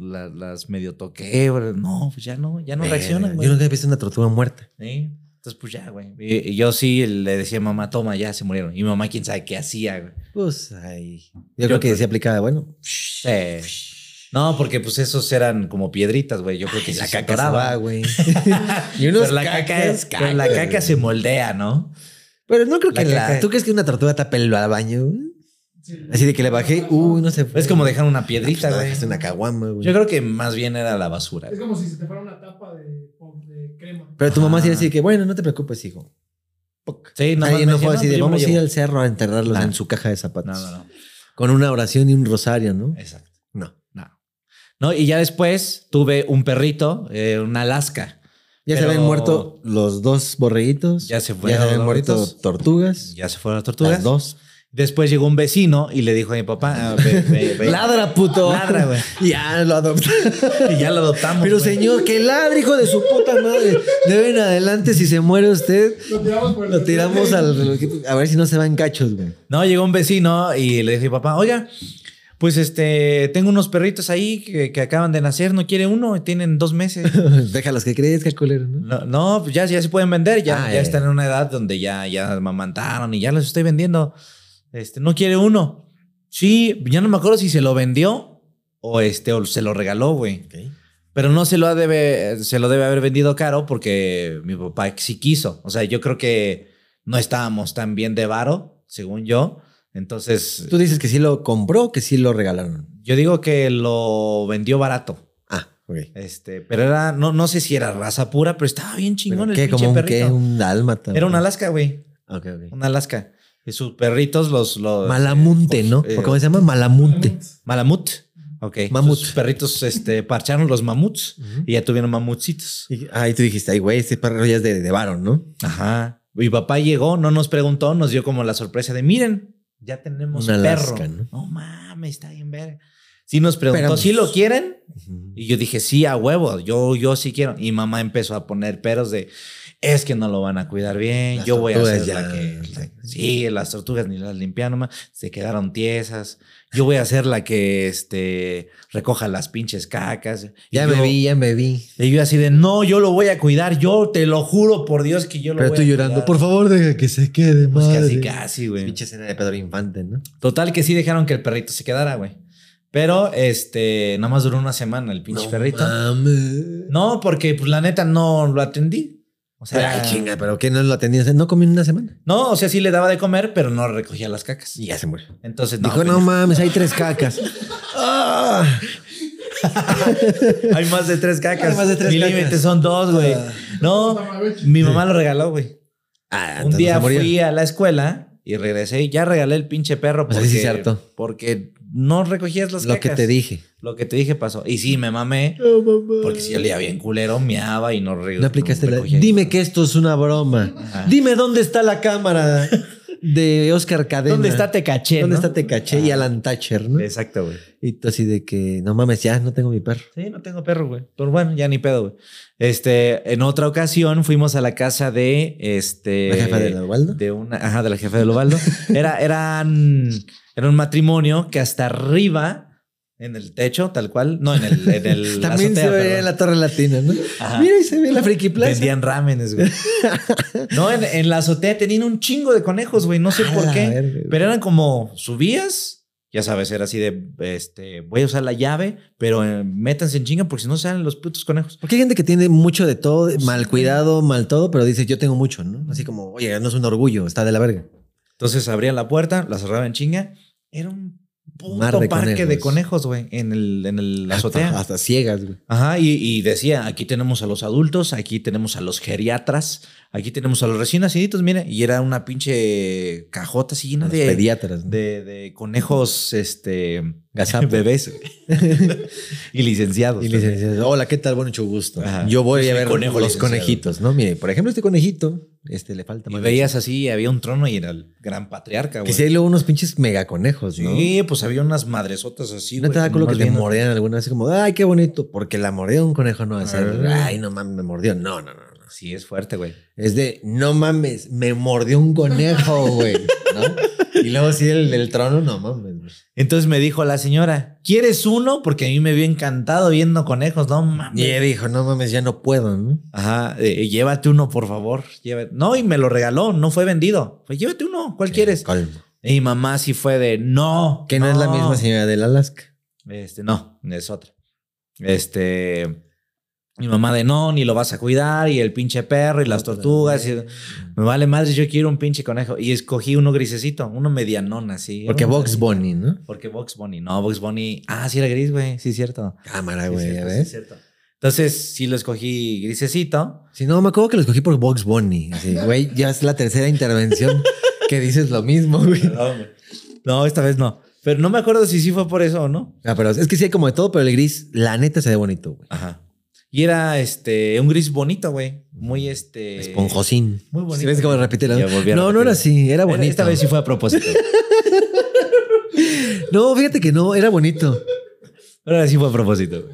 la- las medio toqué, güey. No, pues ya no, ya no Verga. reaccionan, güey. Yo nunca he visto una tortuga muerta. Sí. Entonces, pues ya, güey. Y, y yo sí le decía a mamá, toma, ya se murieron. Y mamá, quién sabe qué hacía, güey. Pues ahí. Yo, creo que creo- sí aplicaba, bueno. Sí. No, porque pues esos eran como piedritas, güey. Yo creo que la sí se caca se va, güey. y unos Pero la caca, cacas, pero la caca se moldea, ¿no? Pero no creo que La la. caca- ¿Tú crees que una tortuga tapa el baño? Así de que le bajé, uy, no se fue. Es como dejar una piedrita, Pues, no, güey. Es una caguama, güey. Yo creo que más bien era la basura. Es como si se te fuera una tapa de, de crema. Pero tu mamá sí Ah. decía que, bueno, no te preocupes, hijo. Poc. Sí, no, Ahí no fue así de, pues me vamos a ir llevo". al cerro a enterrarlos Nah. en su caja de zapatos. No, no, no. Con una oración y un rosario, ¿no? Exacto. No. No. No, y ya después tuve un perrito, eh, un Alaska. Ya se habían muerto los dos borreguitos. Ya se Ya fueron se habían los muerto tortugas. Ya se fueron las tortugas. Las dos. Después llegó un vecino y le dijo a mi papá, ah, ve, ve, ve. Ladra, puto. Ladra, güey. Ya lo adoptó. Y ya lo adoptamos. Pero güey. señor, que ladre, hijo de su puta madre. De hoy en adelante, si se muere usted, Lo tiramos por lo tiramos al. A ver si no se va en cachos, güey. No, llegó un vecino y le dije a mi papá, oiga, pues este, tengo unos perritos ahí que, que acaban de nacer, no quiere uno, tienen dos meses. Déjalos que crezca, culero, ¿no? No, no, pues ya, ya se pueden vender, ya, Ah, ya están en una edad donde ya, ya mamantaron y ya los estoy vendiendo. Este, no quiere uno. Sí, ya no me acuerdo si se lo vendió o este, o se lo regaló, güey. Pero no se lo ha debe, se lo debe haber vendido caro porque mi papá sí quiso. O sea, yo creo que no estábamos tan bien de varo, según yo. Entonces, Tú dices que sí lo compró o que sí lo regalaron. yo digo que lo vendió barato. Ah, ok. Este, pero era, no, no sé si era raza pura, pero estaba bien chingón ¿Pero el ¿Qué? pinche ¿Como un perrito. qué? ¿Un dálmata? Era un Alaska, güey. Ok, ok. Un Alaska. Y sus perritos, los. los Malamunte, eh, ¿no? eh, ¿O ¿Cómo se llama? Malamunte. Malamut. Ok. Mamut. Sus perritos este, parcharon los mamuts y ya tuvieron mamutcitos. Y- Ahí tú dijiste, ay, güey, este perro ya es de, de varón, ¿no? Ajá. Mi papá llegó, no nos preguntó, nos dio como la sorpresa de: miren, ya tenemos Un perro. ¿no? ¿no? mames, está bien ver. Sí nos preguntó, Pero- ¿sí lo quieren? Y yo dije, sí, a huevo, yo, yo sí quiero. Y mamá empezó a poner peros de, es que no lo van a cuidar bien, Las yo voy a hacer ya- la que... Sí, las tortugas ni las limpiaron, nomás se quedaron tiesas. Yo voy a hacer la que este, recoja las pinches cacas. Ya yo- me vi, ya me vi. Y yo así de, no, yo lo voy a cuidar, yo te lo juro por Dios que yo lo Pero voy a llorando, cuidar". por favor, deja que se quede, Pues madre. casi, casi, güey. Pinche escena de Pedro Infante, ¿no? Total que sí dejaron que el perrito se quedara, güey. Pero, este, nada más duró una semana el pinche perrito. mames. No, porque pues la neta no lo atendí. O sea, Ay, chinga, pero ¿qué no lo atendías? ¿No comí en una semana? no, o sea, sí le daba de comer, pero no recogía las cacas. Y ya se murió. Entonces, no, Dijo, no mames, hay tres cacas. Ah. hay más de tres cacas. Hay más de tres Mi cacas. límite son dos, güey. No, mi mamá lo regaló, güey. Ah, Un día fui a la escuela y regresé y ya regalé el pinche perro porque, sí se hartó. porque no recogías las Lo que te dije. Lo que te dije pasó. Y sí, me mamé. Porque si olía bien culero, meaba y no re- No aplicaste la. recogía. Dime que esto es una broma. Ajá. Dime dónde está la cámara de Oscar Cadena. ¿Dónde está Te Caché? ¿Dónde no? está Te Caché y Ah, Alan Thatcher, no? Exacto, güey. Y tú así de que, no mames, ya no tengo mi perro. Sí, no tengo perro, güey. Pero bueno, ya ni pedo, güey. Este, en otra ocasión fuimos a la casa de este. ¿La jefa de Osvaldo? De una, ajá, de la jefa de Lobaldo. Era, eran, era un matrimonio que hasta arriba, en el techo, tal cual, no, en el, en el También azotea, se ve perdón. en la Torre Latina, ¿no? Ajá. Mira, y se ve la Friki Plaza. Vendían rámenes, güey. no, en, en la azotea tenían un chingo de conejos, güey. No sé por qué. pero eran como subías, ya sabes, era así de este, voy a usar la llave, pero eh, métanse en chinga porque si no salen los putos conejos. Porque hay gente que tiene mucho de todo, mal cuidado, mal todo, pero dice, yo tengo mucho, ¿no? Así como, oye, no es un orgullo, está de la verga. Entonces abrían la puerta, la cerraban en chinga. Era un puto Mar de parque de conejos. güey, en el, en el azotea. Hasta, hasta ciegas, güey. Ajá, y, y decía, aquí tenemos a los adultos, aquí tenemos a los geriatras, aquí tenemos a los recién naciditos, mire, y era una pinche cajota así llena de, pediatras. ¿no? de, de conejos, este, Gazapo. bebés y licenciados. Y dices, hola, ¿qué tal? Mucho gusto. Ajá. Yo voy a ver conejo los conejitos, ¿no? Mire, por ejemplo, este conejito, este le falta Y más. veías así, había un trono y era el gran patriarca, Que güey. si hay luego unos pinches megaconejos, ¿no? Sí, pues había unas madresotas así, ¿No güey, te da culo que te mordían alguna vez? Como, ay, qué bonito. Porque la mordió un conejo no va a ser, ay, no mames, me mordió. No, no, no. no. Sí, es fuerte, güey. Es de, no mames, me mordió un conejo, güey. ¿No? Y luego sí, el del trono, no mames. Entonces me dijo la señora, ¿quieres uno? Porque a mí me vio encantado viendo conejos, no mames. Y ella dijo, no mames, ya no puedo, ¿no? Ajá, eh, llévate uno, por favor. Llévate. No, y me lo regaló, no fue vendido. Fue, llévate uno, ¿cuál quieres? Colmo. Y mi mamá sí fue de, no. Que no, es la misma señora del Alaska. Este, no, es otra. Este, mi mamá de, no, ni lo vas a cuidar, y el pinche perro, y las tortugas. y- me vale madre, yo quiero un pinche conejo. Y escogí uno grisecito, uno medianón así. Porque Box. Bunny, ¿no? Porque Box Bunny, no, Box Bunny. Ah, sí era gris, güey, sí, cierto. Cámara, Sí, güey, cierto, ¿ya sí, ves? cierto. Entonces, sí lo escogí grisecito. Si no, me acuerdo que lo escogí por Box Bunny. Así, güey, ya es la tercera intervención que dices lo mismo, güey. Güey. No, esta vez no. Pero no me acuerdo si sí fue por eso o no. Ah, pero es que sí hay como de todo, pero el gris, la neta se ve bonito, güey. Ajá. Y era este un gris bonito, güey. Muy este. Esponjosín. Muy bonito. ¿Sí ¿Ves cómo repite la No, no era así, era bonito. Esta vez sí fue a propósito. No, fíjate que no, era bonito. Ahora sí fue a propósito.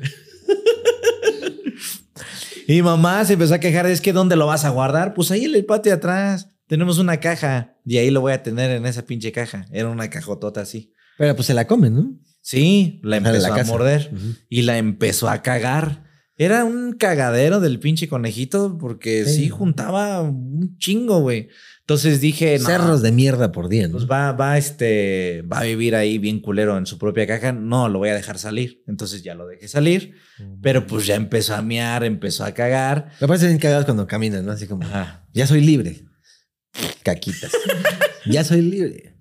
y mamá se empezó a quejar, es que ¿dónde lo vas a guardar? Pues ahí en el patio de atrás. Tenemos una caja y ahí lo voy a tener en esa pinche caja. Era una cajotota así. Pero pues se la comen, ¿no? Sí, la empezó la a morder y la empezó a cagar. Era un cagadero del pinche conejito porque sí, Sí. juntaba un chingo, güey. Entonces dije, no, Cerros de mierda por día, ¿no? pues va, va, este, va a vivir ahí bien culero en su propia caja. No, lo voy a dejar salir. Entonces ya lo dejé salir, pero pues ya empezó a mear, empezó a cagar. Me parece bien cagados cuando caminan, ¿no? Así como, Ajá. ya soy libre. Caquitas. ya soy libre.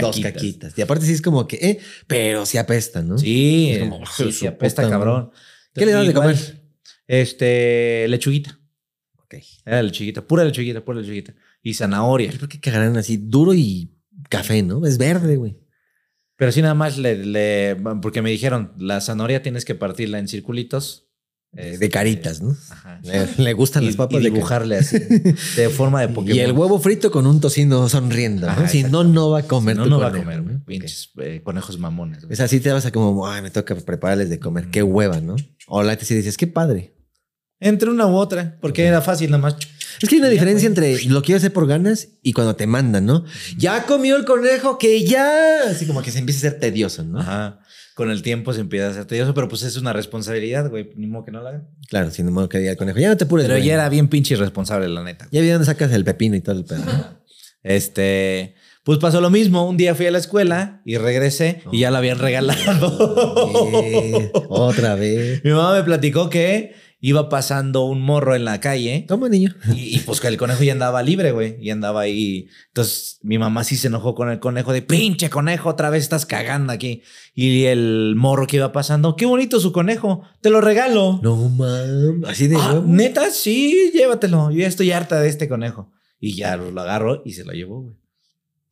Dos Caquitas. caquitas. Y aparte sí es como que, eh, pero sí apesta, ¿no? Sí, Es como, sí, apesta puta cabrón. ¿Qué le das de comer? Este, lechuguita. Ok. Era lechuguita, pura lechuguita, pura lechuguita. Y zanahoria. ¿Por qué cagarán así duro y café, no? Es verde, güey. Pero sí, nada más le, le- porque me dijeron, la zanahoria tienes que partirla en circulitos. De, este, de caritas, ¿no? Ajá. Le, le gustan Y, las papas y de dibujarle así, de forma de Pokémon. Y el huevo frito con un tocino sonriendo, ¿no? Si no, no va a comer no, va a comer. ¿no? Pinches eh, conejos mamones. Es así, te vas a como, ay, me toca prepararles de comer. Qué hueva, ¿no? O la te dices, qué padre. Entre una u otra, porque era fácil nada más. Es que hay una diferencia entre lo quiero hacer por ganas y cuando te mandan, ¿no? Ya comió el conejo, que ya. Así como que se empieza a ser tedioso, ¿no? Ajá. Con el tiempo se empieza a hacer tedioso, pero pues es una responsabilidad, güey. Ni modo que no la hagan. Claro, sin modo que diga el conejo. Ya no te pures. Pero güey. ya era bien pinche irresponsable, la neta. Ya vi dónde sacas el pepino y todo el pedo. Este, pues pasó lo mismo. Un día fui a la escuela y regresé y ya la habían regalado. Otra vez. Mi mamá me platicó que iba pasando un morro en la calle Toma, niño. y, y, pues que el conejo ya andaba libre, güey. Y andaba ahí. Entonces mi mamá sí se enojó con el conejo de pinche conejo, otra vez estás cagando aquí. Y el morro que iba pasando, qué bonito su conejo, te lo regalo. No, mam. Así de Ah. Neta, sí, llévatelo. Yo ya estoy harta de este conejo. Y ya lo agarro y se lo llevó, güey.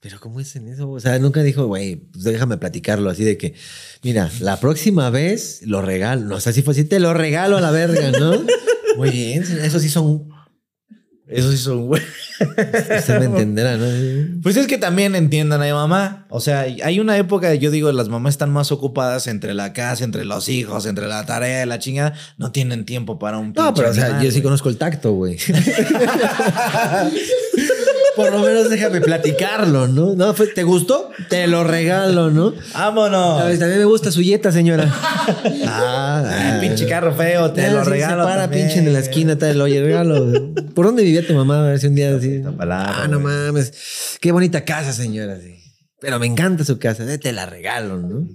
Pero ¿cómo es en eso? O sea, nunca dijo, güey, pues déjame platicarlo así de que, mira, la próxima vez lo regalo. No, o sea, si fue así, te lo regalo a la verga, ¿no? Muy bien, eso sí son, Eso sí son güey. usted me entenderá, ¿no? Pues es que también entiendan a mamá. O sea, hay una época, yo digo, las mamás están más ocupadas entre la casa, entre los hijos, entre la tarea, la chingada. No tienen tiempo para un No, pero o sea, yo sí conozco el tacto, güey. Por lo menos déjame platicarlo, ¿no? No, fue- ¿te gustó? Te lo regalo, ¿no? ¡Vámonos! A también me gusta su yeta, señora. Ah, Ah, pinche carro feo, te Ah, lo sí, regalo. Se para también, pinche en la esquina, te lo regalo. ¿Por dónde vivía tu mamá? A ver si un día así. Ah, no güey. mames. Qué bonita casa, señora. sí. Pero me encanta su casa. eh, Te la regalo, ¿no?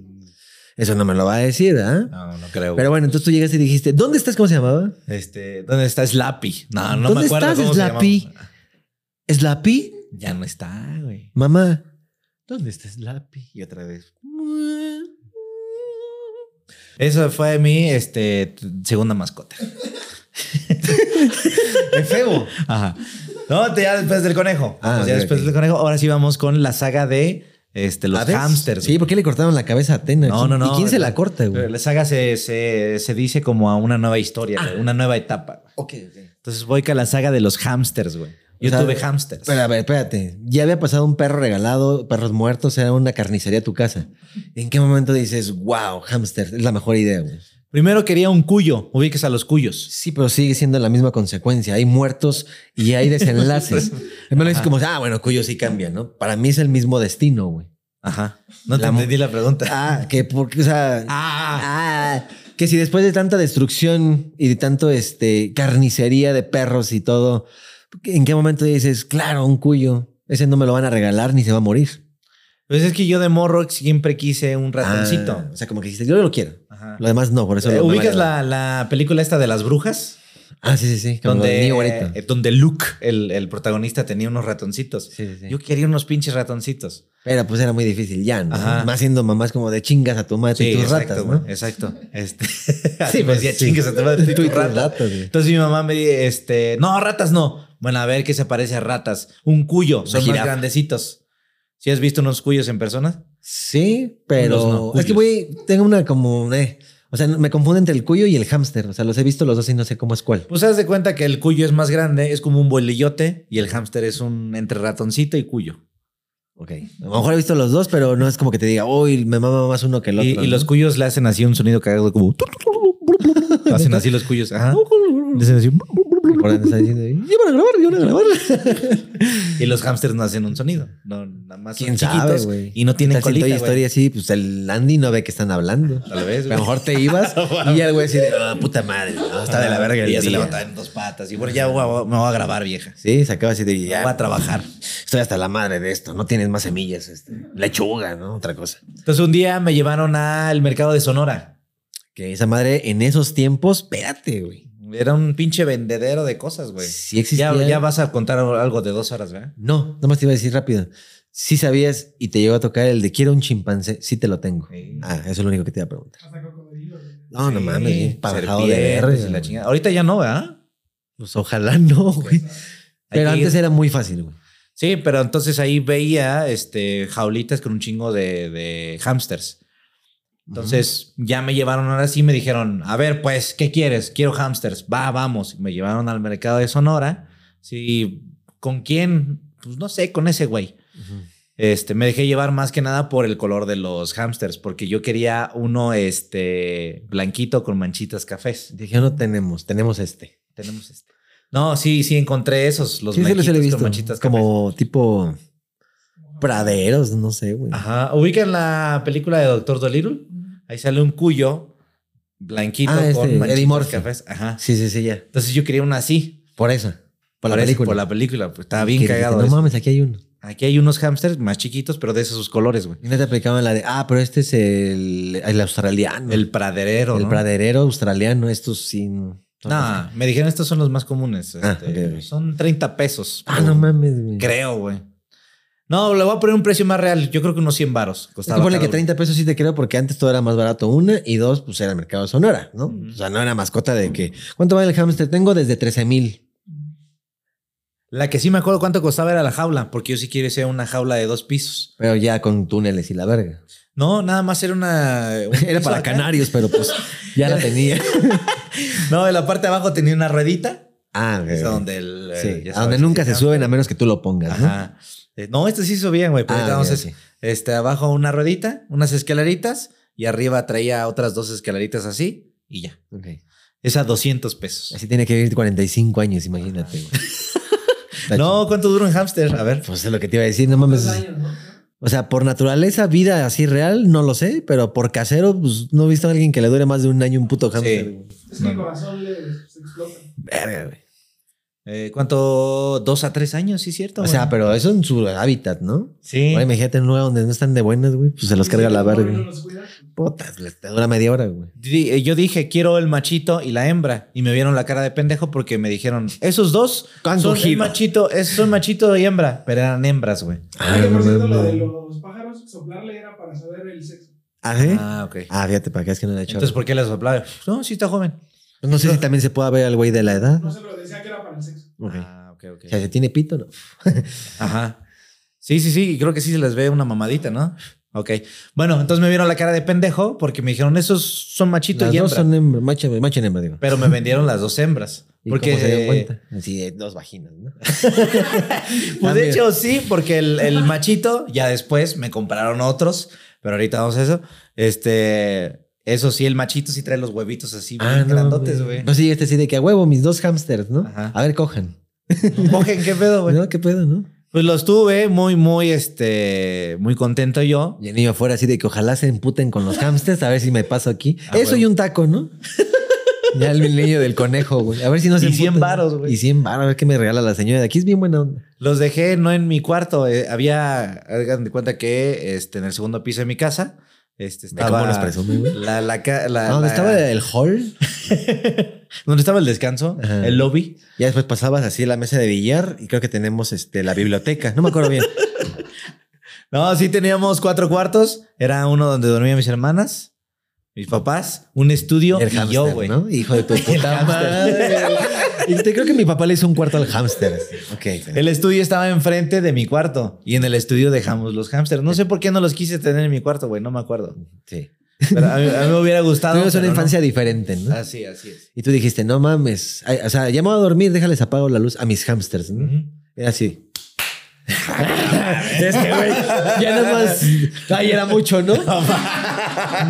Eso no me lo va a decir, ¿ah? No, no creo. Pero bueno, entonces tú llegaste y dijiste, ¿dónde estás? ¿Cómo se llamaba? este, ¿dónde está Slappy? No, no ¿Dónde me acuerdo estás, cómo se Slappy? llamaba. ¿Slappy? Ya no está, güey. Mamá, ¿dónde está Slappy? Y otra vez. Eso fue mi este, segunda mascota. Es feo. Ajá. No, ya después del conejo. Ah, Pues ya después del conejo. Ahora sí vamos con la saga de este, los hamsters. Sí, ¿por qué le cortaron la cabeza a Atena? No, no, no. ¿Y quién se la corta, güey? La saga se, se, se dice como a una nueva historia, Ah. una nueva etapa. Ok, ok. Entonces voy con la saga de los hamsters, güey. Yo O sea, tuve hamsters. Pero a ver, espérate. Ya había pasado un perro regalado, perros muertos, era una carnicería a tu casa. ¿En qué momento dices, wow, hamster, es la mejor idea, güey? Primero quería un cuyo. Ubiques a los cuyos. Sí, pero sigue siendo la misma consecuencia. Hay muertos y hay desenlaces. me lo dices como, ah, bueno, cuyo sí cambia, ¿no? Para mí es el mismo destino, güey. Ajá. No te La- entendí la pregunta. Ah, que porque, o sea, Ah. ah, que si después de tanta destrucción y de tanto este carnicería de perros y todo, ¿en qué momento dices, claro, un cuyo, ese no me lo van a regalar ni se va a morir? Pues es que yo de morro siempre quise un ratoncito. Ah, o sea, como que dijiste, yo lo quiero. Ajá. Lo demás no, por eso Eh, lo ¿Ubicas la, la película esta de las brujas? Ah, sí, sí, sí. Como donde, eh, donde Luke, el, el protagonista, tenía unos ratoncitos. Sí, sí, sí. Yo quería unos pinches ratoncitos. Pero pues era muy difícil ya, ¿no? Ajá. Más siendo mamás como de chingas a tu madre y tus exacto, ratas, ¿no? Exacto. Este, Sí, me pues, decía sí. chingas a tu madre y tus ratas. Entonces mi mamá me dice, este, no, ratas no. Bueno, a ver qué se parece a ratas. Un cuyo, son más grandecitos. ¿Sí has visto unos cuyos en persona? Sí, pero no, es que voy, tengo una como, eh, o sea, me confundo entre el cuyo y el hámster. O sea, los he visto los dos y no sé cómo es cuál. Pues haz de cuenta que el cuyo es más grande, es como un bolillote y el hámster es un entre ratoncito y cuyo. Ok. A lo mejor he visto los dos, pero no es como que te diga, uy, me mama más uno que el otro. Y, los cuyos le hacen así un sonido cagado como... hacen así los cuyos. Ajá. Le hacen así. Está diciendo, "Ya van a grabar, ya van a grabar. Y los hámsters no hacen un sonido. No, nada más son ¿Quién sabe, chiquitos y no tienen ¿Qué tal si en colita, güey. Story así, pues el Andy no ve que están hablando. Tal vez, A lo mejor te ibas y el güey así de, ah, puta madre, no, está de la verga el Y ya se día". levantaba en dos patas. Y bueno, ya voy a- me voy a grabar, vieja. Sí, se acaba así de, ya, voy a trabajar. estoy hasta la madre de esto, no tienes más semillas, este, lechuga, ¿no? Otra cosa. Entonces un día me llevaron al mercado de Sonora. Que esa madre en esos tiempos, espérate, güey. Era un pinche vendedero de cosas, güey. Sí existía. Ya, ya vas a contar algo de dos horas, ¿verdad? No, nada más te iba a decir rápido. Si sabías y te llegó a tocar el de quiero un chimpancé, sí te lo tengo. Sí. Ah, eso es lo único que te iba a preguntar. No, no mames, bien parajado de y la chingada. Ahorita ya no, ¿verdad? Pues ojalá no, güey. Pero antes ir- era muy fácil, güey. Sí, pero entonces ahí veía este, jaulitas con un chingo de, de hamsters. Entonces ya me llevaron ahora sí, me dijeron, a ver, pues, ¿qué quieres? Quiero hamsters. Va, vamos. Me llevaron al mercado de Sonora. Sí, ¿con quién? Pues no sé, con ese güey. Este, me dejé llevar más que nada por el color de los hamsters, porque yo quería uno, este, blanquito con manchitas cafés. Dije, no tenemos, tenemos este. Tenemos este. No, sí, sí, encontré esos, los sí, los he visto. con manchitas cafés. Como tipo praderos, no sé, güey. Ajá. ¿Ubican la película de Doctor Dolittle? Ahí sale un cuyo blanquito Ah, este, con manchitas Murphy. cafés. Ajá. Sí, sí, sí, ya. Entonces yo quería una así. Por eso. Por la eso, película. Por la película. Pues estaba bien dijiste, cagado. No mames, aquí hay uno. Aquí hay unos hamsters más chiquitos, pero de esos colores, güey. Y no te aplicaban la de, ah, pero este es el, el australiano. El praderero, el ¿no? praderero australiano, estos sin. No, me dijeron estos son los más comunes. Ah, este. Son 30 pesos. Ah, no mames, güey. Creo, güey. No, le voy a poner un precio más real. Yo creo que unos 100 varos. Es que Costaba ponle que uno. 30 pesos sí te creo porque antes todo era más barato. Una y dos, pues era el mercado de Sonora, ¿no? O sea, no era mascota de que. ¿Cuánto vale el hamster? Tengo desde 13 mil. La que sí me acuerdo cuánto costaba era la jaula, porque yo sí quiero ser una jaula de dos pisos. Pero ya con túneles y la verga. No, nada más era una. un Era para acá. canarios, pero pues ya la tenía. No, en la parte de abajo tenía una ruedita. Ah, Es donde el. eh, Sí, a donde nunca se suben a menos que tú lo pongas, ¿no? No, este sí hizo bien, güey. Pero Ah, ahorita vamos a ok, hacer, ok. Este, abajo una ruedita, unas escaleritas y arriba traía otras dos escaleritas así y ya. Ok. Es a 200 pesos. Así tiene que vivir 45 años, imagínate. güey. No, ¿cuánto dura un hámster? A ver. Pues es lo que te iba a decir, no mames. Años, ¿no? O sea, por naturaleza, vida así real, no lo sé, pero por casero, pues no he visto a alguien que le dure más de un año un puto hamster. Sí. güey. Es que el corazón le se explota. Verga, güey. Eh, ¿Cuánto? ¿Dos a tres años? Sí, cierto. O güey? sea, pero eso en su hábitat, ¿no? Sí. Ahora imagínate en un lugar donde no están de buenas, güey, pues se los carga la verga. no les te dura media hora, güey. Eh, Yo dije, quiero el machito y la hembra. Y me vieron la cara de pendejo porque me dijeron, esos dos son el machito, es, son machito y hembra. Pero eran hembras, güey. Oye, por no cierto, lo de los pájaros, soplarle era para saber el sexo. ¿Ah, sí? Ah, ok. Ah, fíjate, para qué es que no le he hecho. Entonces, ¿por qué les soplaba? No, sí está joven. No sé si también se puede ver al güey de la edad. No sé, pero decía que era para el sexo. Ok. Ah, ok, ok. O sea, si tiene pito, ¿no? Ajá. Sí, sí, sí. Y creo que sí se les ve una mamadita, ¿no? Ok. Bueno, entonces me vieron la cara de pendejo porque me dijeron, esos son machito Las y dos hembra. son hembra, macho, macho y hembra, digo. Pero me vendieron las dos hembras. ¿Y Porque, cómo se eh, cuenta? Así de dos vaginas, ¿no? Pues de hecho sí, porque el, el machito, ya después me compraron otros, pero ahorita vamos a eso. Este, eso sí, el machito sí trae los huevitos así bien grandotes, güey. No, sí, este sí de que a huevo, mis dos hamsters, ¿no? Ajá. A ver, cojan. Cogen, ¿qué pedo, güey? ¿No? ¿Qué pedo, no? Pues los tuve muy, muy, este, muy contento yo. Y el niño afuera así de que ojalá se emputen con los hamsters, a ver si me paso aquí. Ah, Eso y un taco, ¿no? ya el niño del conejo, güey. A ver si no se Y 100 emputan. varos, güey. Y 100 varos, a ver qué me regala la señora de aquí. Es bien buena onda. Los dejé no en mi cuarto, eh, había, hagan de cuenta que este, en el segundo piso de mi casa, este, cómo estaba los presume, güey. la, la, ca- la- Ah, ¿Dónde la- estaba el hall? donde estaba el descanso, Ajá. el lobby. Ya después pasabas así la mesa de billar y creo que tenemos este, la biblioteca. No me acuerdo bien. No, sí teníamos cuatro cuartos. Era uno donde dormían mis hermanas, mis papás, un estudio El y hamster, yo, güey. ¿no? Hijo de tu puta madre. Creo que mi papá le hizo un cuarto al hámster. Ok. El estudio estaba enfrente de mi cuarto y en el estudio dejamos los hámsters. No sé por qué no los quise tener en mi cuarto, güey, no me acuerdo. Sí. Pero a mí, a mí me hubiera gustado. Tuvimos una no. infancia diferente, ¿no? Así, así es. Y tú dijiste, no mames. Ay, o sea, ya me voy a dormir, déjales apago la luz a mis hamsters, ¿no? Era así. güey, ya nada más. Ay, era mucho, ¿no?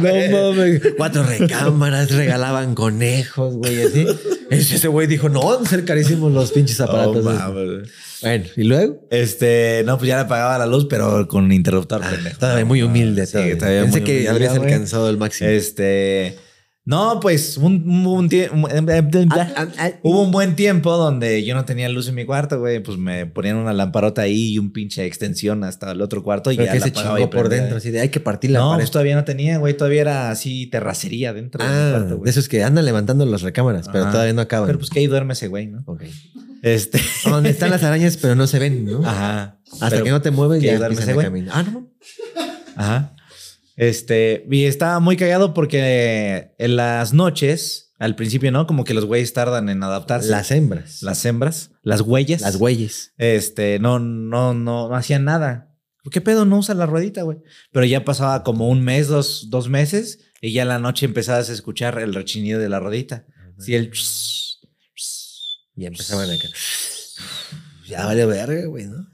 No mames. Cuatro recámaras, regalaban conejos, güey, así. Ese güey dijo, no, a ser carísimos los pinches aparatos. Oh, esos". mames. bueno, y luego. Este, no, pues ya le apagaba la luz, pero con interruptor. Ah, Todavía muy humilde. Sí, todavía. Pensé muy que humilde, habrías güey. alcanzado el máximo. Este. No, pues un, un un- Ah, ah, ah. hubo un buen tiempo donde yo no tenía luz en mi cuarto, güey. Pues me ponían una lamparota ahí y un pinche extensión hasta el otro cuarto y Pero ya que la se y chingó por prendía. dentro, así de hay que partir la No, pared. pues todavía no tenía, güey. Todavía era así terracería dentro de Ah, cuarto, de güey. esos que andan levantando las recámaras, pero Ajá. todavía no acaban. Pero pues que ahí duerme ese güey, ¿no? Ok. Este. Donde están las arañas, pero no se ven, ¿no? Ajá. Hasta Pero- que no te mueves, ya duerme ese güey. Ah, no. Ajá. Este, y estaba muy cagado porque en las noches, al principio, ¿no? Como que los güeyes tardan en adaptarse. Las hembras. las hembras, las güeyes. Las güeyes. Este, no, no, no, no hacían nada. ¿Qué pedo? No usa la ruedita, güey. Pero ya pasaba como un mes, dos, dos meses, y ya en la noche empezabas a escuchar el rechinido de la ruedita. Sí, el... Y empezaban acá. Ya vale verga, güey, ¿no?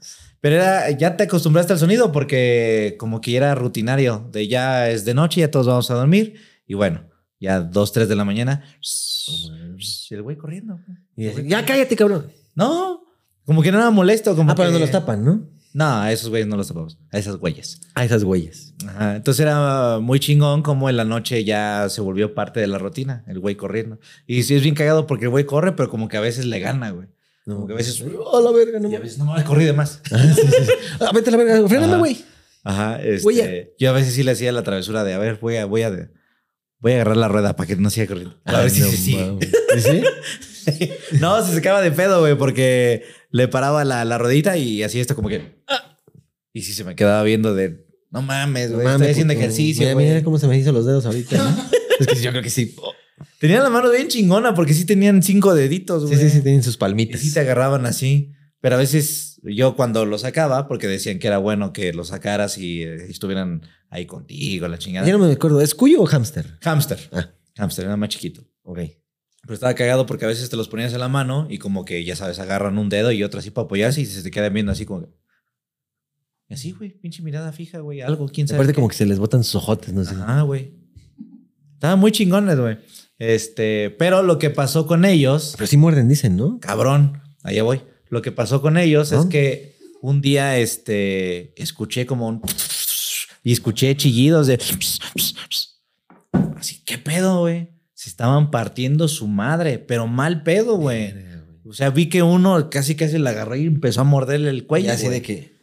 Pero era, ya te acostumbraste al sonido porque como que era rutinario, de ya es de noche, ya todos vamos a dormir, y bueno, ya dos, tres de la mañana, y el güey corriendo. Y así, ya cállate, cabrón. No, como que no era molesto. Como Ah, pero que- no los tapan, ¿no? No, a esos güeyes no los tapamos, a esas güeyes. A esas güeyes. Ajá, Entonces era muy chingón como en la noche ya se volvió parte de la rutina, el güey corriendo. Y sí es bien cagado porque el güey corre, pero como que a veces le gana, güey. No. Como que a veces... ¡Oh, la verga! No Y a veces no me corrí de más. Ah, vete a la verga. Fréname, güey. Ajá, este, yo a veces sí le hacía la travesura de, a ver, voy a, voy a, voy a agarrar la rueda para que no siga corriendo. A ver Ah, si no sí, sí. ¿Sí, sí? No, se sacaba de pedo, güey, porque le paraba la, la rodita y así esto como que... ah, Y sí se me quedaba viendo de, no mames, No güey, mames, estoy haciendo ejercicio, Mira, güey. mira cómo se me hizo los dedos ahorita. ¿no? es que yo creo que sí. Tenían la mano bien chingona porque sí tenían cinco deditos, Sí, güey. sí, sí, tienen sus Y palmitas. sí te agarraban así. Pero a veces yo cuando lo sacaba, porque decían que era bueno que lo sacaras y eh, estuvieran ahí contigo, la chingada. Ya no me acuerdo, ¿es cuyo o hámster? Hamster. Ah. Hamster, era más chiquito. Ok. Pero estaba cagado porque a veces te los ponías en la mano y como que, ya sabes, agarran un dedo y otro así para apoyarse y se te quedan viendo así como... que- Y así, güey, pinche mirada fija, güey, algo, quién sabe. Aparte qué. como que se les botan sus ojotes, no sé. Ajá, güey. Estaban muy chingones, güey. Este, pero lo que pasó con ellos, Pero sí muerden, dicen, ¿no? cabrón, allá voy. Lo que pasó con ellos es que un día, este, escuché como un... Y escuché chillidos de... Así, ¿qué pedo, güey? Se estaban partiendo su madre, pero mal pedo, güey. O sea, vi que uno casi casi la agarró y empezó a morderle el cuello. Y así de que...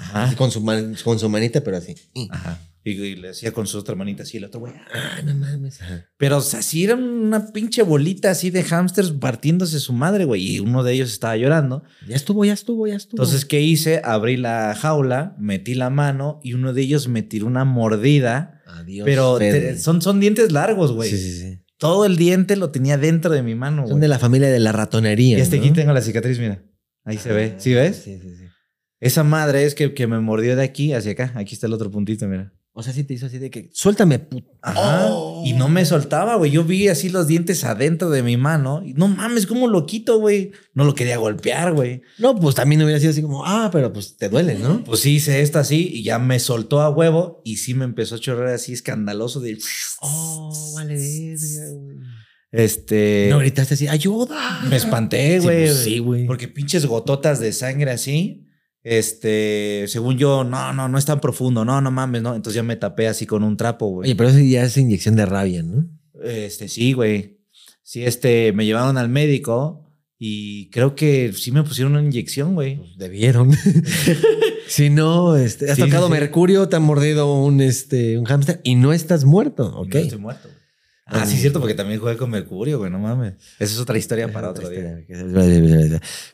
Ajá. con, su man- con su manita, pero así. Ajá. Y, y le hacía con su otra manita así el otro, güey. Ah, no mames. Ajá. Pero, o sea, sí era una pinche bolita así de hamsters partiéndose su madre, güey. Y uno de ellos estaba llorando. Ya estuvo, ya estuvo, ya estuvo. Entonces, ¿qué hice? Abrí la jaula, metí la mano y uno de ellos me tiró una mordida. Adiós. pero te- son, son dientes largos, güey. Sí, sí, sí. Todo el diente lo tenía dentro de mi mano, Son de la familia de la ratonería. Y hasta ¿no? aquí tengo la cicatriz, mira. Ahí se ve. ¿Sí ves? Sí, sí, sí. Esa madre es que, que me mordió de aquí hacia acá. Aquí está el otro puntito, mira. O sea, sí te hizo así de que suéltame, puto. Ajá. Oh. Y no me soltaba, güey. Yo vi así los dientes adentro de mi mano. Y no mames, ¿cómo lo quito, güey? No lo quería golpear, güey. No, pues también hubiera sido así como, ah, pero pues te duele, ¿no? Pues sí, hice esto así y ya me soltó a huevo y sí me empezó a chorrear así escandaloso de... Oh, vale, güey. Este... No gritaste así, ayuda. me espanté, Sí, güey. pues sí, güey. Porque pinches gototas de sangre así. Este, según yo, no, no, no es tan profundo. No, no mames, no. Entonces ya me tapé así con un trapo, güey. Oye, pero eso ya es inyección de rabia, ¿no? Este, sí, güey. Sí, este, me llevaron al médico y creo que sí me pusieron una inyección, güey. Pues debieron. si no, este, has Sí, tocado sí, mercurio, te han mordido un, este, un hámster y no estás muerto, ¿ok? No estoy muerto, güey. Ah, sí, es cierto, porque también jugué con Mercurio, güey, no mames. Esa es otra historia para otro día.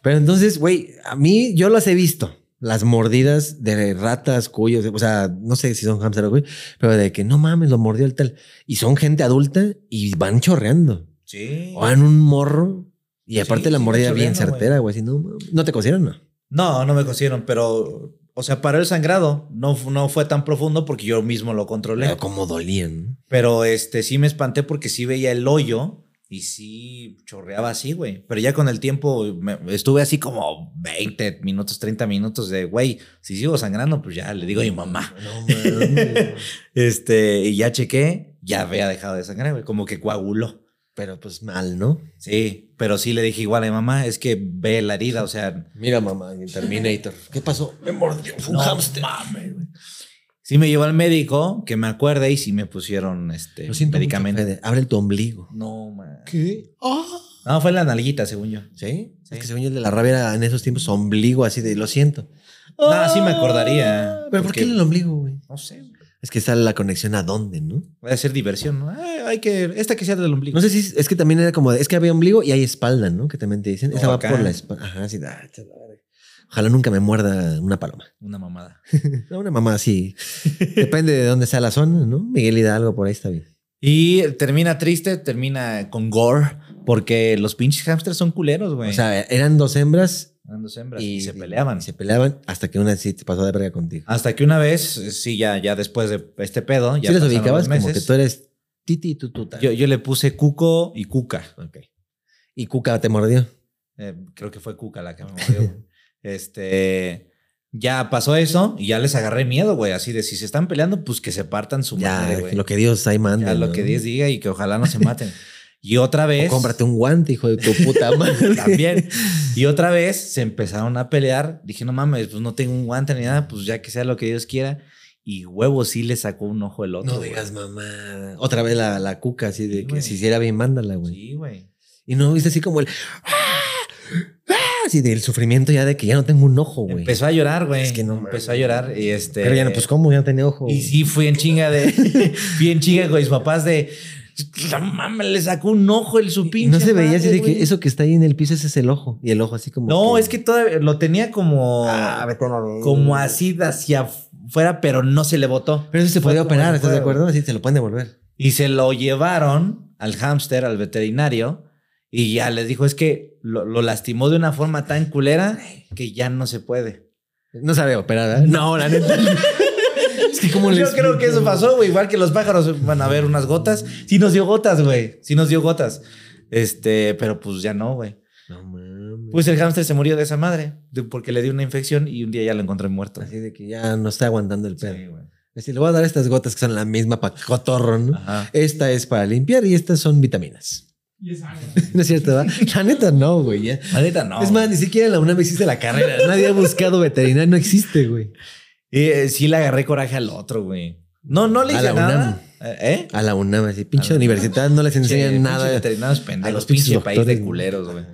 Pero entonces, güey, a mí yo las he visto. Las mordidas de ratas, cuyos, o sea, no sé si son hamster o cuy, pero de que no mames, lo mordió el tal. Y son gente adulta y van chorreando. Sí. O en un morro. Y aparte Sí, la mordida bien certera, güey. no, no te cosieron, no. No, no me cosieron, pero, o sea, paró el sangrado. No, no fue tan profundo porque yo mismo lo controlé. Pero como dolían. Pero este sí me espanté porque sí veía el hoyo y sí chorreaba así, güey. Pero ya con el tiempo me- estuve así como 20 minutos, 30 minutos de, güey, si sigo sangrando, pues ya le digo a mi mamá. No. Este, y ya chequé, ya había dejado de sangrar, güey, como que coaguló. pero pues mal, ¿no? Sí, pero sí le dije igual a mi mamá, es que ve la herida, o sea, Mira, mamá, en Terminator. ¿Qué pasó? Me mordió. Un no hámster. mames, güey. Sí me llevó al médico, que me acuerde, y sí me pusieron este Lo siento medicamento. mucho, Fede. Abre tu ombligo. No, man. ¿Qué? Ah. No, fue en la nalguita, según yo. ¿Sí? Sí. Es que según yo el de la rabia era en esos tiempos ombligo así de lo siento. No, sí me acordaría. Ah, ¿Pero por qué el ombligo, güey? No sé. güey. Es que sale la conexión a dónde, ¿no? Va a ser diversión, ¿no? Ay, hay que. Esta que sea del ombligo. No sé si es, es que también era como, de- es que había ombligo y hay espalda, ¿no? Que también te dicen. Esa Oh, va acá. por la espalda. Ajá, ah, chala, verga. Ojalá nunca me muerda una paloma. Una mamada. No, una mamá así. Depende de dónde sea la zona, ¿no? Miguel Hidalgo por ahí está bien. Y termina triste, termina con gore, porque los pinches hamsters son culeros, güey. O sea, eran dos hembras Eran dos hembras y, y, se peleaban. y se peleaban hasta que una sí te pasó de verga contigo. Hasta que una vez, sí, ya, ya después de este pedo, ya ¿Sí pasaron ubicabas como que tú eres Titi y tú tuta? yo, yo le puse Cuco y Cuca. Ok. ¿Y Cuca te mordió? Eh, creo que fue Cuca la que me mordió. este. Ya pasó eso y ya les agarré miedo, güey. Así de si se están peleando, pues que se partan su madre, güey. lo que Dios ahí manda. Ya lo ¿no? que Dios diga y que ojalá no se maten. Y otra O vez. cómprate un guante, hijo de tu puta madre. También. Y otra vez se empezaron a pelear. Dije, no mames, pues no tengo un guante ni nada, pues ya que sea lo que Dios quiera. Y huevo sí le sacó un ojo el otro. No güey. digas mamá. Otra vez la, la cuca así de Sí, que güey. si hiciera bien, mándala, güey. Sí, güey. Y no viste así como el. Así del sufrimiento ya de que ya no tengo un ojo, güey. Empezó a llorar, güey. Es que no Empezó a llorar y este. Pero ya no, pues cómo, ya no tenía ojo. Y sí, fui en chinga de. fui en chinga con mis papás de. La mames, le sacó un ojo el su pinche. no se veía así de que eso que está ahí en el piso, ese es el ojo. Y el ojo así como. No, es que todavía lo tenía como. Ah, como así hacia afuera, pero no se le botó. Pero eso se podía operar, ¿estás de acuerdo? Así te lo pueden devolver. Y se lo llevaron al hámster, al veterinario. Y ya les dijo, es que lo, lo lastimó de una forma tan culera que ya no se puede. No sabe operar, ¿verdad? No, la neta. es que como Yo creo que eso pasó, güey. Igual que los pájaros van a ver unas gotas. Sí nos dio gotas, güey. Sí nos dio gotas. Este, pero pues ya no, güey. No mames. Pues el hámster se murió de esa madre de- porque le dio una infección y un día ya lo encontré muerto. Así de que ya no está aguantando el pedo. Sí, güey. Así le voy a dar estas gotas que son la misma para cotorro, ¿no? Ajá. Esta es para limpiar y estas son vitaminas. Y es algo. No es cierto, ¿verdad? La neta no, güey. ya. La neta, no. Es más, ni siquiera en la UNAM existe la carrera. Nadie ha buscado veterinario. No existe, güey. Y, eh, sí le agarré coraje al otro, güey. No, no le A hice la nada. ¿Eh? A la UNAM, así. Pinche A universidad no les enseñan Che, nada. veterinarios a pendejos. los pinche pinches país de culeros, güey.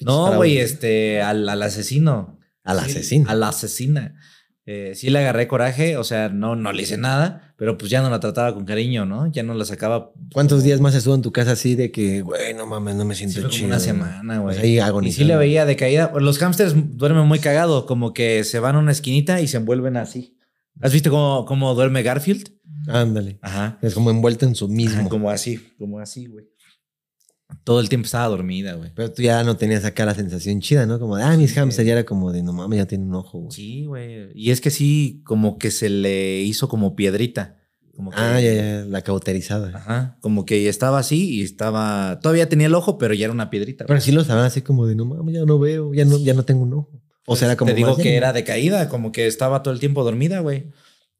No, güey, este, al, al asesino. Al Sí, asesino. A la asesina. Eh, sí le agarré coraje, o sea, no, no le hice nada, pero pues ya no la trataba con cariño, ¿no? Ya no la sacaba. ¿Cuántos días más estuvo en tu casa así de que, güey, no mames, no me Sí, siento como chido? una semana, güey. Pues ahí y sí le veía de caída. Los hámsters duermen muy cagado, como que se van a una esquinita y se envuelven así. ¿Has visto cómo, cómo duerme Garfield? Ándale. Ajá. Es como envuelto en su mismo. Ajá, Como así, como así, güey. Todo el tiempo estaba dormida, güey. Pero tú ya no tenías acá la sensación chida, ¿no? Como de, ah, mis hamsters ya era como de, no mames, ya tiene un ojo, güey. Sí, güey. Y es que sí, como que se le hizo como piedrita. Como que, Ah, ya, ya, la cauterizada. Ajá. Como que estaba así y estaba. Todavía tenía el ojo, pero ya era una piedrita. Pero sí lo saben así como de, no mames, ya no veo, ya no, ya no tengo un ojo. O sea, era como. Te digo que era de caída, como que estaba todo el tiempo dormida, güey.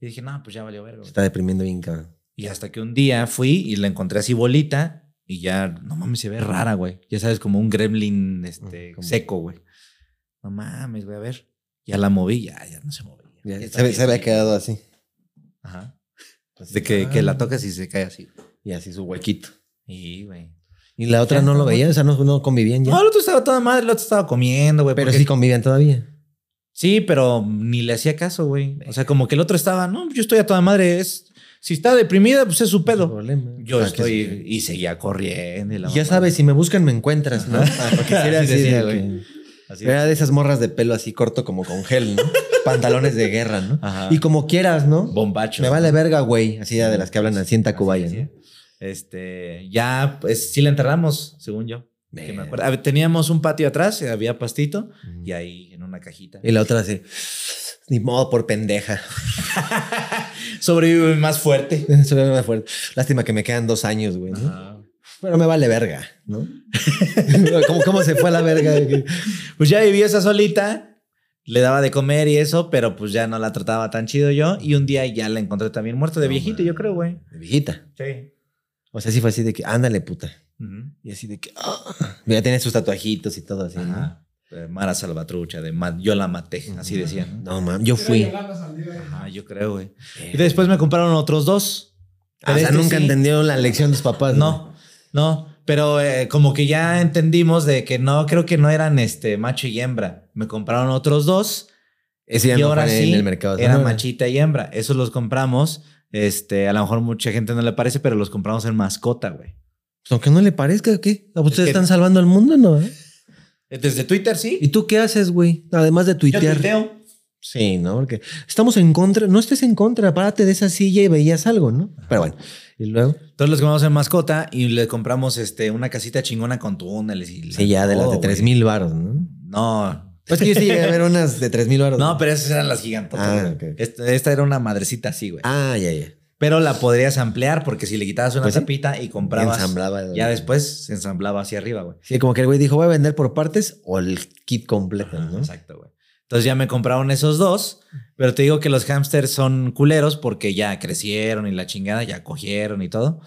Y dije, no, pues ya valió verga. Se güey". está deprimiendo bien, cabrón. Y hasta que un día fui y la encontré así bolita y ya, no mames, se ve rara, güey. Ya sabes, como un gremlin este, seco, güey. No mames, voy a ver. Ya la moví, ya, ya no se movía. Ya, Ya se, había quedado así. Ajá. De que, que la tocas y se cae así. Y así su huequito. Y, güey. Y la otra Ya no lo veía, o sea, no, no convivían ya. No, el otro estaba toda madre, el otro estaba comiendo, güey. pero porque- sí convivían todavía. Sí, pero ni le hacía caso, güey. O sea, como que el otro estaba, no, yo estoy a toda madre. Es, si está deprimida, pues es su pedo. problema. Yo Ah, estoy sí. y seguía corriendo. y la Y ya sabes, si me buscan, me encuentras, ¿no? Ah, porque era Así así, decía, de güey. que- Así Era de esas morras de pelo así corto como con gel, ¿no? Pantalones de guerra, ¿no? Ajá. Y como quieras, ¿no? Bombacho. Me vale verga, güey. Así de las que hablan así en Tacubaya, ¿no? Este, ya, pues sí la enterramos, según yo. Que me acuerdo. A ver, Teníamos un patio atrás, había pastito y ahí en una cajita. Y la otra así, ni modo por pendeja. Sobrevive más fuerte. Me da fuerte. Lástima que me quedan dos años, güey, ¿no? Pero me vale verga, ¿no? ¿Cómo, ¿Cómo se fue a la verga? Pues ya vivía esa solita, le daba de comer y eso, pero pues ya no la trataba tan chido yo. Y un día ya la encontré también muerta de viejito, yo creo, güey. De viejita. Sí. O sea, sí fue así de que, ándale, puta. Y así de que, ah. ya tenía sus tatuajitos y todo así, ¿no? De Mara Salvatrucha, de ma- yo la maté, así decían. ¿no? No, mam, yo fui. Ajá, yo creo, güey. Y después me compraron otros dos. Ah, o sea, este nunca sí. entendieron la lección de sus papás. No, no, pero eh, como que ya entendimos de que no, creo que no eran este macho y hembra. Me compraron otros dos Ese ya y no ahora sí en el mercado. era No, machita y hembra. Esos los compramos. Este, a lo mejor mucha gente no le parece, pero los compramos en mascota, güey. Aunque no le parezca, ¿qué? ¿A ¿Ustedes que- están salvando al mundo, no? eh? Desde Twitter, sí. ¿Y tú qué haces, güey? Además de Yo tuitear. tuiteo. Sí, ¿no? Porque estamos en contra. No estés en contra. Párate de esa silla y veías algo, ¿no? Pero bueno. Y luego. Entonces los compramos en mascota y le compramos este, una casita chingona con túneles y Sí, ya de las de todo, tres güey. mil baros, ¿no? No, Pues que yo sí llegué a ver unas de tres mil baros. no, pero esas eran las gigantotas. Ah. Esta, esta era una madrecita así, güey. Ah, ya, ya. Pero la podrías ampliar porque si le quitabas una Pues sí. tapita y comprabas. Ensamblaba Ya después se ensamblaba hacia arriba, güey. Sí, como que el güey dijo, voy a vender por partes o el kit completo, Ajá, ¿no? Exacto, güey. Entonces ya me compraron esos dos, pero te digo que los hamsters son culeros porque ya crecieron y la chingada, ya cogieron y todo.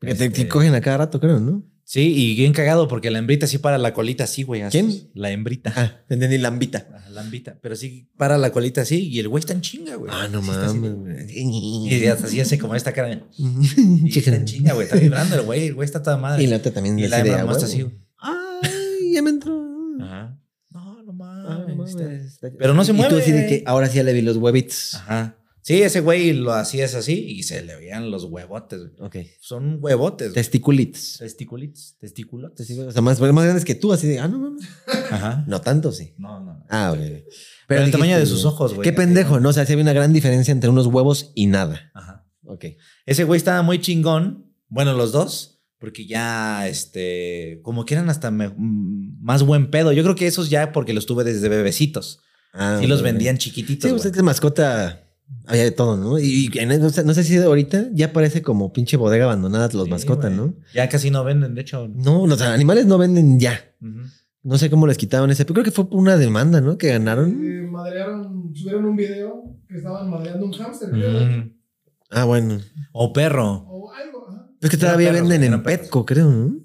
Que te, Este, te cogen a cada rato, creo, ¿no? Sí, y bien cagado porque la hembrita sí para la colita así, güey. ¿Quién? La hembrita. Ah, entendí lambita. La hembita. Pero sí para la colita así y el güey está en chinga, güey. Ah, no Sí mames. Y hasta así hace como esta cara. Y está en chinga, güey. Está vibrando el güey. El güey está toda madre. Y la otra también Y la hembra está huevo. así. Ay, ya me entró. Ajá. No, no Ah, mames. no Pero no se Y mueve. tú así de que ahora sí ya le vi los huevitos. Ajá. Sí, ese güey lo hacía es así y se le veían los huevotes. güey. Ok. Son huevotes. Testiculitos. Testiculitos. Testiculotes. O sea, más, más grandes que tú, así de, ah, no mames. Ajá. No tanto, sí. No, no. Ah, ok. Pero el tamaño de sus ojos, güey. Qué pendejo, ¿no? O sea, sí había una gran diferencia entre unos huevos y nada. Ajá. Ok. Ese güey estaba muy chingón. Bueno, los dos. Porque ya, este, como que eran hasta me- mm, más buen pedo. Yo creo que esos ya porque los tuve desde bebecitos. Ah, Sí los vendían chiquititos. Sí, pues es mascota había de todo, ¿no? Y, y en- no, sé, no sé si ahorita ya parece como pinche bodega abandonada los Sí, mascotas. ¿no? Ya casi no venden, de hecho. No, los animales no venden ya. No sé cómo les quitaban ese, pero creo que fue por una demanda, ¿no? Que ganaron. Eh, madrearon, subieron un video que estaban madreando un hámster, creo. Ujú. Ah, bueno. O perro. O algo, ajá. Es que todavía perros, venden en. Petco, creo, ¿no?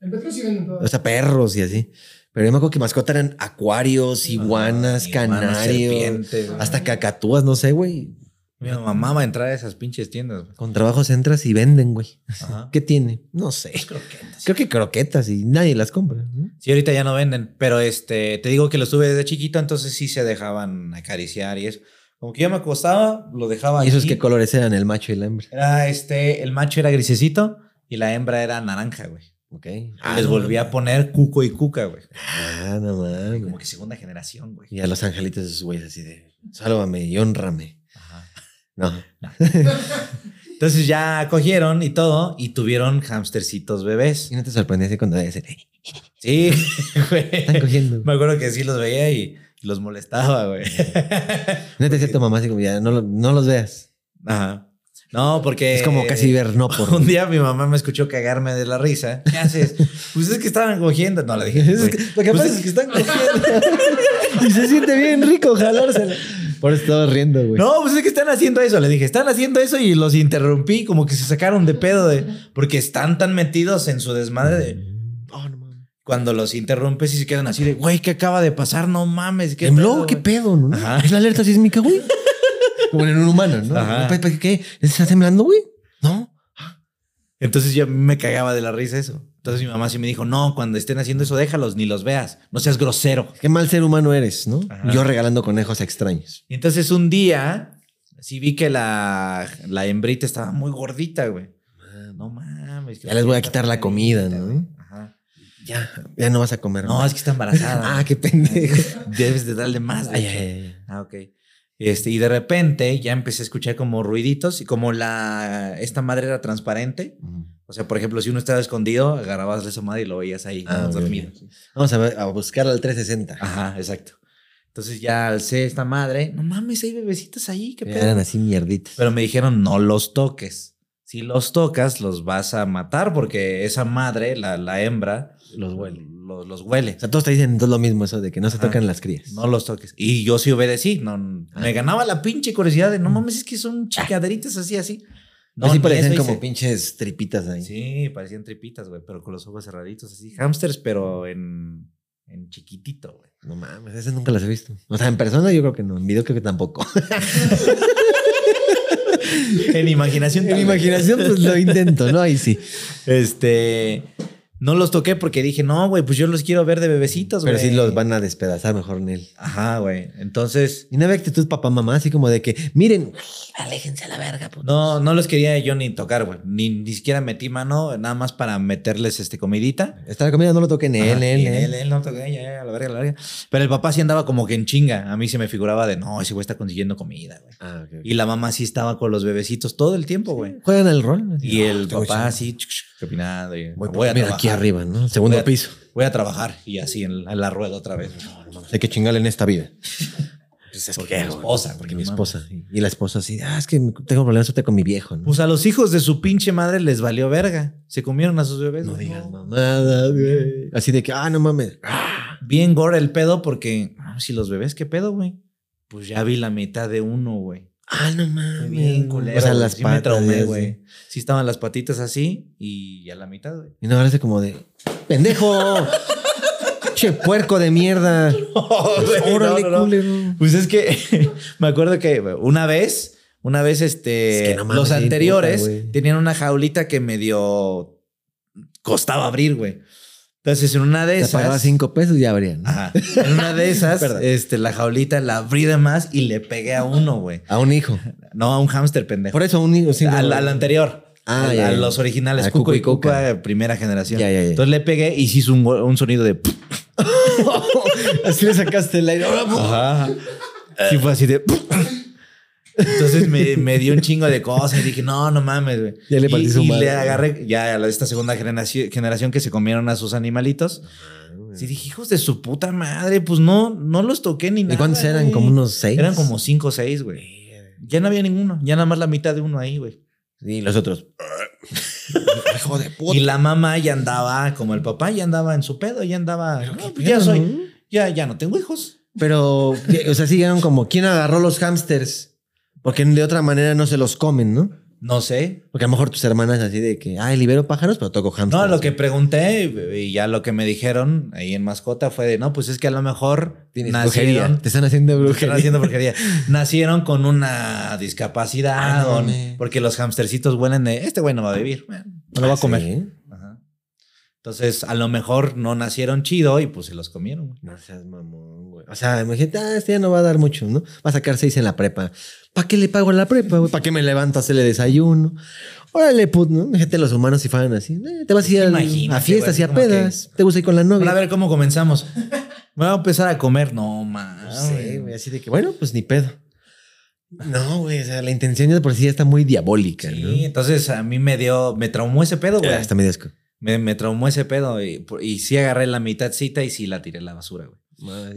En Petro sí venden todo. O sea, perros y así. Pero yo me acuerdo que mascota eran acuarios, iguanas, canarios, hasta cacatúas, no sé, güey. Mi mamá va a entrar a esas pinches tiendas. güey. Con trabajos entras y venden, güey. Ajá. ¿Qué tiene? No sé. Croquetas. Creo que croquetas y nadie las compra. Sí, ahorita ya no venden, pero este, te digo que los tuve desde chiquito, entonces sí se dejaban acariciar y eso. Como que yo me acostaba, lo dejaba ¿Y esos aquí. qué colores eran el macho y la hembra? Era este, el macho era grisecito y la hembra era naranja, güey. Ok. Y les volví a poner cuco y cuca, güey. Ah, no mames. Como que segunda generación, güey. Y a los angelitos esos güeyes así de, sálvame y honrame. Ajá. No. Entonces ya cogieron y todo y tuvieron hamstercitos bebés. ¿Y no te sorprendiste cuando decían, Sí, güey. están cogiendo? Me acuerdo que sí los veía y los molestaba, güey. No te decía tu mamá así como, ya, no, no los veas. Ajá. No, porque. Es como casi ver no por. Un día mi mamá me escuchó cagarme de la risa. ¿Qué haces? Pues es que estaban cogiendo. No, le dije. Es que- lo que Pues pasa es que están cogiendo. y se siente bien rico jalársela. Por eso estaba riendo, güey. No, pues es que están haciendo eso. Le dije, están haciendo eso y los interrumpí, como que se sacaron de pedo de. Porque están tan metidos en su desmadre de. Oh, no mames. Cuando los interrumpes y se quedan así de, güey, ¿qué acaba de pasar? No mames. ¿qué ¿Tembló? pedo, ¿Qué güey?" pedo? ¿no? Ajá. ¿Es la alerta sísmica, güey? Como en un humano, ¿no? Ajá. ¿Qué? ¿Estás temblando, güey? No. Entonces yo me cagaba de la risa eso. Entonces mi mamá sí me dijo, no, cuando estén haciendo eso, déjalos, ni los veas. No seas grosero. Qué mal ser humano eres, ¿no? Ajá. Yo regalando conejos a extraños. Y entonces un día sí vi que la, la hembrita estaba muy gordita, güey. No mames. Ya les voy a quitar la comida, ¿no? Ajá. Ya, ya no vas a comer. No, más. es que está embarazada. Ah, qué pendejo. Debes de darle más. de Ay, ay, ay. Ah, ok. Este, y de repente ya empecé a escuchar como ruiditos y como la esta madre era transparente. O sea, por ejemplo, si uno estaba escondido, agarrabas esa madre y lo veías ahí, Ah, dormido. Vamos a, ver- a buscar al 360. Ajá, exacto. Entonces ya alcé esta madre. No mames, hay bebecitos ahí, qué pedo. Eran así mierditas. Pero me dijeron, no los toques. Si los tocas, los vas a matar porque esa madre, la, la hembra, Los huele. Los, los huele. O sea, todos te dicen entonces lo mismo, eso de que no se Ajá. tocan las crías. No los toques. Y yo sí obedecí. No, Ah. Me ganaba la pinche curiosidad de, no mames, es que son chicaderitas así, así. No, así parecían como hice. pinches tripitas ahí. Sí, parecían tripitas, güey, pero con los ojos cerraditos, así. Hamsters, pero en, en chiquitito, güey. No mames, esas nunca las he visto. O sea, en persona yo creo que no. En video creo que tampoco. En imaginación. en imaginación, pues lo intento, ¿no? Ahí sí. Este. No los toqué porque dije, no, güey, pues yo los quiero ver de bebecitos, güey. Pero sí los van a despedazar mejor en él. Ajá, güey. Entonces, Y no había actitud papá, mamá, así como de que, miren, aléjense a la verga, puto. no, no los quería yo ni tocar, güey. Ni, ni siquiera metí mano, nada más para meterles este comidita. Esta la comida no lo él, y él. él, él no toqué, ya, a la verga, a la verga. Pero el papá sí andaba como que en chinga. A mí se me figuraba de, no, ese güey está consiguiendo comida, güey. Ah, ok, ok. Y la mamá sí estaba con los bebecitos todo el tiempo, güey. Juegan al rol. Y el te voy papá a- así, caminando. Y, Voy, voy a mira, trabajar. aquí arriba, ¿no? Segundo Voy a- piso. Voy a trabajar. Y así en la, en la rueda otra vez. Hay que chingarle en esta vida. Pues es Porque que, mi esposa, Porque no mi esposa. sí. Y la esposa así, ah, es que tengo problemas con mi viejo, ¿no? Pues a los hijos de su pinche madre les valió verga. Se comieron a sus bebés. no güey. digas mamadas, güey. Así de que, ah, no mames. Ah, Bien gore el pedo porque, ah, si los bebés, ¿qué pedo, güey? Pues ya vi la mitad de uno, güey. Ah, no mames. Bien culero. O sea, las Sí patas. me traumé, ya, güey. sí. Estaban las patitas así y a la mitad, güey. Y no parece como de, pendejo. che, puerco de mierda. Órale, No, no, no. culero. Pues es que me acuerdo que una vez, una vez, este, Es que no mames, los anteriores puta, tenían una jaulita que medio costaba abrir, güey. Entonces, en una de Te pagaba esas. cinco pesos y ya abrían. ¿no? Ajá. En una de esas, este, la jaulita la abrí de más y le pegué a uno, güey. A un hijo. No, a un hámster pendejo. Por eso un hijo. sí, al, anterior. Ah, a, ya, a ya. los originales, A Cuco y Cuca. Cuca, primera generación. Ya, ya, ya. Entonces le pegué y hizo un, un sonido de. Así le sacaste el aire. Ajá. Sí, fue así de. Entonces me, me dio un chingo de cosas y dije, no, no mames, güey. Ya le y, partí su y madre. le agarré ya a la- esta segunda generación, generación que se comieron a sus animalitos. Sí, dije, hijos de su puta madre, pues no, no los toqué ni nada. ¿Y cuántos eran? güey. ¿Como unos seis? Eran como cinco o seis, güey. Ya no había ninguno, ya nada más la mitad de uno ahí, güey. Y los otros. Hijo de puta. Y la mamá ya andaba, como el papá, ya andaba en su pedo, ya andaba. "No, pues ya soy, ya, ya no tengo hijos. Pero, o sea, sí llegaron como, ¿quién agarró los hámsters? Porque de otra manera no se los comen, ¿no? No sé. Porque a lo mejor tus hermanas así de que, ay, libero pájaros, pero toco hámsters. No, lo que pregunté y ya lo que me dijeron ahí en mascota fue de no, pues es que a lo mejor Tienes nacieron. brujería. Te están haciendo Están brujería. haciendo porquería. Nacieron con una discapacidad. Ah, no o- porque los hamstercitos huelen de este güey no va a vivir. No lo va a Ah, comer. ¿sí? Entonces, a lo mejor no nacieron chido y pues se los comieron. güey. No seas mamón, güey. O sea, imagínate, ah, este ya no va a dar mucho, ¿no? Va a sacar seis en la prepa. ¿Para qué le pago la prepa, güey? ¿Para qué me levanto a hacerle desayuno? Órale, put, ¿no? Imagínate los humanos si fueran así. Eh, te vas a ir Imagínate, a fiestas y a que- pedas. Te gusta ir con la novia. Bueno, a ver cómo comenzamos. Voy a empezar a comer. No, No más. sé, güey. Así de que, bueno, pues ni pedo. No, güey. O sea, la intención ya de por sí ya está muy diabólica, ¿no? Sí, entonces a mí me dio, me traumó ese pedo, güey. Ya está medio asco. Me, me traumó ese pedo y, y sí agarré la mitadcita y sí la tiré a la basura, güey.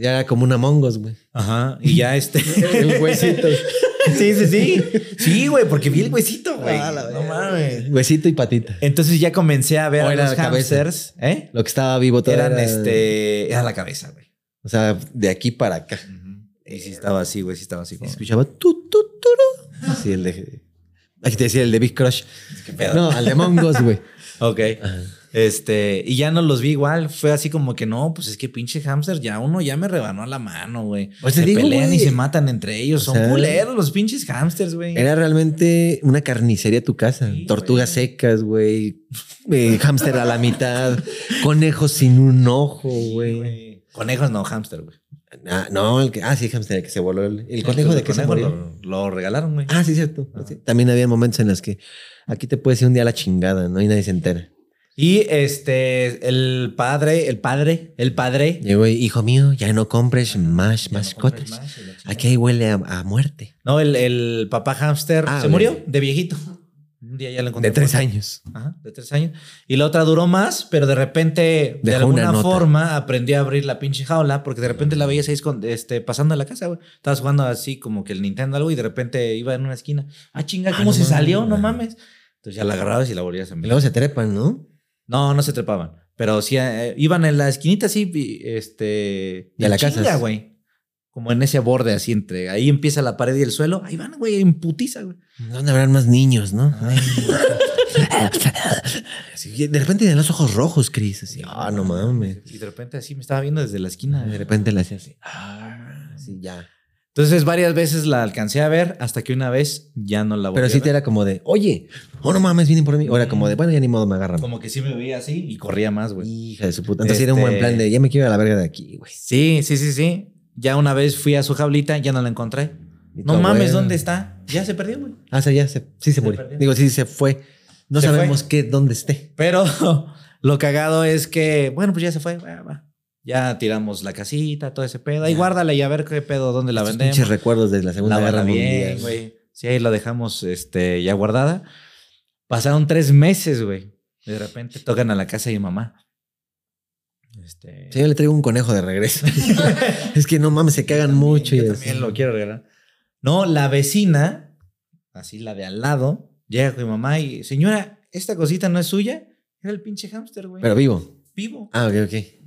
Ya era como una mongos, güey. Ajá. Y ya este. El huesito. sí, sí, sí. Sí, güey, porque vi el huesito, güey. Ah, no mames. Huesito y patita. Entonces ya comencé a ver O a los cabeza. hamsters, ¿eh? Lo que estaba vivo todo Eran era- este. Era la cabeza, güey. O sea, de aquí para acá. Y sí estaba así, güey, sí estaba así. Como, escuchaba tu, tu, turu. Sí, el de. Aquí te decía el de Big Crush. ¿Qué pedo? No, al de Mongos, güey. Ok. Este, y ya no los vi igual. Fue así como que no, pues es que pinche hamster, ya uno ya me rebanó la mano, güey. Pues te se digo, pelean y se matan entre ellos. O Son sea, culeros los pinches hamsters, güey. Era realmente una carnicería tu casa. Sí, Tortugas güey. secas, güey. Eh, hámster a la mitad. Conejos sin un ojo, güey. Güey. Conejos no, hamster, güey. Ah, no, el que. Ah, sí, hámster, el que se voló. El, el conejo de que se murió. lo, lo regalaron, güey. Ah, sí, cierto. Sí. También había momentos en los que aquí te puedes ir un día a la chingada, ¿no? Y nadie se entera. Y este, el padre, el padre, el padre. Llegó y, hijo mío, ya no compres más Ya no mascotas. compres más, y. Aquí ahí huele a, a muerte. No, el, el papá hamster Ah, se güey. murió de viejito. Un día ya lo encontré. De tres años. Ajá, de tres años. Y la otra duró más, pero de repente, de Dejó alguna forma, aprendió a abrir la pinche jaula, porque de repente la veías ahí este, pasando en la casa, güey. Estabas jugando así como que el Nintendo algo y de repente iba en una esquina. Ah, chinga, Ah, ¿cómo no se mames. salió? No mames. Entonces ya la agarrabas y la volvías a Y enviar. luego se trepan, ¿no? No, no se trepaban. Pero sí eh, iban en la esquinita así, este. De la en casa. chinga, güey. Como en ese borde así entre. Ahí empieza la pared y el suelo. Ahí van, güey, en putiza, güey. ¿Dónde habrán más niños, no? Así, de repente tienen los ojos rojos, Chris. Así, ah, no mames. Y de repente así me estaba viendo desde la esquina. De repente le hacía así. Ah, sí, ya. Entonces varias veces la alcancé a ver hasta que una vez ya no la volví Pero a sí ver. te era como de, oye, oh no mames, vienen por mí. Ahora como de, bueno, ya ni modo me agarran. Como que sí me veía así y corría más, güey. Hija de su puta. Entonces era un buen Este- plan de, ya me quiero ir a la verga de aquí, güey. Sí, sí, sí, sí. Ya una vez fui a su jaulita, ya no la encontré. Y No mames, abuela. ¿dónde está? Ya se perdió, güey. Ah, o sea, ya se, sí se, Se murió. perdió. Digo, sí se fue. No Se sabemos qué, dónde esté. Pero lo cagado es que, bueno, pues ya se fue. va, va. Ya tiramos la casita, todo ese pedo. Ahí guárdala y a ver qué pedo, dónde la Estos vendemos. pinches recuerdos de la Segunda Guerra Mundial. güey. Sí, ahí la dejamos este, ya guardada. Pasaron tres meses, güey. De repente tocan a la casa de mi mamá. Este, Sí, yo le traigo un conejo de regreso. es que no mames, se cagan mucho. Yo y también así. lo quiero regalar. No, la vecina, así la de al lado, llega con mi mamá y, señora, ¿esta cosita no es suya? Era el pinche hámster, güey. Pero vivo. vivo. Ah, ok, ok.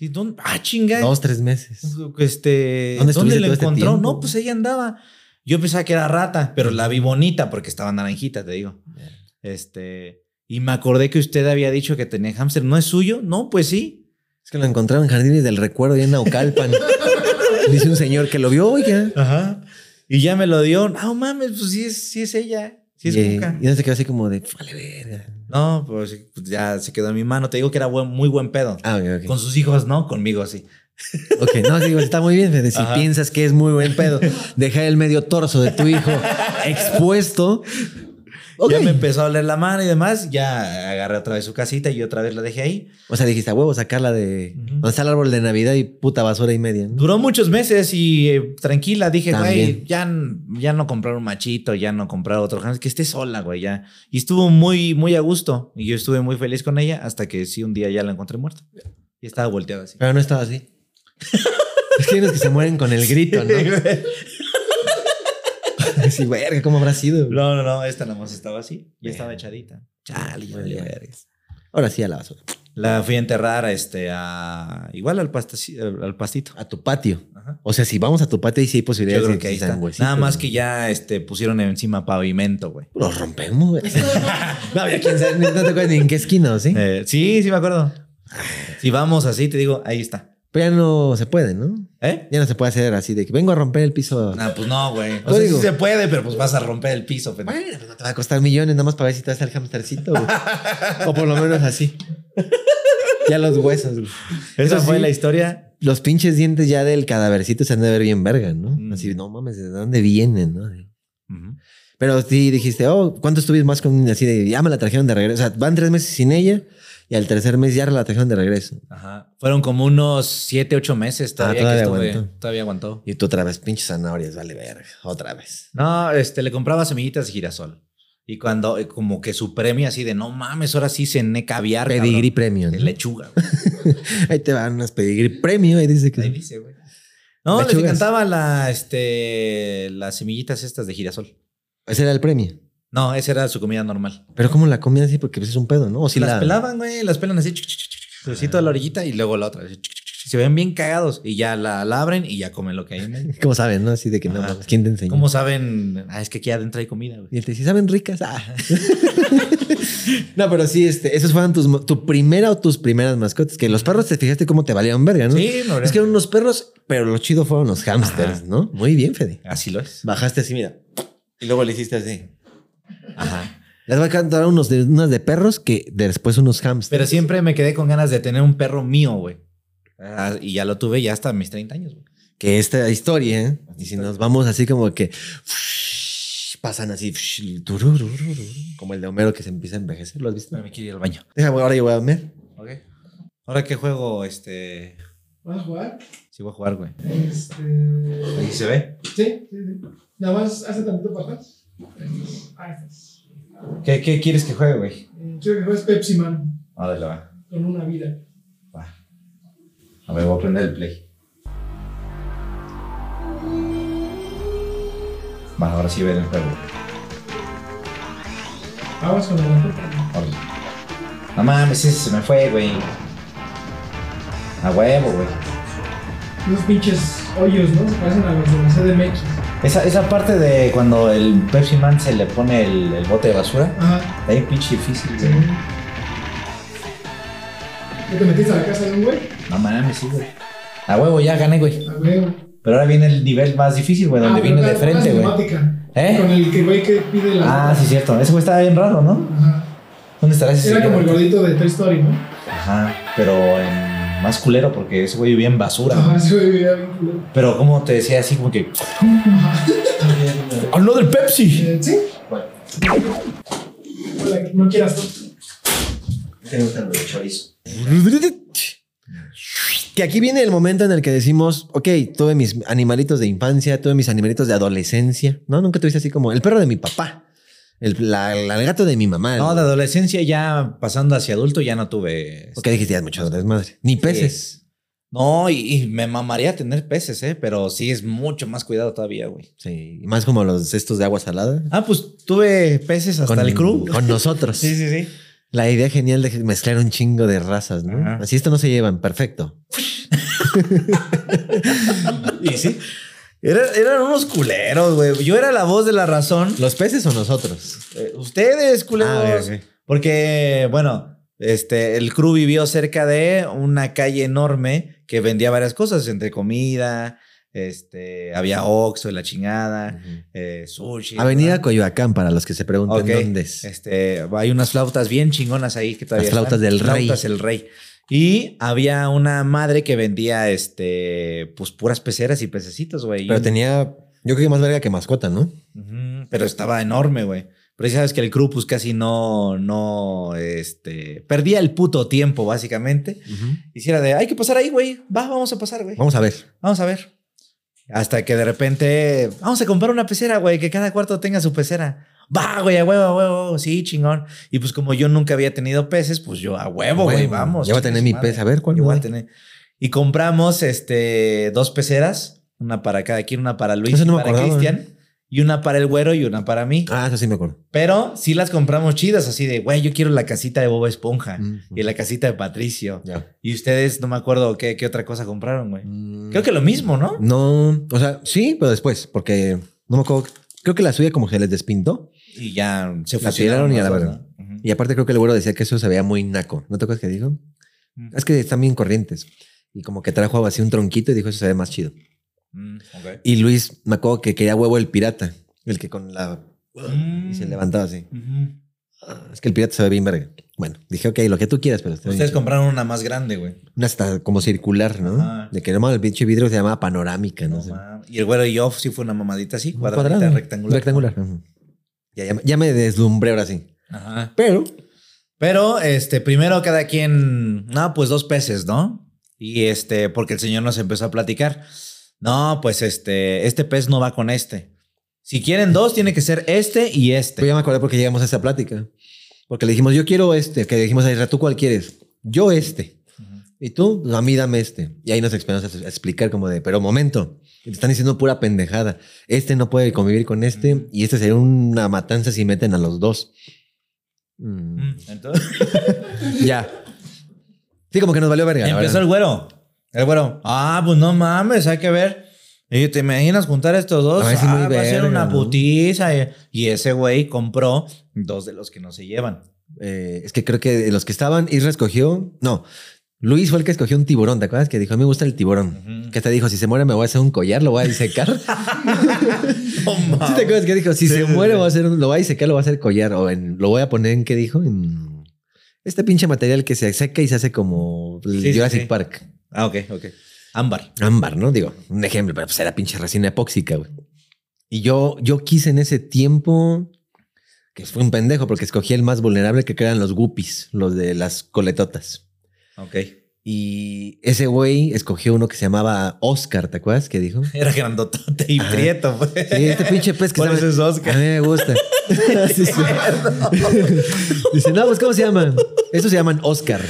Sí, ¿dónde? Ah, chinga. Dos, tres meses. Este, ¿Dónde ¿Dónde, la este encontró? no, pues ella andaba. Yo pensaba que era rata, pero la vi bonita porque estaba naranjita, te digo. Este, y me acordé que usted había dicho que tenía hámster. ¿No es suyo? No, pues sí. Es que lo encontraron en Jardines del Recuerdo y en Naucalpan. Dice un señor que lo vio, oiga. Ajá. Y ya me lo dio. No mames, pues sí es, sí es ella. Sí es y, Cuca. y no se quedó así como de, vale, verga. No, pues pues ya se quedó en mi mano. Te digo que era buen- muy buen pedo. Ah. Con sus hijos, ¿no? Conmigo, sí. Ok, no, digo, está muy bien, Fede. Si Ajá. piensas que es muy buen pedo, dejar el medio torso de tu hijo expuesto. Ya me empezó a oler la mano y demás. Ya agarré otra vez su casita y otra vez la dejé ahí. O sea, dijiste, a huevo, sacarla de... Donde está el árbol de Navidad y puta basura y media. ¿no? Duró muchos meses y eh, tranquila, dije, güey, ya, ya no comprar un machito, ya no comprar otro, que esté sola, güey, ya. Y estuvo muy, muy a gusto y yo estuve muy feliz con ella hasta que sí, un día ya la encontré muerta. Y estaba volteada así. Pero no estaba así. es que hay unos que se mueren con el grito, ¿no? sí, verga, ¿cómo habrá sido? No, no, no, esta nada más estaba así. Ya estaba echadita. Chale. Ahora sí a la basura. La fui a enterrar a este, a, igual al, al, pastito. A tu patio. Ajá. O sea, si vamos a tu patio, ahí sí hay Yo posibilidades creo de que ahí está. huesitos, Nada más ¿no? que ya este, pusieron encima pavimento, güey. Los rompemos, güey. no había quien sabe, no te acuerdas ni en qué esquina, ¿o ¿sí? Eh, sí, sí me acuerdo. Si vamos así, te digo, ahí está. Pero ya no se puede, ¿no? ¿Eh? Ya no se puede hacer así de que vengo a romper el piso. Ah, pues no, güey. O sea, sí se puede, pero pues vas a romper el piso. Bueno, pues no te va a costar millones nada más para ver si te hace el hamstercito. güey. o por lo menos así. ya los huesos. güey. Esa Eso fue sí, la historia. Los pinches dientes ya del cadavercito se han de ver bien verga, ¿no? Mm. Así, no mames, ¿de dónde vienen, no? Pero sí dijiste, oh, ¿cuánto estuviste más con así de ya me la trajeron de regreso? O sea, van tres meses sin ella y al tercer mes ya la trajeron de regreso. Ajá. Fueron como unos siete, ocho meses todavía, Ah, todavía que estuve. aguantó. Todavía aguantó. Y tú otra vez, pinches zanahorias, vale verga. Otra vez. No, este, le compraba semillitas de girasol. Y cuando, eh, como que su premio así de, no mames, ahora sí cené caviar. Pedigrí cabrón". premio. De ¿no? lechuga. Ahí te van unas pedigrí premio. Ahí dice que. Ahí dice, güey. No, les encantaba la, este, las semillitas estas de girasol. Ese era el premio. No, esa era su comida normal. Pero ¿cómo la comían así? Porque es un pedo, ¿no? O si las la... pelaban, güey, las pelan así, así toda la orillita y luego la otra. así. Se ven bien cagados y ya la, la abren y ya comen lo que hay. ¿Cómo saben, no? Así de que no, ¿quién te enseñó? ¿Cómo saben? Ah, es que aquí adentro hay comida, güey. Y él te dice, ¿saben ricas? Ah. no, pero sí, este, esos fueron tus, tu primera o tus primeras mascotas. Que los perros te fijaste cómo te valían verga, ¿no? Sí, no, Es que eran unos perros, pero lo chido fueron los hamsters, Ajá. ¿no? Muy bien, Fede. Así lo es. Bajaste así, mira. Y luego le hiciste así. Ajá. Les voy a cantar unos de, unas de perros que después unos hamsters. Pero siempre me quedé con ganas de tener un perro mío, güey. Ah, y ya lo tuve ya hasta mis 30 años, güey. que esta historia, ¿eh? y si nos vamos así como que pasan así, como el de Homero que se empieza a envejecer, ¿lo has visto? Me quiero ir al baño. Déjame, ahora yo voy a comer. Ok. Ahora qué juego, este. ¿Vas a jugar? Sí voy a jugar, güey. Este. Ahí se ve. Sí, sí, sí. Nada más hace tantito para atrás. ¿Qué, qué quieres que juegue, güey? Quiero que juegues Pepsi Man Órale, va. con una vida. Va. A ver, voy a prender el play. Va, ahora sí ver el juego. Vamos con banda. Órale. No mames, ese se me fue, güey. A huevo, güey. Unos pinches hoyos, ¿no? Se parecen a los de la CDMX. Esa, esa parte de cuando el Pepsi Man se le pone el, el bote de basura, Ajá. bien pinche difícil, Sí. güey. ¿Ya te metiste a la casa de un güey? No mames, sí, güey. A huevo, ya gané, güey. A ver. Pero ahora viene el nivel más difícil, güey, donde Ah, viene de frente, güey. ¿Eh? Con el que güey que pide la. Ah, sí, cierto. Ese güey estaba bien raro, ¿no? Ajá. ¿Dónde estará ese Era como el gordito de Toy Story, ¿no? Ajá, pero en más culero porque ese güey vivía en basura. Ajá, ese güey vivía bien culero. Pero como te decía así como que... ¡Habló del Pepsi! Eh, ¿Sí? Hola, No quieras tú. Que aquí viene el momento en el que decimos, ok, tuve mis animalitos de infancia, tuve mis animalitos de adolescencia, ¿no? Nunca tuviste así como el perro de mi papá, el, la- el gato de mi mamá. No, de adolescencia ya pasando hacia adulto ya no tuve... Ok, dijiste, ya mucho desmadre. Ni peces. No, y, y me mamaría tener peces, ¿eh? Pero sí es mucho más cuidado todavía, güey. Sí, más como los estos de agua salada. Ah, pues tuve peces hasta con el crew. Con nosotros. Sí, sí, sí. La idea genial de mezclar un chingo de razas, ¿no? Ajá. Así esto no se llevan, perfecto. Y sí. Era- eran unos culeros, güey. Yo era la voz de la razón. ¿Los peces o nosotros? Eh, Ustedes, culeros. Ah. Porque, bueno, este, el crew vivió cerca de una calle enorme que vendía varias cosas, entre comida, este, había Oxxo y la chingada, eh, sushi. Avenida ¿verdad? Coyoacán, para los que se pregunten Ok. dónde es. Este, hay unas flautas bien chingonas ahí que todavía Las flautas están. del rey. Flautas del rey. Y había una madre que vendía, este, pues puras peceras y pececitos, güey. Pero tenía, yo creo que más verga que mascota, ¿no? Pero estaba enorme, güey. Pero ya sabes que el crew pues casi no, no, este, perdía el puto tiempo básicamente. Hiciera de, hay que pasar ahí, güey. Va, vamos a pasar, güey. Vamos a ver. Vamos a ver. Hasta que de repente, vamos a comprar una pecera, güey, que cada cuarto tenga su pecera. Va, güey, a huevo, a huevo, sí, chingón. Y pues como yo nunca había tenido peces, pues yo a huevo, güey, vamos. Ya voy a tener mi pez. A ver, ¿cuál Yo voy a tener. Y compramos este, dos peceras, una para cada quien, una para Luis y no me para. Cristian, y una para el güero y una para mí. Ah, eso sí me acuerdo. Pero sí las compramos chidas, así de, güey, yo quiero la casita de Bob Esponja Mm. y la casita de Patricio. Y ustedes, no me acuerdo qué, qué otra cosa compraron, güey. Mm. Creo que lo mismo, ¿no? No, o sea, sí, pero después, porque no me acuerdo. Creo que la suya como que les despintó. Y ya se fusionaron y a la. Ujú. Y aparte creo que el güero decía que eso se veía muy naco. ¿No te acuerdas que dijo? Mm. Es que están bien corrientes. Y como que trajo así un tronquito y dijo eso se ve más chido. Mm. Y Luis me acuerdo que quería huevo el pirata. El que con la... Y se Mm. levantaba así. Es que el pirata se ve bien verga. Bueno, dije, ok, lo que tú quieras, pero... bien Ustedes compraron una más grande, güey. Una hasta como circular, ¿no? Ajá. De que no el pinche vidrio se llamaba panorámica, no, No sé. mames. Y el güero y yo sí fue una mamadita así, cuadradita, cuadrado. rectangular. Rectangular. Ya, ya me deslumbré ahora sí. Ajá. Pero Pero, este, primero cada quien, no, pues dos peces, ¿no? Y este, porque el señor nos empezó a platicar. No, pues este, este pez no va con este. Si quieren dos, tiene que ser este y Pues este. ya me acordé porque llegamos a esa plática. Porque le dijimos, yo quiero este. Que le dijimos a Isra, ¿tú cuál quieres? Yo este. Y tú, "Pues, a mí dame este. Y ahí nos empezamos a explicar como de, pero momento, te están diciendo pura pendejada. Este no puede convivir con este y este sería una matanza si meten a los dos. Mm, Mm, Entonces, Ya. Sí, como que nos valió verga. empezó el güero. El güero, ah, pues no mames, hay que ver. Y te imaginas juntar estos dos, muy Ah, va a ser una ¿no? putiza. Y- Y ese güey compró dos de los que no se llevan. Eh, es que creo que de los que estaban, Isra escogió. No, Luis fue el que escogió un tiburón. ¿Te acuerdas? Que dijo, a mí me gusta el tiburón. Ujú. Que te dijo, si se muere me voy a hacer un collar, lo voy a disecar. ¿Sí te acuerdas que dijo? Si Sí, se muere, sí. voy a hacer, un- lo voy a disecar, lo voy a hacer collar. O en, lo voy a poner en, ¿qué dijo? En este pinche material que se seca y se hace como el Jurassic. Park. Ah, ok, ok. Ámbar. Ámbar, ¿no? Digo, un ejemplo, pero pues era pinche resina epóxica, güey. Y yo, yo quise en ese tiempo, que fue un pendejo, porque escogí el más vulnerable, que eran los guppies, los de las coletotas. Ok. Y ese güey escogió uno que se llamaba Oscar, ¿te acuerdas? Que dijo. Era grandotote y Ajá. prieto, pues. Sí, este pinche pez que ¿Cuál se es llama- ese Oscar? A mí me gusta. Sí, sí. Dice, no, pues ¿cómo se llaman? Estos se llaman Oscar.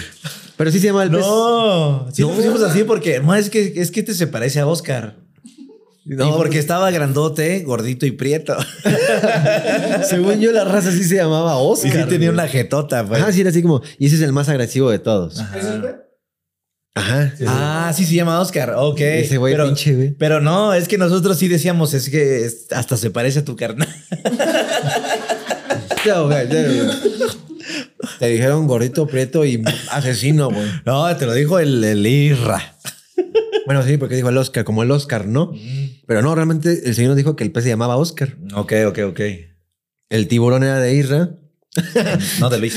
Pero sí se llama el pez. No, sí No. lo pusimos así porque no, es que es que este se parece a Oscar. No, y porque pues, estaba grandote, gordito y prieto. según yo la raza sí se llamaba Y Oscar. sí tenía una jetota, pues. Ajá, sí era así como. Y ese es el más agresivo de todos. Ajá. ¿Es? Ajá. Ah, sí se llama Oscar. Ok. Ese güey pero, pinche, güey. pero no, es que nosotros sí decíamos, es que hasta se parece a tu carnal. Ya, güey, ya, güey. Te dijeron gordito, prieto y asesino, güey. No, te lo dijo el, el Irra. Bueno, sí, porque dijo el Oscar, como el Oscar, ¿no? Pero no, realmente el señor nos dijo que el pez se llamaba Oscar. Ok, ok, ok. El tiburón era de Irra. No de Luis.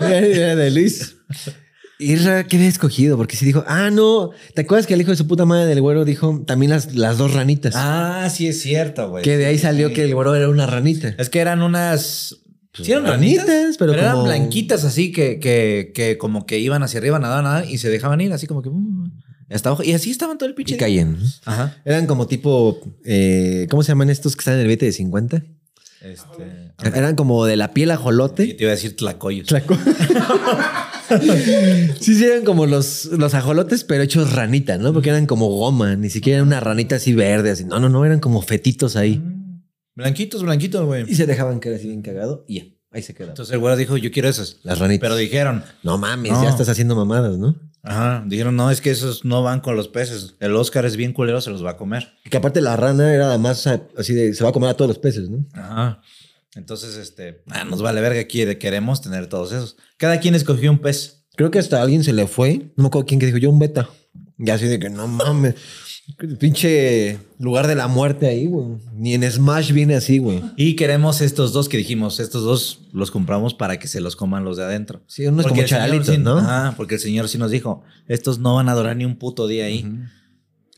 Era de Luis. Irra, ¿qué había escogido? Porque sí dijo, ah, no. ¿Te acuerdas que el hijo de su puta madre del güero dijo también las, las dos ranitas? Ah, sí es cierto, güey. que de ahí salió Sí. que el güero era una ranita. Es que eran unas. Pues, Sí, eran ranitas, ranitas, pero pero, eran blanquitas así que, que, que como que iban hacia arriba, nada, nada, y se dejaban ir así como que. mm, hasta abajo. Y así estaban todo el pinche. Y caían. Ajá. Eran como tipo, eh, ¿cómo se llaman estos que están en el billete de 50? Este. Eran como de la piel Y ajolote. te iba a decir tlacoyos. Tlaco- sí, sí, eran como los, los ajolotes, pero hechos ranita, ¿no? Porque eran como goma, ni siquiera era una ranita así verde, así. No, no, no, eran como fetitos ahí. Blanquitos, blanquitos, güey. Y se dejaban caer así bien cagado y ya, ahí se quedaban. Entonces el güero dijo, yo quiero esos. Las ranitas. Pero dijeron, no mames, No. ya estás haciendo mamadas, ¿no? ajá, dijeron, no, es que esos no van con los peces. El Oscar es bien culero, se los va a comer. Que aparte la rana era además así de, se va a comer a todos los peces, ¿no? Ajá. Entonces, este, ah, nos vale verga, quiere, queremos tener todos esos. Cada quien escogió un pez. Creo que hasta alguien se le fue, no me acuerdo quién que dijo, yo un beta. Y así de que no mames, pinche lugar de la muerte ahí, güey. Ni en Smash viene así, güey. Y queremos estos dos que dijimos, estos dos los compramos para que se los coman los de adentro. Sí, como el señor charalitos, sí- ¿no? Porque el señor sí nos dijo, estos no van a durar ni un puto día ahí.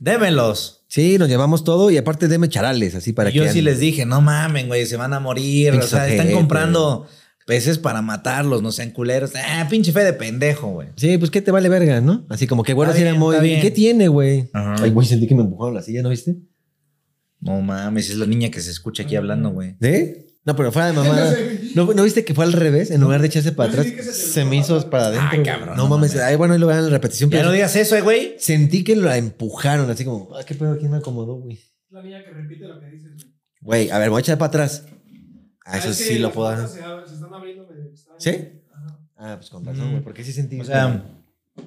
Démelos. Sí, nos llevamos todo y aparte deme charales, así para Y yo que. sí les dije, no mamen, güey, se van a morir. O sea, están comprando peces para matarlos, no sean culeros. Ah, pinche fe de pendejo, güey. Sí, pues qué te vale verga, ¿no? Así como que güero Está sí era muy. bien. ¿Qué tiene, güey? Ajá. Ay, güey, sentí que me empujaron la silla, ¿no viste? No mames, es la niña que se escucha aquí hablando, güey. ¿Sí? No, pero fuera de mamada. ¿No, ¿No viste que fue al revés? En lugar de echarse para atrás, se me hizo para adentro. Ay, cabrón, No no mames. mames. Ay, bueno, ahí lo vean en la repetición. Ya pero no digas eso, eh, güey. Sentí que la empujaron, así como, ah, qué pedo, ¿quién me acomodó, güey? La niña que repite lo que dices. güey. Güey, a ver, voy a echar para atrás. Ah, eso sí lo puedo puertas dar. Se, abren, se están abriendo medio extraño. ¿Sí? Ajá. Ah, pues con razón, güey, porque sí sentí. O sea,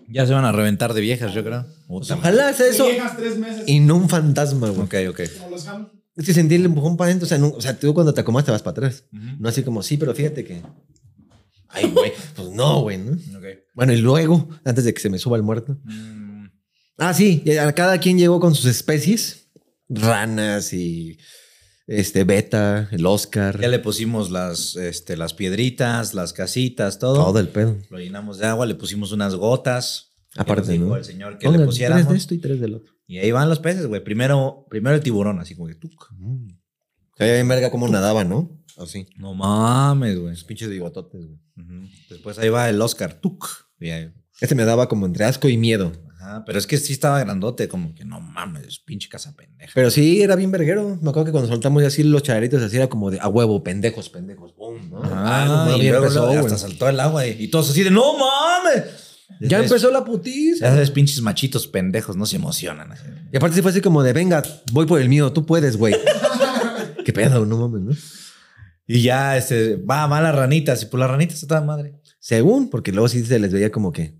ya se van a reventar de viejas, yo creo. Pues ojalá sea eso. Y llegas tres meses. Y no un fantasma, güey. Ok, ok. Como los ham. Es que sentí el empujón para adentro. O sea, no- o sea, tú cuando te acomodas te vas para atrás. No así como, sí, pero fíjate que. Ay, güey. Pues no, güey, ¿no? Bueno, y luego, antes de que se me suba el muerto. Mm, Ah, sí, cada quien llegó con sus especies. Ranas y este beta, el Oscar. Ya le pusimos las, este, las piedritas, las casitas, todo. Todo el pedo. Lo llenamos de agua, le pusimos unas gotas. Aparte, dijo ¿no? el señor que le tres de pusiéramos. esto y tres del otro. Y ahí van los peces, güey. Primero, primero el tiburón, así como que tú. Se veía bien verga cómo nadaba, ¿no? Así. No mames, güey. Los pinches bigototes, güey. Después ahí va el Oscar. Tuc. Y ahí- Este me daba como entre asco y miedo. Pero es que sí estaba grandote, como que no mames, pinche casa pendeja. Pero sí, era bien verguero. Me acuerdo que cuando soltamos ya así los charitos, así era como de a huevo, pendejos, pendejos. Boom, ¿no? Ah, no mames, y ya luego, empezó, hasta saltó el agua y, y todos así de no mames. Ya empezó la Ya putiza. sabes, pinches machitos pendejos, no se emocionan. así. Y aparte sí fue así como de, venga, voy por el mío, tú puedes, güey. Qué pedo, no mames, ¿no? Y ya, este, va, va las ranitas, y por las ranitas está madre. Según, porque luego sí se les veía como que...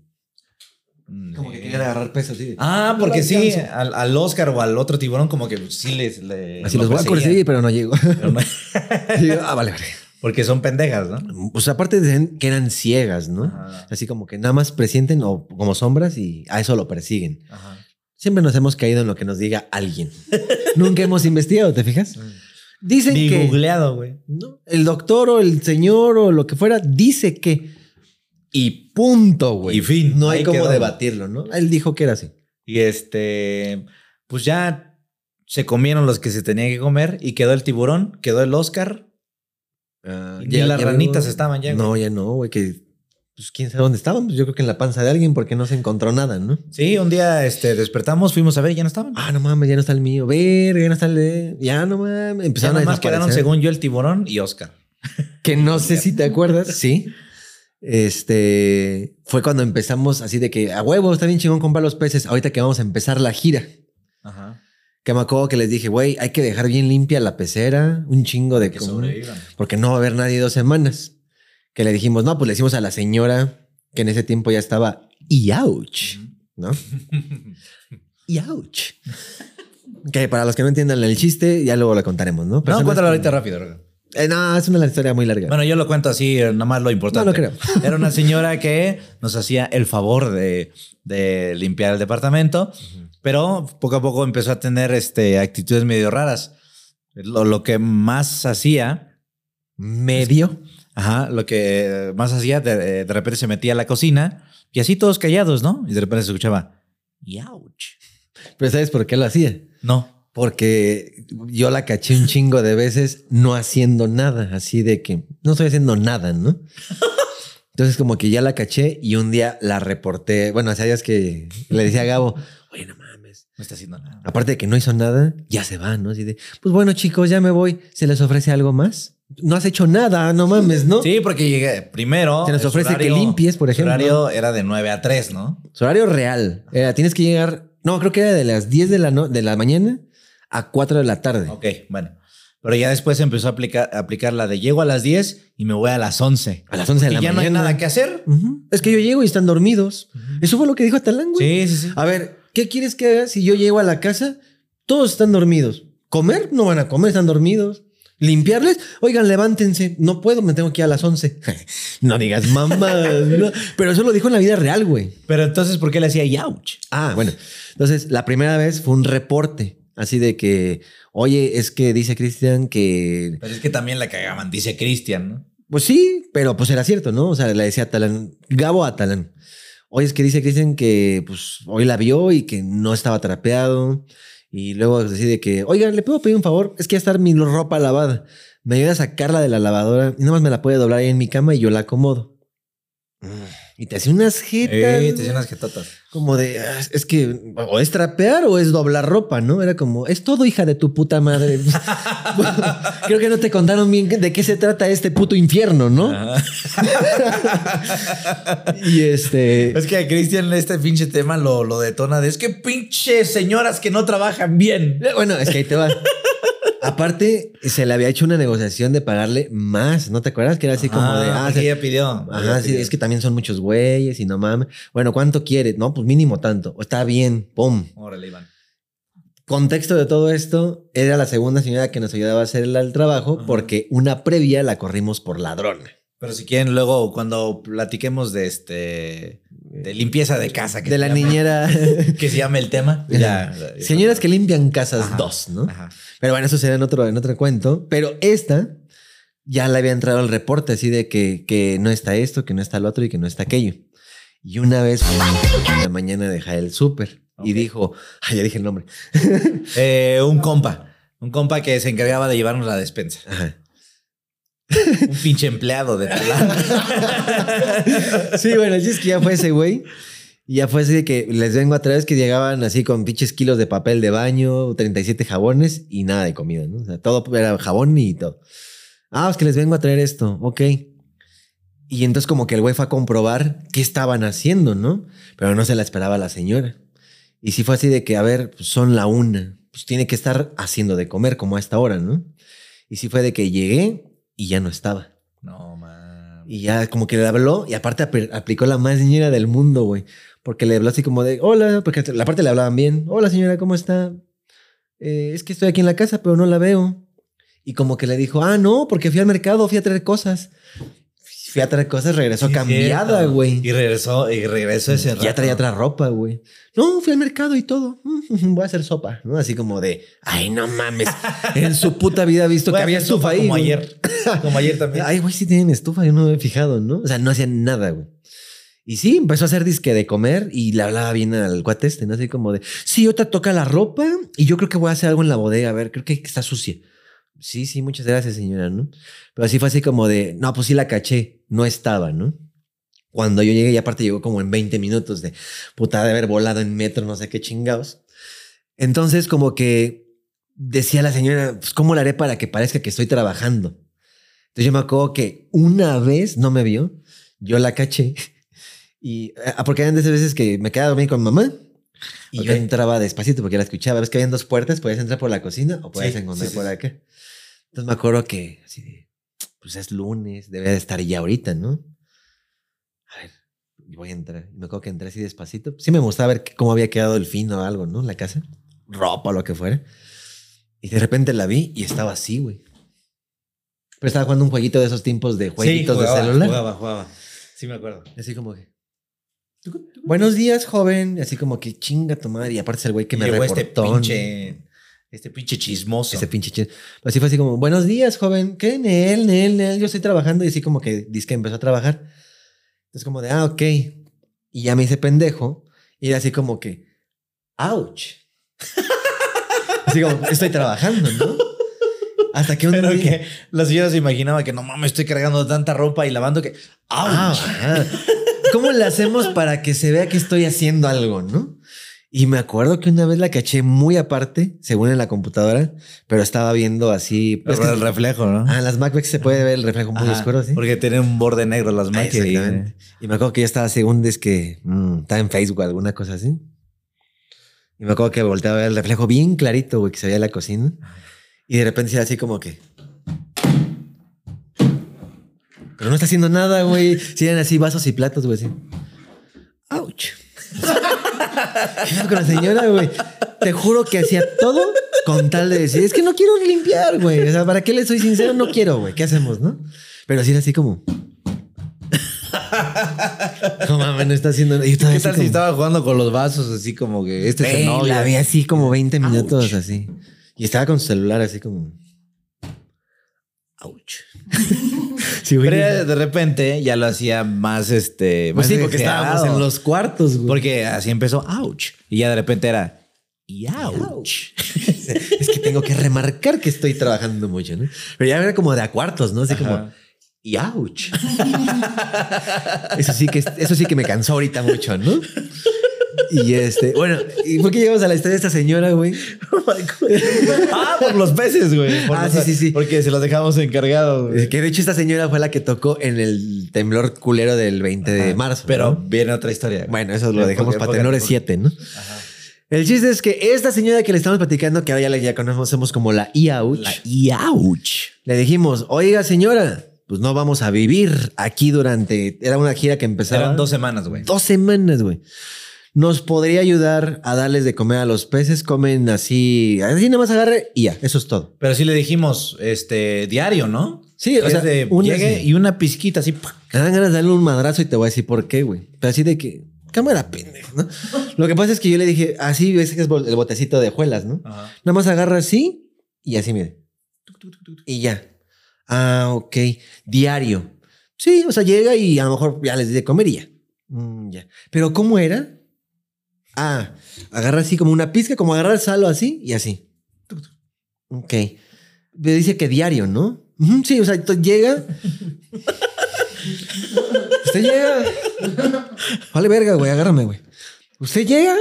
Mm, Como que sí. querían agarrar peso así. de- Ah, No porque la sí, al, al Oscar o al otro tiburón, como que sí les. le- Así lo los voy a conseguir, pero no llego. Pero no- ah, vale, vale. porque son pendejas, ¿no? Pues aparte decían que eran ciegas, ¿no? Ajá. Así como que nada más presienten o como sombras y a eso lo persiguen. Ajá. Siempre nos hemos caído en lo que nos diga alguien. Nunca hemos investigado, ¿te fijas? Dicen Ni que googleado, güey. ¿no? el doctor o el señor o lo que fuera dice que y punto, güey. Y fin, No hay quedó. debatirlo, ¿no? Él dijo que era así. Y este, pues ya se comieron los que se tenían que comer y quedó el tiburón, quedó el Oscar. Y ni las ranitas estaban ya, No, ya no, güey, que pues quién sabe dónde estaban. Pues yo creo que en la panza de alguien porque no se encontró nada, ¿no? Sí, un día este, despertamos, fuimos a ver y ya no estaban. Ah, no mames, ya no está el mío. Verga, ya no está el de... Ya no mames. ya Empezaron a nomás quedaron desaparecer. según yo el tiburón y Oscar. Que no sé si te acuerdas. Sí. Este fue cuando empezamos así de que a huevo está bien chingón comprar los peces. Ahorita que vamos a empezar la gira. Ajá. Que me acuerdo que les dije, güey, hay que dejar bien limpia la pecera, un chingo de Que porque no va a haber nadie dos semanas. Que le dijimos, no, pues le decimos a la señora que en ese tiempo ya estaba y ouch, ¿no? Y ouch. Que para los que no entiendan el chiste, ya luego la contaremos, ¿no? No, Personas cuéntalo que- ahorita rápido. Eh, no, es una historia muy larga. Bueno, yo lo cuento así, nada más lo importante. No, no creo. Era una señora que nos hacía el favor de, de limpiar el departamento, pero poco a poco empezó a tener este, actitudes medio raras. Lo, lo que más hacía, Medio. ajá, lo que más hacía, de, de repente se metía a la cocina y así todos callados, ¿no? Y de repente se escuchaba, ¡yauch! Pero ¿sabes por qué lo hacía? No. Porque yo la caché un chingo de veces no haciendo nada, así de que no estoy haciendo nada, ¿no? Entonces como que ya la caché y un día la reporté. Bueno, sabías que le decía a Gabo, oye, no mames. No está haciendo nada. Aparte de que no hizo nada, ya se va, ¿no? Así de, pues bueno chicos, ya me voy. ¿Se les ofrece algo más? No has hecho nada, no mames, ¿no? Sí, porque llegué primero. Se nos su ofrece que limpies, por su ejemplo. horario era de 9 a 3, ¿no? Su horario real. Era, tienes que llegar, no, creo que era de las 10 de la, no- de la mañana a 4 de la tarde. Ok, bueno. Pero ya después empezó a aplicar, a aplicar la de llego a las 10 y me voy a las 11. A las 11 de la ya no hay mañana. nada que hacer. Es que yo llego y están dormidos. Eso fue lo que dijo Talán, güey. Sí, sí, sí. A ver, ¿qué quieres que haga si yo llego a la casa? Todos están dormidos. ¿Comer? No van a comer, están dormidos. ¿Limpiarles? Oigan, levántense. No puedo, me tengo que ir a las 11. no digas mamá. no. Pero eso lo dijo en la vida real, güey. Pero entonces, ¿por qué le hacía yauch? Ah, bueno. Entonces, la primera vez fue un reporte. Así de que, oye, es que dice Cristian que Pero es que también la cagaban, dice Cristian, ¿no? Pues sí, pero pues era cierto, ¿no? O sea, le decía a Talán, Gabo a Talán. Oye, es que dice Cristian que pues hoy la vio y que no estaba trapeado. Y luego decide que, oigan, ¿le puedo pedir un favor? Es que ya está mi ropa lavada. Me ayuda a sacarla de la lavadora y nada más me la puede doblar ahí en mi cama y yo la acomodo. Mm. Y te hace unas jetas. Eh, te hacen unas jetotas. Como de, "Ah, es que o es trapear o es doblar ropa, ¿no? Era como, es todo hija de tu puta madre. Bueno, creo que no te contaron bien de qué se trata este puto infierno, ¿no? y este... Es que a Cristian este pinche tema lo, lo detona de es que pinche señoras que no trabajan bien. Bueno, es que ahí te va. Aparte, se le había hecho una negociación de pagarle más, ¿no te acuerdas? Que era así como de, ah, se- ella pidió. Ajá, sí, pidió. es que también son muchos güeyes y no mames. Bueno, ¿cuánto quieres? No, pues mínimo tanto. Está bien, pum. Órale, Iván. Contexto de todo esto, era la segunda señora que nos ayudaba a hacer el, el trabajo Ajá. porque una previa la corrimos por ladrona. Pero si quieren, luego cuando platiquemos de este de limpieza de casa, que De la llama- niñera. que se llama el tema. Ya. Señoras que limpian casas Ajá. dos, ¿no? Ajá. Pero bueno, eso será en otro, en otro cuento. Pero esta ya le había entrado el reporte así de que, que no está esto, que no está lo otro y que no está aquello. Y una vez en la mañana deja el súper y dijo, ay, ya dije el nombre. Eh, un compa. Un compa que se encargaba de llevarnos la despensa. Ajá. Un pinche empleado de talán. Sí, bueno, es que ya fue ese güey. Y ya fue así de que les vengo a traer, es que llegaban así con pinches kilos de papel de baño, 37 jabones y nada de comida, ¿no? O sea, todo era jabón y todo. Ah, es que les vengo a traer esto, ok. Y entonces como que el güey fue a comprobar qué estaban haciendo, ¿no? Pero no se la esperaba la señora. Y sí fue así de que, a ver, pues son la una, pues tiene que estar haciendo de comer como a esta hora, ¿no? Y sí fue de que llegué y ya no estaba. No, man. Y ya como que le habló y aparte ap- aplicó la más niñera del mundo, güey. Porque le habló así como de, hola, porque la parte le hablaban bien. Hola señora, ¿cómo está? "Eh, es que estoy aquí en la casa, pero no la veo. Y como que le dijo, ah, no, porque fui al mercado, fui a traer cosas. Fui a traer cosas, regresó Sí, cambiada, güey. Y regresó, y regresó ese rato. Ya traía otra ropa, güey. No, fui al mercado y todo. Voy a hacer sopa, ¿no? Así como de, ay, no mames. En su puta vida ha visto que había estufa ahí. Como ayer. Como ayer también. Ay, güey, sí tienen estufa, yo no me he fijado, ¿no? O sea, no hacían nada, güey. Y sí, empezó a hacer disque de comer y le hablaba bien al cuate este, ¿no? Así como de, sí, otra toca la ropa y yo creo que voy a hacer algo en la bodega, a ver, creo que está sucia. Sí, sí, muchas gracias, señora, ¿no? Pero así fue así como de, no, pues sí la caché, no estaba, ¿no? Cuando yo llegué, y aparte llegó como en 20 minutos de puta de haber volado en metro, no sé qué chingados. Entonces, como que decía la señora, pues, ¿cómo la haré para que parezca que estoy trabajando? Entonces yo me acuerdo que una vez no me vio, yo la caché. Y ah, porque eran de esas veces que me quedaba dormir con mamá y yo entraba despacito porque la escuchaba. Ves que habían dos puertas, podías entrar por la cocina o podías Sí, encontrar sí, sí, por acá. Entonces me acuerdo que así de, pues es lunes, debe de estar ya ahorita, ¿no? A ver, voy a entrar. Y me acuerdo que entré así despacito. Sí me gustaba ver cómo había quedado el fin o algo, ¿no? La casa, ropa o lo que fuera. Y de repente la vi y estaba así, güey. Pero estaba jugando un jueguito de esos tiempos de jueguitos jugaba, de celular. Jugaba, jugaba. Sí, me acuerdo. Así como que. Buenos días, joven. Así como que chinga tu madre. Y aparte es el güey que me llegó reportó. este pinche. Este pinche chismoso. Ese pinche chin- Así fue así como, buenos días, joven. ¿Qué? Nel, Nel, Nel. Yo estoy trabajando. Y así como que dice que empezó a trabajar. Entonces como de, ah, ok. Y ya me hice pendejo. Y era así como que, ouch. así como, estoy trabajando, ¿no? Hasta que un Pero día- que la señora se imaginaba que no mames, estoy cargando tanta ropa y lavando que. Ah, ¡Auch! ajá. ¿Cómo le hacemos para que se vea que estoy haciendo algo, no? Y me acuerdo que una vez la caché muy aparte, según en la computadora, pero estaba viendo así. Pero es que- el reflejo, ¿no? ah, en las MacBooks se puede ver el reflejo muy Ajá, oscuro, ¿sí? Porque tienen un borde negro las Ah, máquinas. y- exactamente. Y me acuerdo que yo estaba según es que mm, estaba en Facebook o alguna cosa así. Y me acuerdo que volteaba a ver el reflejo bien clarito, güey, que se veía en la cocina. Y de repente era así como que. Pero no está haciendo nada, güey. Si eran así vasos y platos, güey, así. ¡Auch! ¿Qué pedo con la señora, güey? Te juro que hacía todo con tal de decir, es que no quiero limpiar, güey. O sea, ¿para qué le soy sincero? No quiero, güey. ¿Qué hacemos, no? Pero así era así como. No mames, no está haciendo ¿Qué tal si estaba jugando con los vasos así como que este es el Ey, novio? La vi así como 20 minutos así. Y estaba con su celular así como. Ouch. Sí, güey. Pero de repente ya lo hacía más, este, Pues más sí, porque estábamos en los cuartos, güey. Porque así empezó, ouch. Y ya de repente era, ouch. es que tengo que remarcar que estoy trabajando mucho, ¿no? Pero ya era como de a cuartos, ¿no? Así como, y ouch. eso sí que eso sí que me cansó ahorita mucho, ¿no? Y este, bueno, ¿y por qué llegamos a la historia de esta señora, güey? ah, por los peces, güey. Ah, sí, sí, sí. Porque se los dejamos encargados, güey. Que de hecho esta señora fue la que tocó en el temblor culero del 20 de marzo. Pero ¿no? viene otra historia. Bueno, eso lo dejamos porque- para porque- tenores 7, ¿no? El chiste es que esta señora que le estamos platicando, que ahora ya la ya conocemos como la IAUCH, La ouch. le dijimos, oiga señora, pues no vamos a vivir aquí durante... Era una gira que empezaba... Eran dos semanas, güey. Dos semanas, güey. Nos podría ayudar a darles de comer a los peces. Comen así, así nada más agarre y ya, eso es todo. Pero sí le dijimos, este, diario, ¿no? Sí, o sea, de, una llegue y una pizquita así. Me dan ganas de darle un madrazo y te voy a decir por qué, güey. Pero así de que, cámara pendejo, ¿no? Lo que pasa es que yo le dije, así ves que es el botecito de juelas, ¿no? Ajá. Nada más agarra así y así, mire. Y ya. Ah, ok. Diario. Sí, o sea, llega y a lo mejor ya les di de comer y ya. Mm, ya. Pero ¿cómo era? Ah, agarra así como una pizca, como agarrar sal o así y así. Ok. Me dice que diario, ¿no? Sí, o sea, llega. Usted llega. Vale, verga, güey, agárrame, güey. Usted llega.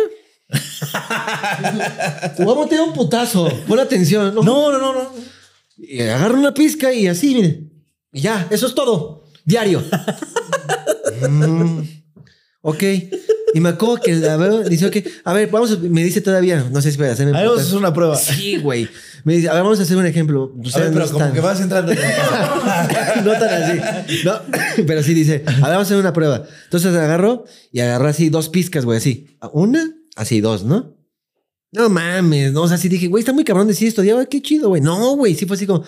Voy a meter un putazo. Pon atención. No, No, no, no, no. y agarra una pizca y así, mire. Y ya, eso es todo. Diario. Mm, ok. Y me acuerdo que la veo, dice, ok, a ver, vamos, me dice todavía, no sé si para hacerme. Vamos a hacer una prueba. Sí, güey. Me dice, a ver, vamos a hacer un ejemplo. A Ustedes ver, no pero como están- que vas entrando. no tan así. No, pero sí dice, a ver, vamos a hacer una prueba. Entonces agarró y agarró así dos pizcas, güey, así. Una, así dos, ¿no? No mames, no, o sea, sí dije, güey, está muy cabrón decir esto. Ya, qué chido, güey. No, güey, sí fue así como,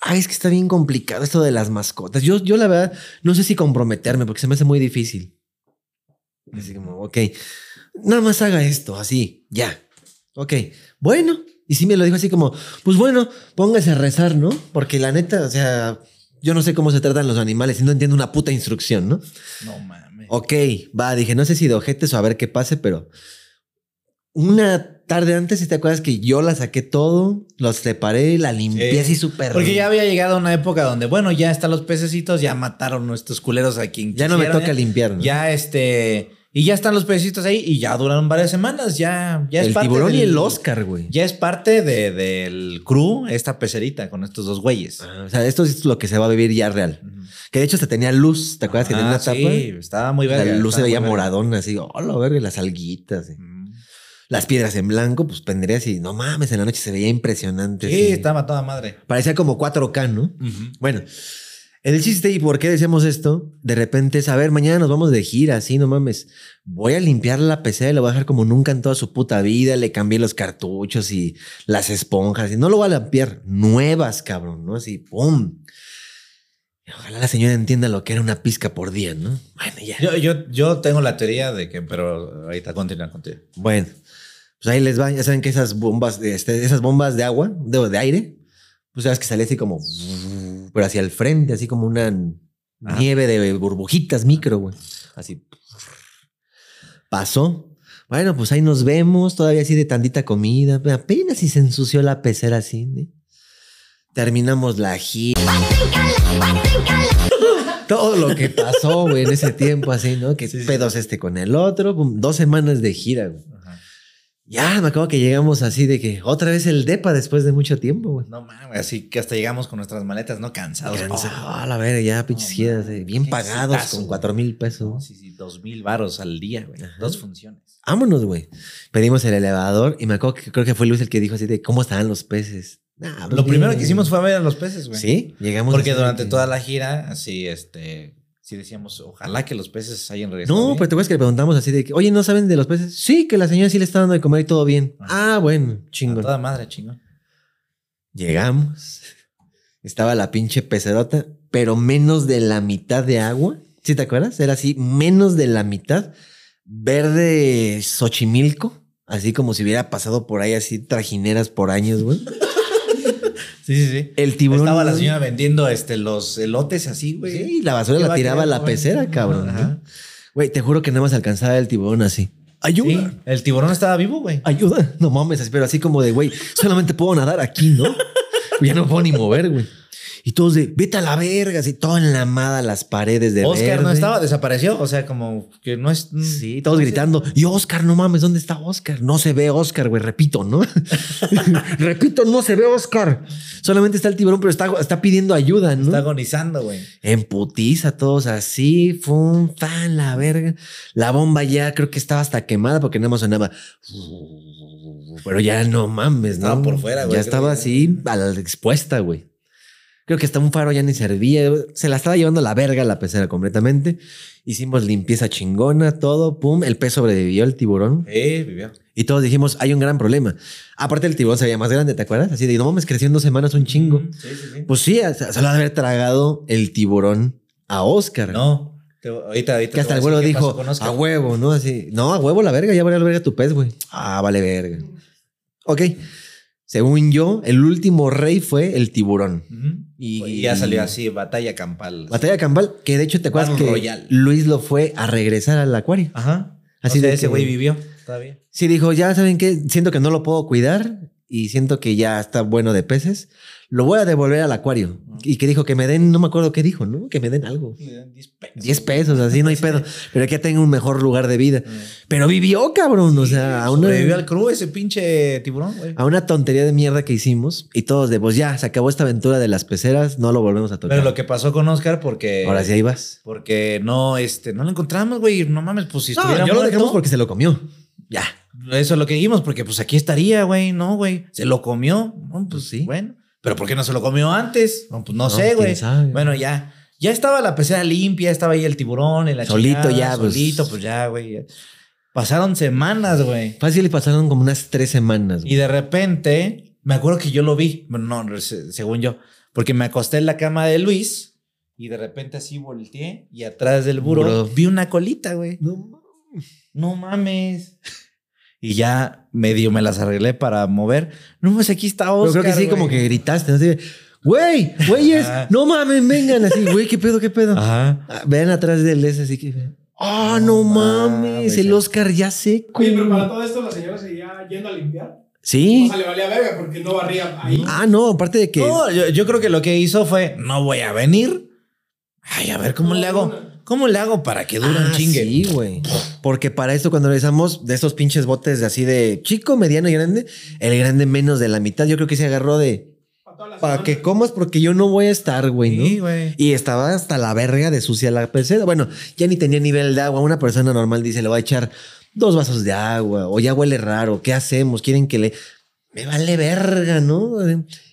ay, es que está bien complicado esto de las mascotas. Yo, yo la verdad, no sé si comprometerme porque se me hace muy difícil. Así como, ok, nada más haga esto, así, ya. Ok, bueno. Y sí me lo dijo así como, pues bueno, póngase a rezar, ¿no? Porque la neta, o sea, yo no sé cómo se tratan los animales y no entiendo una puta instrucción, ¿no? No mames. Ok, va, dije, no sé si de ojetes o a ver qué pase, pero una tarde antes, si te acuerdas que yo la saqué todo, los separé, la limpié Sí. así súper. Porque ya había llegado una época donde, bueno, ya están los pececitos, ya mataron nuestros culeros a quien Ya no me toca limpiar, ¿no? Ya este. Y ya están los pececitos ahí y ya duraron varias semanas. Ya, ya es el parte tiburón y del- el Oscar, güey. Ya es parte de- del crew, esta pecerita con estos dos güeyes. Ah, O sea, esto es lo que se va a vivir ya real. Que de hecho hasta tenía luz, ¿te acuerdas que tenía Ah, una tapa? Sí, estaba muy La verga. luz se veía moradona, así, oh, la verga, y las alguitas. Las piedras en blanco, pues prendería así, no mames, en la noche se veía impresionante. Sí, así. estaba toda madre. Parecía como 4K, ¿no? Bueno, el chiste y por qué decíamos esto, de repente es, a ver, mañana nos vamos de gira, así, no mames. Voy a limpiar la PC, lo voy a dejar como nunca en toda su puta vida, le cambié los cartuchos y las esponjas, y no lo voy a limpiar, nuevas, cabrón, ¿no? Así, ¡pum! Y Ojalá la señora entienda lo que era una pizca por día, ¿no? Bueno, ya. Yo, yo, yo tengo la teoría de que, pero ahorita continúa contigo. Bueno, pues ahí les va. Ya saben que esas bombas, este, esas bombas de agua, de, de aire, pues sabes que sale así como, pero hacia el frente, así como una nieve de burbujitas micro, güey. Así. Pasó. Bueno, pues ahí nos vemos, todavía así de tantita comida. Apenas si se ensució la pecera así. ¿eh? Terminamos la gira. Todo lo que pasó, güey, en ese tiempo así, ¿no? Que pedos este con el otro. dos semanas de gira, güey. Ya, me acuerdo que llegamos así de que otra vez el DEPA después de mucho tiempo, güey. No mames, así que hasta llegamos con nuestras maletas, ¿no? Cansados. Cansado, Oh, a la verga, ya pinches no, eh, bien pagados exitazo, con cuatro mil pesos. no, sí, sí, dos mil varos al día, güey. Dos funciones. Vámonos, güey. Pedimos el elevador y me acuerdo que creo que fue Luis el que dijo así de cómo estaban los peces. Nah, pues Lo primero que hicimos fue ver a los peces, güey. Sí, llegamos. Porque durante que- toda la gira, así, este, sí decíamos, ojalá que los peces hayan regresado. No, bien. pero te acuerdas que le preguntamos así de que, oye, ¿no saben de los peces? Sí, que la señora sí le está dando de comer y todo bien. Ah, bueno, A chingón. toda madre, chingón. Llegamos. Estaba la pinche pecerota, pero menos de la mitad de agua. ¿Sí te acuerdas? Era así, menos de la mitad. Verde Xochimilco. Así como si hubiera pasado por ahí así trajineras por años, güey. Sí, sí, sí. El tiburón. Estaba la señora vendiendo este, los elotes así, güey. Sí, la basura ¿Qué la tiraba a la pecera, cabrón. Ajá. Güey, te juro que nada más alcanzaba el tiburón así. Ayuda. Sí, el tiburón estaba vivo, güey. Ayuda. No mames, pero así como de, güey, solamente puedo nadar aquí, ¿no? ya no puedo ni mover, güey. Y todos de, vete a la verga, así, todo enlamada las paredes de Oscar no estaba, desapareció. O sea, como que no es. Sí, todos gritando. Y Oscar, no mames, ¿dónde está Oscar? No se ve Oscar, güey. Repito, ¿no? Repito, no se ve Oscar. Solamente está el tiburón, pero está, está pidiendo ayuda, ¿no? Está agonizando, güey. En putiza, todos así, fum, fan, la verga. La bomba ya creo que estaba hasta quemada porque nada más sonaba. Pero ya no mames, ¿no? Estaba por fuera, güey, Ya estaba así, a la expuesta, güey. Creo que hasta un faro ya ni servía. Se la estaba llevando la verga la pecera completamente. Hicimos limpieza chingona, todo, pum. El pez sobrevivió el tiburón. Eh, vivió. Y todos dijimos, hay un gran problema. Aparte, el tiburón se veía más grande, ¿te acuerdas? Así de, no mames, creció en dos semanas un chingo. Sí, sí, sí. Pues sí, se lo ha de haber tragado el tiburón a Oscar. No. te- ahorita, ahorita. Que hasta el güero dijo, a huevo, ¿no? Así, no, a huevo la verga, ya vale la verga tu pez, güey. Ah, vale verga. Ok. Según yo, el último rey fue el tiburón. Y- Y, ya salió así, batalla campal. Batalla campal, que de hecho te acuerdas Battle que. Luis lo fue a regresar al acuario. Ajá. Así Así de de ese que- güey vivió todavía. Sí, dijo, ya saben qué, siento que no lo puedo cuidar y siento que ya está bueno de peces. Lo voy a devolver al acuario. Y que dijo que me den, no me acuerdo qué dijo, ¿no? Que me den algo. Le dan 10 pesos. 10 pesos, así no hay pedo. Pero que tenga un mejor lugar de vida. Pero vivió, cabrón. O sea, a una, Sobrevivió al crew ese pinche tiburón, güey. a una tontería de mierda que hicimos. Y todos de, pues ya, se acabó esta aventura de las peceras, no lo volvemos a tocar. Pero lo que pasó con Oscar porque... Ahora sí ahí vas. Porque no, este, no lo encontramos, güey. No mames, pues si No, estuviera yo lo dejamos porque se lo comió. Ya. Eso es lo que dijimos, porque pues aquí estaría, güey. No, güey. Se lo comió. No, pues Pues sí. sí. Bueno. Pero ¿por qué no se lo comió antes? No, pues no, No, sé, güey. Bueno, ya. Ya estaba la pecera limpia, estaba ahí el tiburón la Solito chingada, ya, pues. Solito, pues ya, güey. Pasaron semanas, güey. Fácil y pasaron como unas tres semanas. güey. Y de repente, me acuerdo que yo lo vi. Bueno, no, se- según yo. Porque me acosté en la cama de Luis y de repente así volteé y atrás del buró Buró. vi una colita, güey. No mames. No mames. Y ya medio me las arreglé para mover. No, pues aquí está Pero Oscar. creo que sí, como que gritaste. ¿no? Así de, güey, güeyes, no mames, vengan así, güey, qué pedo, qué pedo. Ajá. Ah, Vean atrás del ese, así que. Ah, No no, mames, mames, el. Oscar ya seco. Oye, pero para todo esto la señora seguía yendo a limpiar. Sí. O sea, le valía verga porque no barría ahí. Ah, no, aparte de que. No, yo, yo creo que lo que hizo fue, no voy a venir. Ay, a ver cómo No, le hago. una. ¿Cómo le hago para que dure un Ah, chingue? Sí, güey. Porque para esto, cuando revisamos de estos pinches botes de así de chico, mediano y grande, el grande menos de la mitad, yo creo que se agarró de Para, que comas, porque yo no voy a estar, güey, ¿no? Sí, güey. Y estaba hasta la verga de sucia la pecera. Bueno, ya ni tenía nivel de agua. Una persona normal dice, le voy a echar dos vasos de agua o ya huele raro. ¿Qué hacemos? ¿Quieren que le... Me vale verga, ¿no?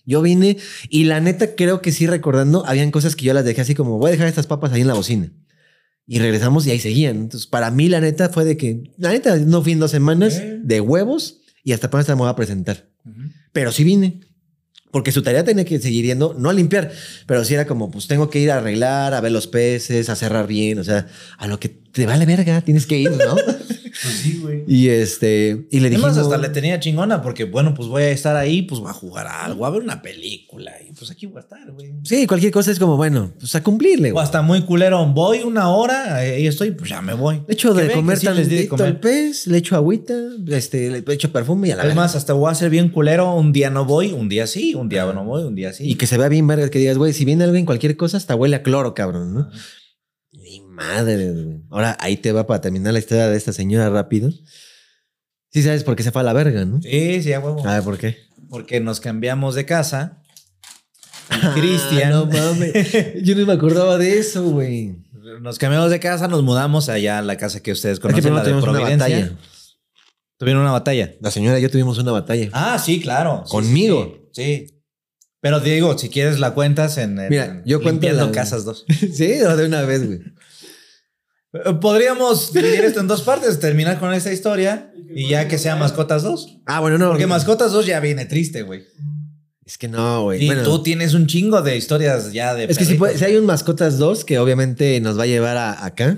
Yo vine y la neta creo que sí recordando, habían cosas que yo las dejé así como, voy a dejar estas papas ahí en la bocina. Y regresamos y ahí seguían. Entonces, para mí la neta fue de que, la neta, no fui en dos semanas de huevos y hasta apenas me voy a presentar. Pero sí vine. Porque su tarea tenía que seguir yendo, no a limpiar, pero sí era como, pues tengo que ir a arreglar, a ver los peces, a cerrar bien, o sea, a lo que te vale verga, tienes que ir, ¿no? Pues sí, güey. y este, y le dijimos... Además, hasta le tenía chingona porque, bueno, pues voy a estar ahí, pues voy a jugar a algo, a ver una película y pues aquí voy a estar, güey. Sí, cualquier cosa es como, bueno, pues a cumplirle. O güey. hasta muy culero, voy una hora, ahí estoy, pues ya me voy. Le echo de comer sí tantito al pez, le echo agüita, este, le echo perfume y a la Es verga. más, hasta voy a ser bien culero, un día no voy, un día sí, un día no voy, un día sí. Y que se vea bien verga, que digas, güey, si viene alguien, cualquier cosa, hasta huele a cloro, cabrón, ¿no? Madre, güey. Ahora ahí te va para terminar la historia de esta señora rápido. Sí sabes por qué se fue a la verga, ¿no? Sí, sí, a huevo. A ver, ¿por qué? Porque nos cambiamos de casa. Cristian. No mames. Yo no me acordaba de eso, güey. Nos cambiamos de casa, nos mudamos allá a la casa que ustedes Es que conocen, la de una. Tuvieron una batalla. La señora y yo tuvimos una batalla. Ah, sí, claro. Sí, ¿Conmigo? Sí. sí. Pero digo, si quieres la cuentas en, en- Mira, yo cuento la- casas dos. sí, de una vez, güey. Eh, Podríamos dividir esto en dos partes, terminar con esta historia y ya que sea mascotas dos. Ah, bueno, no. Porque mascotas dos ya viene triste, güey. Es que no, güey. Y Bueno, tú tienes un chingo de historias ya de. es que si, perritos. puede- si hay un mascotas 2 que obviamente nos va a llevar a, acá.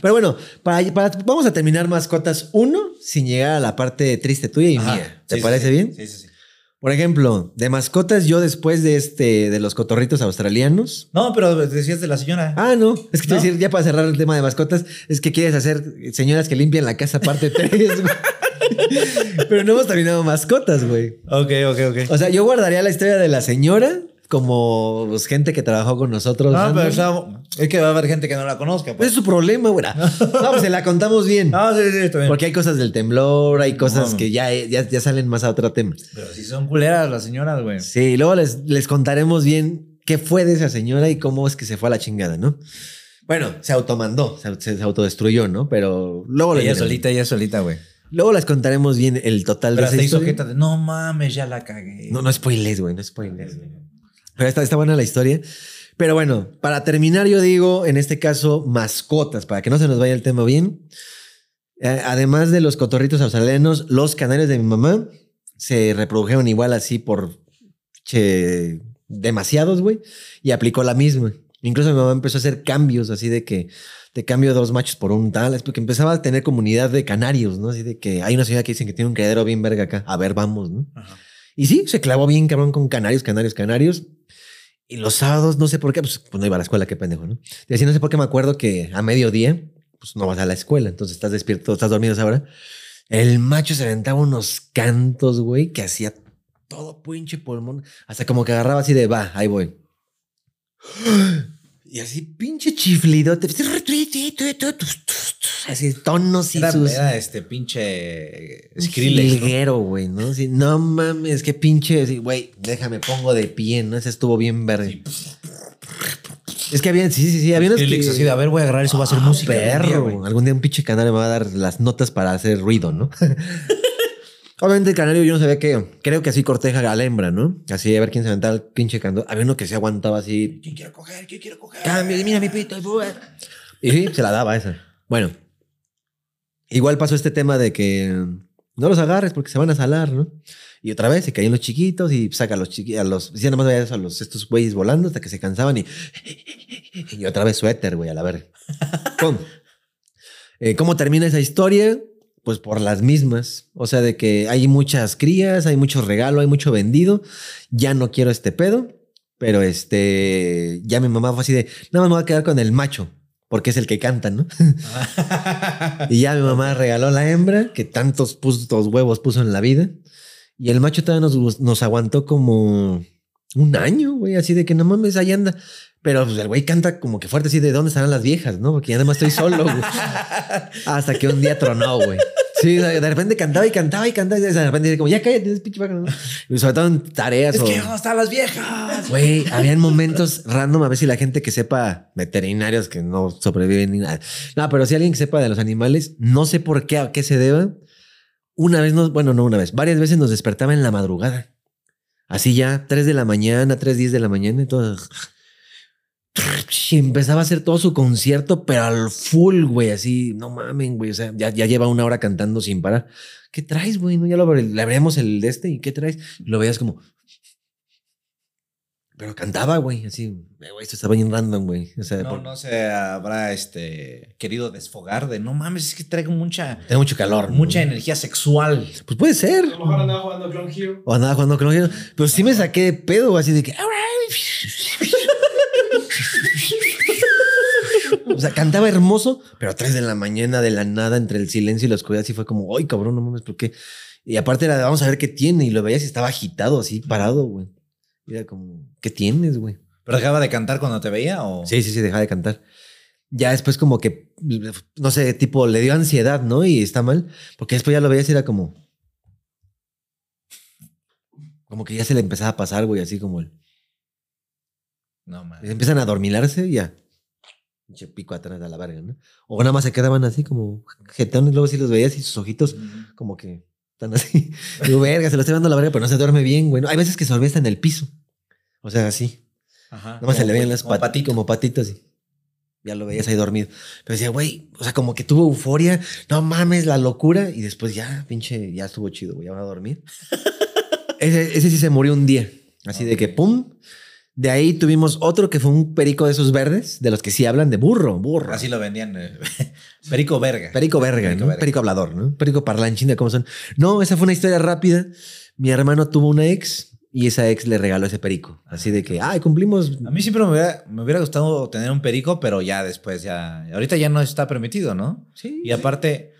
Pero bueno, para, para- vamos a terminar mascotas 1 sin llegar a la parte triste tuya y Ajá. mía. ¿Te sí, parece sí. bien? Sí, sí, sí. Por ejemplo, de mascotas, yo después de este, de los cotorritos australianos. No, pero decías de la señora. Ah, no. Es que te ¿No? a decir, ya para cerrar el tema de mascotas, es que quieres hacer señoras que limpian la casa parte 3, Pero no hemos terminado mascotas, güey. Ok, ok, ok. O sea, yo guardaría la historia de la señora como pues, gente que trabajó con nosotros. No, pero o sea, es que va a haber gente que no la conozca. Pues es su problema, güey. No, pues se la contamos bien. No, sí, sí, está bien. Porque hay cosas del temblor, hay cosas No. que ya, ya, ya salen más a otro tema. Pero si son culeras las señoras, güey. Sí, y luego les, les contaremos bien qué fue de esa señora y cómo es que se fue a la chingada, ¿no? Bueno, se automandó, se, se autodestruyó, ¿no? Pero luego les Ella diremos. solita, ella solita, güey. Luego les contaremos bien el total Pero de esa hizo de, no mames, ya la cagué. No, no spoilers, güey, no spoilers. güey. Pero está, está buena la historia. Pero bueno, para terminar, yo digo, en este caso, mascotas, para que no se nos vaya el tema bien. Eh, además de los cotorritos australianos, los canarios de mi mamá se reprodujeron igual así por che, demasiados, güey, y aplicó la misma. Incluso mi mamá empezó a hacer cambios así de que te cambio dos machos por un tal, es porque empezaba a tener comunidad de canarios, ¿no? Así de que hay una señora que dicen que tiene un criadero bien verga acá. A ver, vamos, ¿no? Ajá. Y sí, se clavó bien cabrón con canarios, canarios, canarios. Y los sábados, no sé por qué, pues, pues no iba a la escuela, qué pendejo, ¿no? Y así no sé por qué me acuerdo que a mediodía, pues no vas a la escuela, entonces estás despierto, estás dormido esa hora. El macho se aventaba unos cantos, güey, que hacía todo pinche pulmón, hasta como que agarraba así de, va, ahí voy. Y así pinche chiflidote. Así tonos y Era, sus... era este pinche Un Skrillex. ¿no? jilguero, güey, ¿no? Sí, no mames, qué pinche, güey, déjame, pongo de pie, ¿no? Ese estuvo bien verde. Es que había, sí, sí, sí, había unos que- así de, a ver, voy a agarrar eso, va a ser Ah, música. algún día, Perro, algún día un pinche canario me va a dar las notas para hacer ruido, ¿no? Obviamente el canario yo no sabía que, creo que así corteja a la hembra, ¿no? Así a ver quién se aventaba el pinche canto. Había uno que se aguantaba así, ¿Quién quiere coger? ¿Quién quiere coger? Cambio, mira mi pito. Y sí, se la daba esa. Bueno, igual pasó este tema de que no los agarres porque se van a salar, ¿no? Y otra vez se caían los chiquitos y saca a los chiquitos, a los, ya nada más veía a los, estos güeyes volando hasta que se cansaban y, y otra vez suéter, güey, a la verga. ¿Cómo? Eh, ¿Cómo termina esa historia? Pues por las mismas. O sea, de que hay muchas crías, hay mucho regalo, hay mucho vendido. Ya no quiero este pedo. Pero este, ya mi mamá fue así de, nada más me voy a quedar con el macho, porque es el que canta, ¿no? y ya mi mamá regaló la hembra, que tantos putos huevos puso en la vida. Y el macho todavía nos, nos aguantó como un año, güey, así de que no mames, ahí anda. Pero pues, el güey canta como que fuerte así de dónde estarán las viejas, ¿no? Porque ya nada más estoy solo, güey. Hasta que un día tronó, güey. Sí, de repente cantaba y cantaba y cantaba y de repente como, ya cállate, pinche pájaro", ¿no? Y sobre todo en tareas Es o... que ¿dónde están las viejas? Güey, habían momentos random, a ver si la gente que sepa veterinarios que no sobreviven ni nada. No, pero si alguien que sepa de los animales, no sé por qué, a qué se deba. Una vez nos, bueno, no una vez, varias veces nos despertaba en la madrugada. Así ya, 3 de la mañana, 3, 10 de la mañana y todo. Y empezaba a hacer todo su concierto, pero al full, güey, así, no mamen, güey. O sea, ya, ya lleva una hora cantando sin parar. ¿Qué traes, güey? No, ya lo le abríamos el de este y ¿qué traes? Y lo veías como. Pero cantaba, güey, así, güey, esto estaba bien random, güey. O sea, No, por- no se habrá este, querido desfogar de no mames, es que traigo mucha, tengo mucho calor. mucha energía sexual. Pues puede ser. A lo mejor andaba jugando Clone Hero. O andaba jugando con los Pero sí me saqué de pedo, así de que. O sea, cantaba hermoso, pero a 3 de la mañana, de la nada, entre el silencio y la oscuridad, sí fue como, ay, cabrón, no mames, ¿por qué? Y aparte era, de, vamos a ver qué tiene. Y lo veías y estaba agitado, así, parado, güey. Y Era como, ¿qué tienes, güey? ¿Pero dejaba de cantar cuando te veía o...? Sí, sí, sí, dejaba de cantar. Ya después como que, no sé, tipo, le dio ansiedad, ¿no? Y está mal, porque después ya lo veías y era como... Como que ya se le empezaba a pasar, güey, así como el... No mames. Empiezan a dormilarse y ya. Pinche pico atrás de la verga, ¿no? O nada más se quedaban así como jetones, luego sí los veías y sus ojitos como que están así. Digo, verga, se lo estoy dando a la verga, pero no se duerme bien, güey. ¿no? Hay veces que se hasta en el piso. O sea, así. Ajá. Nada más se le veían las patitas. patito. Como patitas. y Ya lo veías ahí dormido. Pero decía, güey, o sea, como que tuvo euforia. No mames, la locura. Y después ya, pinche, ya estuvo chido, güey. Ya van a dormir. ese, ese sí se murió un día. Así de que, pum. De ahí tuvimos otro que fue un perico de esos verdes, de los que sí hablan de burro, burro. Así lo vendían. eh, Perico verga. Perico verga, Perico ¿no? verga. Perico hablador, ¿no? Perico parlanchín de cómo son. No, esa fue una historia rápida. Mi hermano tuvo una ex y esa ex le regaló ese perico. Así de que, ay, cumplimos. A mí siempre me hubiera, me hubiera gustado tener un perico, pero ya después, ya. Ahorita ya no está permitido, ¿no? Sí. Y aparte,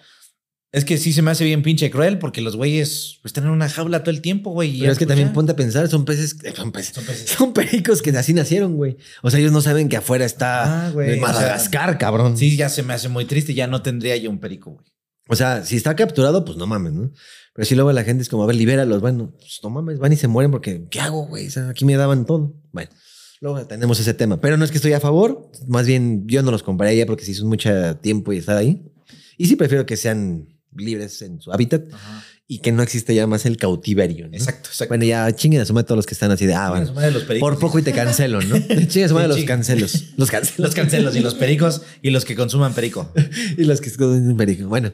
es que sí se me hace bien pinche cruel porque los güeyes están en una jaula todo el tiempo, güey. Pero es que también ponte a pensar, son peces, eh, son peces, Son peces. son pericos que así nacieron, güey. O sea, ellos no saben que afuera está Ah, güey, de o sea, Madagascar, cabrón. Sí, ya se me hace muy triste. Ya no tendría yo un perico, güey. O sea, si está capturado, pues no mames, ¿no? Pero si luego la gente es como, a ver, libéralos. Bueno, pues no mames, van y se mueren porque, ¿qué hago, güey? O sea, aquí me daban todo. Bueno, luego tenemos ese tema. Pero no es que estoy a favor, más bien yo no los compraría porque si son mucho tiempo y estar ahí. Y sí prefiero que sean libres en su hábitat y que no existe ya más el cautiverio. ¿no? Exacto, exacto. Bueno, ya chinguen a su madre todos los que están así de, ah, bueno. de los. Por poco y te cancelo, ¿no? Chingue a su madre los cancelos. Los cancelos. Los cancelos y los pericos y los que consuman perico. y los que esconden perico. Bueno.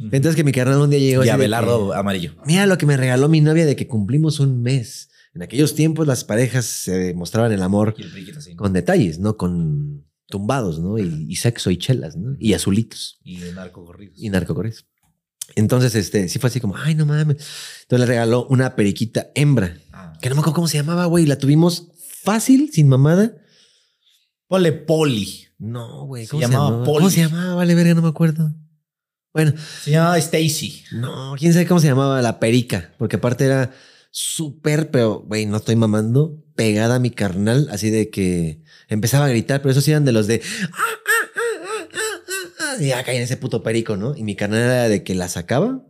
Entonces que mi carnal un día llegó Y de Abelardo amarillo. Mira lo que me regaló mi novia de que cumplimos un mes. En aquellos tiempos las parejas se mostraban el amor el con detalles, ¿no? Con tumbados, ¿no? Y, y sexo y chelas, ¿no? Y azulitos Y narco corridos. y narcocorridos. Entonces, este, sí fue así como, ay, no mames. Entonces le regaló una periquita hembra, Ah. que no me acuerdo cómo se llamaba, güey. La tuvimos fácil, sin mamada. Ponle poli. No, güey. ¿Cómo se, llamaba llamaba? Polly. ¿Cómo se llamaba? Vale, verga, no me acuerdo. Bueno, Se llamaba Stacy. no, quién sabe cómo se llamaba la perica, porque aparte era súper, pero, güey, no estoy mamando, pegada a mi carnal, así de que empezaba a gritar, pero esos sí eran de los de. "Ah, ah, ah, ah, ah, ah", Y ya caía en ese puto perico, ¿no? Y mi carnal era de que la sacaba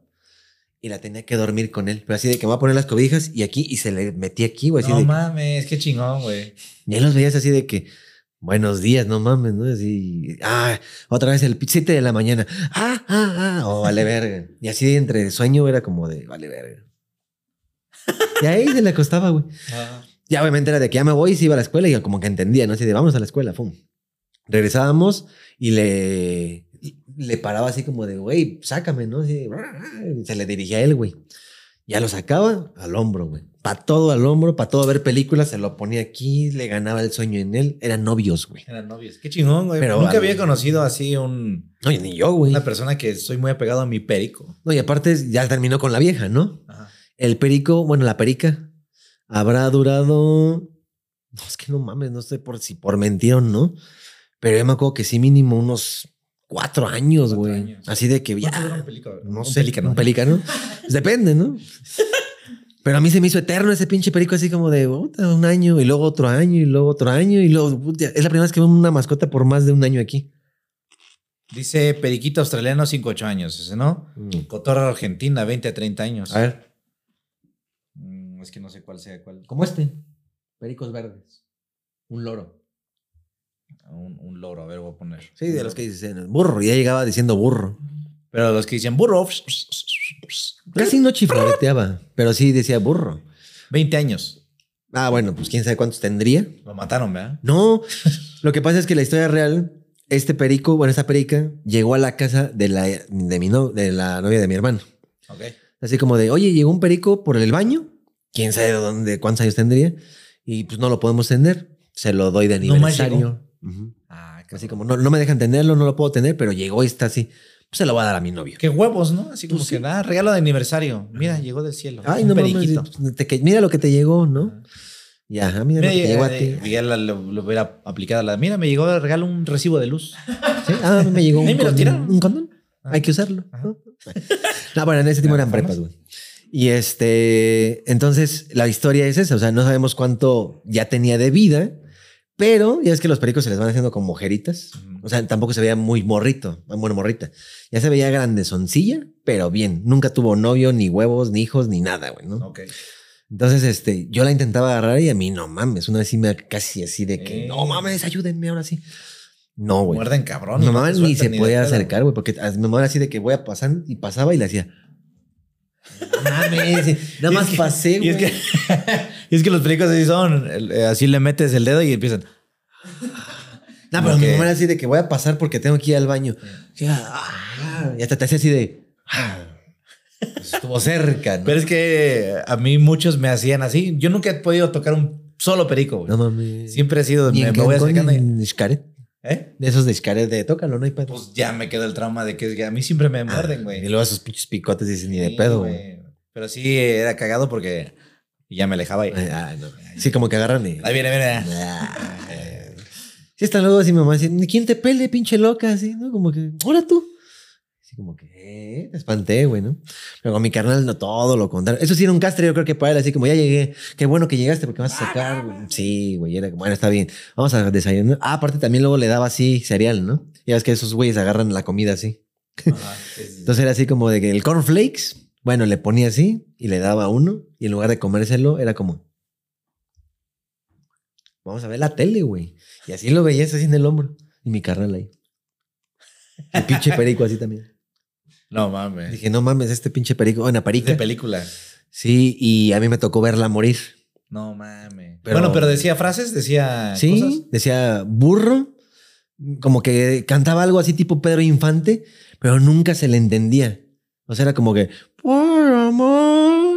y la tenía que dormir con él, pero así de que me va a poner las cobijas y aquí, y se le metía aquí, güey, No de. mames, qué chingón, güey. Y los veías así de que, buenos días, no mames, ¿no? Así, ah, otra vez el 7 de la mañana, ah, ah, ah, oh, vale verga. Y así entre sueño era como de, vale verga. Y ahí se le acostaba, güey. Ya obviamente era de que ya me voy y se iba a la escuela y como que entendía, ¿no? Así de, vamos a la escuela, pum. Regresábamos y le, le paraba así como de, güey, sácame, ¿no? Así se le dirigía a él, güey. Ya lo sacaba al hombro, güey. Para todo al hombro, para todo ver películas, se lo ponía aquí, le ganaba el sueño en él. Eran novios, güey. Eran novios. Qué chingón, güey. Pero Nunca había conocido así un, No, ni yo, güey. una persona que soy muy apegado a mi perico. No, y aparte ya terminó con la vieja, ¿no? Ajá. El perico, bueno, la perica, habrá durado. No, es que no mames, no sé por si por mentir o no. Pero yo me acuerdo que sí, mínimo unos cuatro años, güey. Así de que ¿Cuánto dura ya. un pelico? No sé. pelícano. Un pelícano. Pues depende, ¿no? Pero a mí se me hizo eterno ese pinche perico, así como de puta, un año y luego otro año y luego otro año y luego. Es la primera vez que veo una mascota por más de un año aquí. Dice periquito australiano, 5 8 años. Ese, ¿no? Mm. Cotorra argentina, 20 a 30 años. A ver, Mm, es que no sé cuál sea cuál. como este. Pericos verdes. Un loro. Un, un loro, a ver, voy a poner. Sí, de los que dicen burro. Ya llegaba diciendo burro. Pero los que dicen burro, Casi no chiflareteaba, pero sí decía burro. 20 años. Ah, bueno, pues quién sabe cuántos tendría. Lo mataron, ¿verdad? No, lo que pasa es que la historia real, este perico, bueno, esta perica, llegó a la casa de la, de mi no, de la novia de mi hermano. Ok. Así como de, oye, llegó un perico por el baño. Quién sabe de dónde, cuántos años tendría. Y pues no lo podemos tener. Se lo doy de No aniversario. Ujú. Ah, Así como, no, no me dejan tenerlo, no lo puedo tener, pero llegó y está así. Pues se lo voy a dar a mi novio. qué huevos, ¿no? Así como Pues que sí. nada, regalo de aniversario. Mira, llegó del cielo. Ay, Un no mames, te- que- mira lo que te llegó, ¿no? Ya, ah, mira, Mira, lo que llegó a eh, ti. Miguel lo, lo hubiera aplicado a la. Mira, me llegó el regalo un recibo de luz. Sí, Ah, me llegó un, Ahí me lo condón, tiraron. un condón. Ah. Hay que usarlo. ¿no? No, bueno, en ese tiempo ¿De eran prepas, güey. Y este, entonces la historia es esa, o sea, no sabemos cuánto ya tenía de vida, pero ya es que los pericos se les van haciendo como mojeritas. O sea, tampoco se veía muy morrito, bueno, morrita. Ya se veía grandezoncilla, pero bien. Nunca tuvo novio, ni huevos, ni hijos, ni nada, güey, ¿no? Ok. Entonces, este, yo la intentaba agarrar y a mí no mames. Una vez sí me casi así de que, Eh. no mames, ayúdenme ahora sí. No, güey. Muerden cabrón. No mamá te ni se podía acercar, güey, porque mi mamá así de que voy a pasar y pasaba y le hacía. "No Mames, nada Y más pasé, Y güey. es que, y es que los pericos así son. eh, Así le metes el dedo y empiezan. No, pero mi mamá era así de que voy a pasar porque tengo que ir al baño. Y, ah, y hasta te hacía así de. ah. Pues estuvo cerca, ¿no? Pero es que a mí muchos me hacían así. Yo nunca he podido tocar un Solo perico, güey. No mames. Siempre he sido, me, me voy acercando y-. ¿Eh? De esos de Xcaret de tócalo, no hay pedo. Pues ya me quedó el trauma de que a mí siempre me muerden, güey. Y luego esos pinches picotes dicen ni de pedo, güey. Pero sí era cagado porque ya me alejaba y. No. Sí, como que agarran y. Ahí viene, viene. Ah, eh. Sí, están luego así mamá diciendo, ¿quién te pele, pinche loca? Así, ¿no? Como que, hola tú. Así como que, eh, te espanté, güey, ¿no? Pero con mi carnal no, todo lo contrario. Eso sí era un castre, yo creo que para él, así como, ya llegué. Qué bueno que llegaste porque vas a sacar, güey. Sí, güey, era como, bueno, está bien. Vamos a desayunar. Ah, aparte también luego le daba así cereal, ¿no? Ya ves que esos güeyes agarran la comida así. Ajá, sí, sí. Entonces era así como de que el cornflakes, bueno, le ponía así y le daba uno y en lugar de comérselo era como, vamos a ver la tele, güey. Y así lo veías así en el hombro y mi carnal ahí. El pinche perico así también. No mames. Dije, no mames, este pinche perico, bueno, de perica. película. Sí, y a mí me tocó verla morir. No mames. Pero- Bueno, pero decía frases, decía Sí, cosas. decía burro, como que cantaba algo así tipo Pedro Infante, pero nunca se le entendía. O sea, era como que, por amor,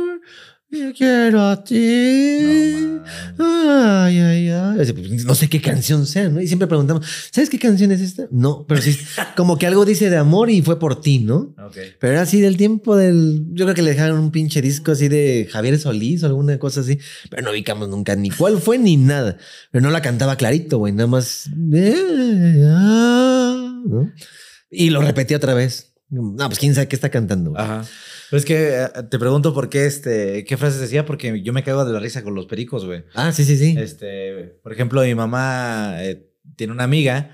yo quiero a ti. No. Ay, ay, ay. Pues, No sé qué canción sea, ¿no? Y siempre preguntamos, ¿sabes qué canción es esta? No, pero sí, como que algo dice de amor y fue por ti, ¿no? Ok. Pero era así del tiempo del. Yo creo que le dejaron un pinche disco así de Javier Solís o alguna cosa así. Pero no ubicamos nunca ni cuál fue ni nada. Pero no la cantaba clarito, güey. Nada más. ¿no? Y lo repetí otra vez. No, pues quién sabe qué está cantando. güey. Ajá. Pero es que eh, te pregunto por qué este, qué frases decía, porque yo me cago de la risa con los pericos, güey. Ah, sí, sí, sí. Este, por ejemplo, mi mamá eh, tiene una amiga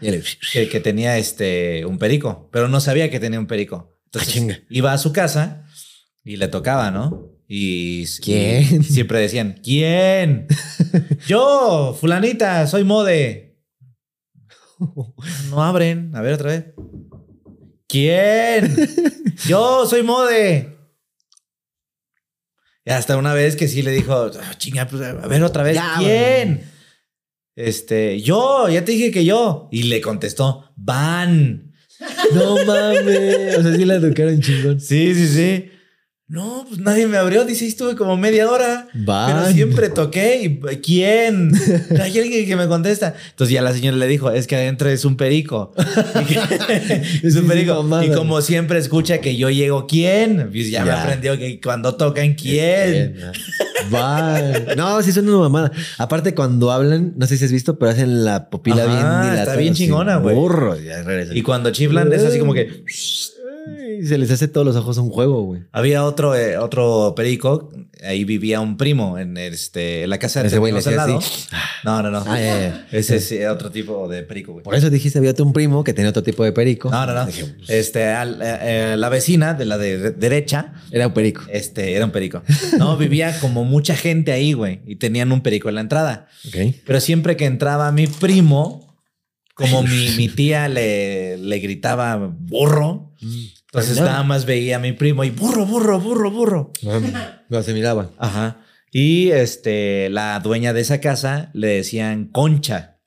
que, que tenía este un perico, pero no sabía que tenía un perico. Entonces Ah, chinga. iba a su casa y le tocaba, ¿no? Y, ¿Quién? y siempre decían, ¿quién? Yo, fulanita, soy mode. No abren. A ver otra vez. ¿Quién? Yo soy mode. Hasta una vez que sí le dijo, "Ah, chinga, pues, a ver otra vez. Ya, ¿Quién? Este, yo, ya te dije que yo. Y le contestó, van. No mames. O sea, sí la educaron chingón. Sí, sí, sí. No, pues nadie me abrió. Dice, "Ahí estuve como media hora. Van. Pero siempre toqué. ¿Y quién? Hay alguien que me contesta. Entonces ya la señora le dijo, es que adentro es un perico. es un sí, perico. y como siempre escucha que yo llego, ¿quién? Pues ya, me aprendió que cuando tocan, ¿quién? Va. No, sí son una mamada. Aparte, cuando hablan, no sé si has visto, pero hacen la pupila Ajá, bien está dilatada. bien así, chingona, güey. Burro. Ya. Y cuando chiflan es así como que... Ay, se les hace todos los ojos un juego, güey. Había otro, eh, otro perico, ahí vivía un primo en, este, en la casa de Ese güey. No, no, no. Ah. Ese es otro tipo de perico, güey. Por eso dijiste, había un primo que tenía otro tipo de perico. No, no, no. Dije, pues, Este, al- eh, eh, la vecina de la de de- derecha, Era un perico. este, era un perico. No, vivía como mucha gente ahí, güey, y tenían un perico en la entrada. Ok. Pero siempre que entraba mi primo, como mi, mi tía le, le gritaba burro, entonces nada más veía a mi primo y burro, burro, burro, burro. No, se miraba. Ajá. Y este, la dueña de esa casa le decían concha,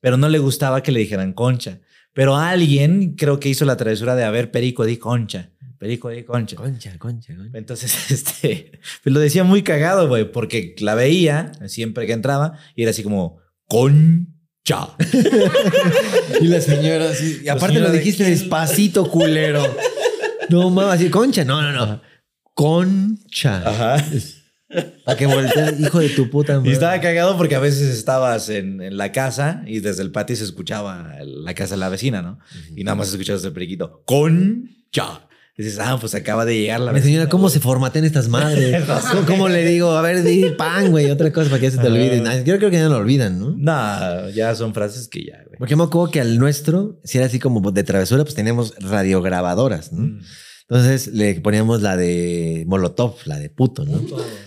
pero no le gustaba que le dijeran concha. Pero alguien creo que hizo la travesura de haber perico di concha. Perico di concha. Concha, concha, concha. Entonces, este, pues lo decía muy cagado, güey, porque la veía siempre que entraba y era así como concha. Y la señora así. Y aparte señora lo dijiste despacito, culero. No mames, así, concha. No, no, no. Concha. Ajá. Para que voltee, hijo de tu puta Y madre. estaba cagado porque a veces estabas en, en la casa y desde el patio se escuchaba la casa de la vecina, ¿no? Y nada más escuchabas el periquito. Concha. Dices, ah, pues acaba de llegar la Mi señora, ¿cómo se formatean estas madres? ¿Cómo, cómo le digo? A ver, di pan, güey, otra cosa para que ya se te olvide. Nah, Yo creo que ya no lo olvidan, ¿no? No, ya son frases que ya, güey. Porque me acuerdo que al nuestro, si era así como de travesura, pues teníamos radiograbadoras, ¿no? Mm. Entonces le poníamos la de Molotov, la de puto, ¿no?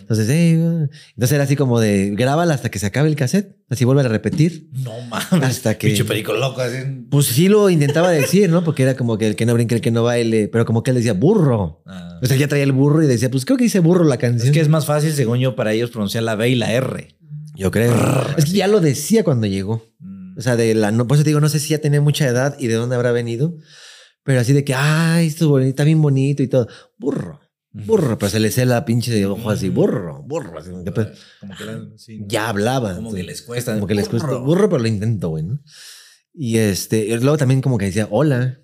Entonces, güey. entonces era así como de grábala hasta que se acabe el cassette, así vuelve a repetir. No mames. Hasta que- Pinche perico loco. Así. Pues sí lo intentaba decir, ¿no? Porque era como que el que no brinque, el que no baile, pero como que él decía burro. Ah. O sea, ya traía el burro y decía, pues creo que dice burro la canción. Es que es más fácil, según yo, para ellos pronunciar la B y la R. Yo creo. es que ya lo decía cuando llegó. Mm. O sea, de la, no, por eso te digo, no sé si ya tenía mucha edad y de dónde habrá venido, pero así de que, ay, esto es bonito, está bien bonito y todo. Burro, burro. Pero se le sé la pinche de ojo así, burro, burro. Así, que, sí. Ya hablaban. Como que les cuesta. Como que burro. les cuesta. Burro, pero lo intento, güey. Y este, luego también como que decía, hola,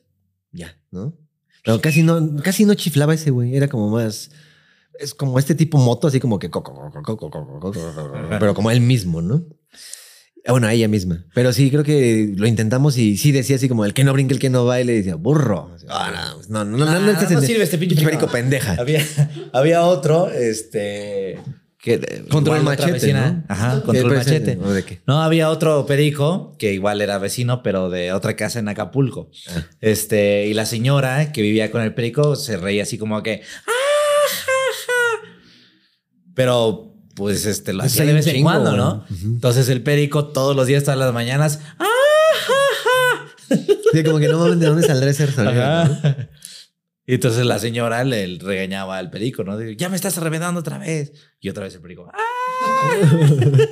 ya, ¿no? Pero casi no, casi no chiflaba ese güey, era como más, es como este tipo moto, así como que, pero como él mismo, ¿no? Ah, Bueno, ella misma. Pero sí, creo que lo intentamos y sí decía así como el que no brinque, el que no baile, decía burro. Ah, no, no, no, no, Ah, no, no sirve este pinche perico pendeja. Había, había otro, este. Que, Control machete, ¿no? Ajá, ¿Qué control machete. ¿O de qué? No, había otro perico que igual era vecino, pero de otra casa en Acapulco. Ah. Este, y la señora que vivía con el perico se reía así como que. "Ah, ja, ja". Pero, pues, este, lo Pues hacía de vez en cuando, ¿no? Entonces el perico todos los días, todas las mañanas. "Ah, ja, ja". Sí, como que no mames, ¿de dónde saldrá ese sonido? Y entonces la señora le regañaba al perico, ¿no? De, ya me estás reventando otra vez. Y otra vez el perico. "Ah".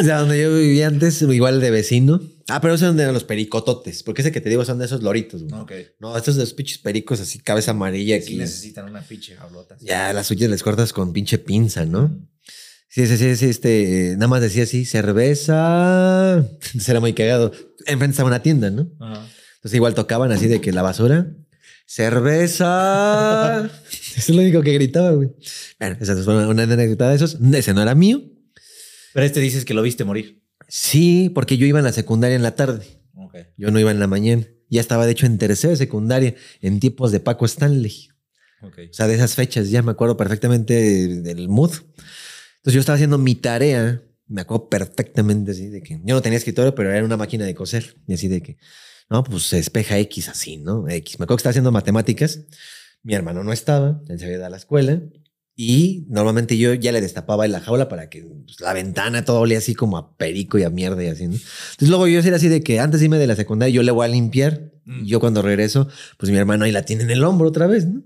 O sea, donde yo vivía antes, igual de vecino. Ah, pero esos de los pericototes. Porque ese que te digo son de esos loritos, güey. Ok. No, estos de los pinches pericos así, cabeza amarilla. Sí Aquí. necesitan una pinche jaulota. ya las suyas les cortas con pinche pinza, ¿no? Sí, sí, sí, sí, este, nada más decía así, cerveza. Era muy cagado. Enfrente estaba una tienda, ¿no? Ajá. Entonces igual tocaban así de que la basura. Cerveza. Es lo único que gritaba, güey. Bueno, esa es una, anécdota de esos. Ese no era mío. Pero este dices que lo viste morir. Sí, porque yo iba en la secundaria en la tarde. Yo no iba en la mañana. Ya estaba, de hecho, en tercera secundaria, en tiempos de Paco Stanley. O sea, de esas fechas, ya me acuerdo perfectamente del mood. Entonces yo estaba haciendo mi tarea, me acuerdo perfectamente así, de que yo no tenía escritorio, pero era una máquina de coser. Y así de que, no, pues se despeja X así, ¿no? X. Me acuerdo que estaba haciendo matemáticas. Mi hermano no estaba, él se había ido a la escuela. Y normalmente yo ya le destapaba en la jaula para que pues, la ventana todo olía así como a perico y a mierda y así, ¿no? Entonces luego yo era así de que antes de irme de la secundaria yo le voy a limpiar. Mm. Y yo cuando regreso, pues mi hermano ahí la tiene en el hombro otra vez, ¿no?